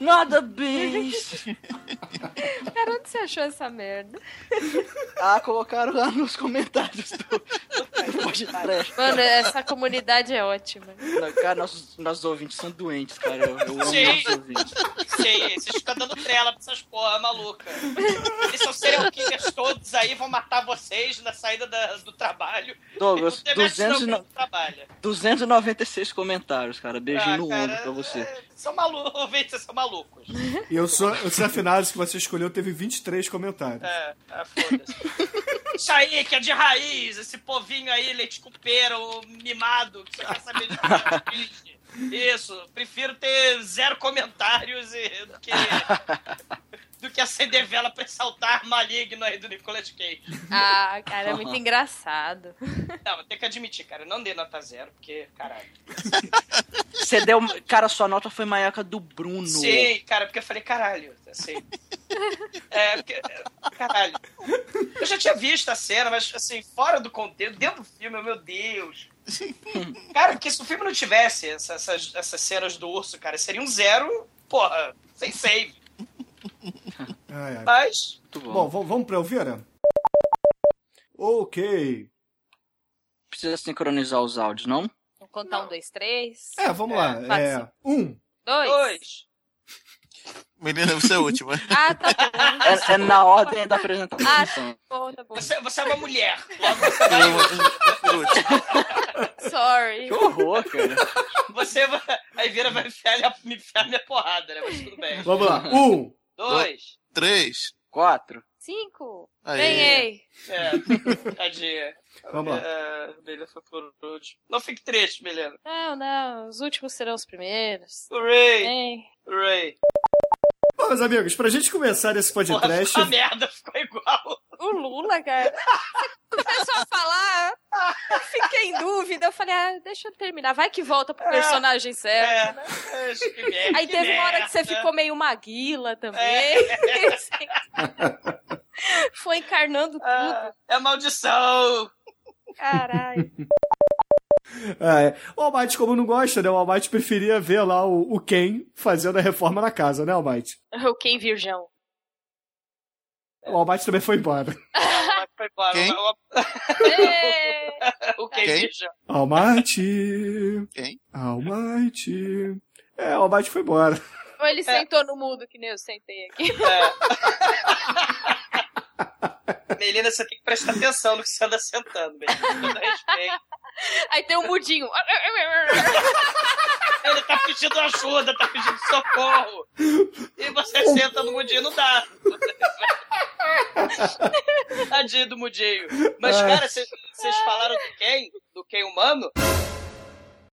not the beast. Cara, onde você achou essa merda? Ah, colocaram lá nos comentários do, do podcast. Mano, essa comunidade é ótima. Não, Cara, nossos, nossos ouvintes são doentes, cara. Eu, eu amo Sim. nossos ouvintes. Sei, vocês ficam dando trela pra essas porra maluca. Eles são serial killers todos aí, vão matar vocês na saída da- do trabalho. Douglas, E não tem mais 200 e não no- trabalha. 296 comentários, cara. Beijinho Ah, no cara, ombro pra você. São malucos, ouvintes, são malucos. E eu sou, os afinados que você escolheu teve 23 comentários. É, ah, foda-se. Isso aí, que é de raiz, esse povinho aí, leite o mimado, que você quer saber de bicho. Isso, prefiro ter zero comentários e, do que do que acender vela pra esse altar maligno aí do Nicolas Cage. Ah, cara, é muito engraçado. Não, tem que admitir, cara, eu não dei nota zero, porque, caralho. Você deu. Cara, sua nota foi maior que a do Bruno. Sim, cara, porque eu falei, caralho, assim. É, porque, caralho. Eu já tinha visto a cena, mas assim, fora do contexto, dentro do filme, meu Deus. Cara, porque se o filme não tivesse essa- essas, essas cenas do urso, cara, seria um zero, porra, sem save. Ai, ai. Mas. Bom, v- vamos pra Elvira? Ok. Precisa sincronizar os áudios, não? Vou contar um, dois, três. É, vamos lá. fácil. É, um. Dois. Menina, você é a última. Ah, tá bom. É, é na ordem da apresentação. Ah, tá bom, tá bom. Você, você é uma mulher. Sorry. Que horror, cara. Você vai. Aí vira, vai enfiar, me enfiar minha porrada, né? Mas tudo bem. Vamos lá. Um. Dois. Três. Quatro. Cinco. Aí. Ganhei. É, tadinha. Vamos lá. É, Milena foi por último. Não fique triste, Milena. Não, não. Os últimos serão os primeiros. Hooray! Hooray! Bom, meus amigos, pra gente começar esse podcast. Porra, a merda, ficou igual. O Lula, cara. Começou a falar. Eu fiquei em dúvida. Eu falei, ah, deixa eu terminar. Vai que volta pro personagem certo. É, merda, Aí teve uma hora que você ficou meio maguila também. É. Foi encarnando tudo. Ah, é maldição. Caralho. É. O Almighty, como não gosta, né? O Almighty preferia ver lá o, o Ken fazendo a reforma na casa, né, Almighty? O Ken Virgão. O Almighty também foi embora. Foi embora. Quem? O- O Ken Quem? Almighty. Quem? Almighty. É, o Almighty foi embora. Ou ele sentou no mudo, que nem eu sentei aqui. Melina, você tem que prestar atenção no que você anda sentando, Melina. Todo respeito. Aí tem um mudinho. Ele tá pedindo ajuda, tá pedindo socorro. E você senta no mudinho, não dá. Tadinho do mudinho. Mas, cara, vocês falaram do Ken, do Ken humano.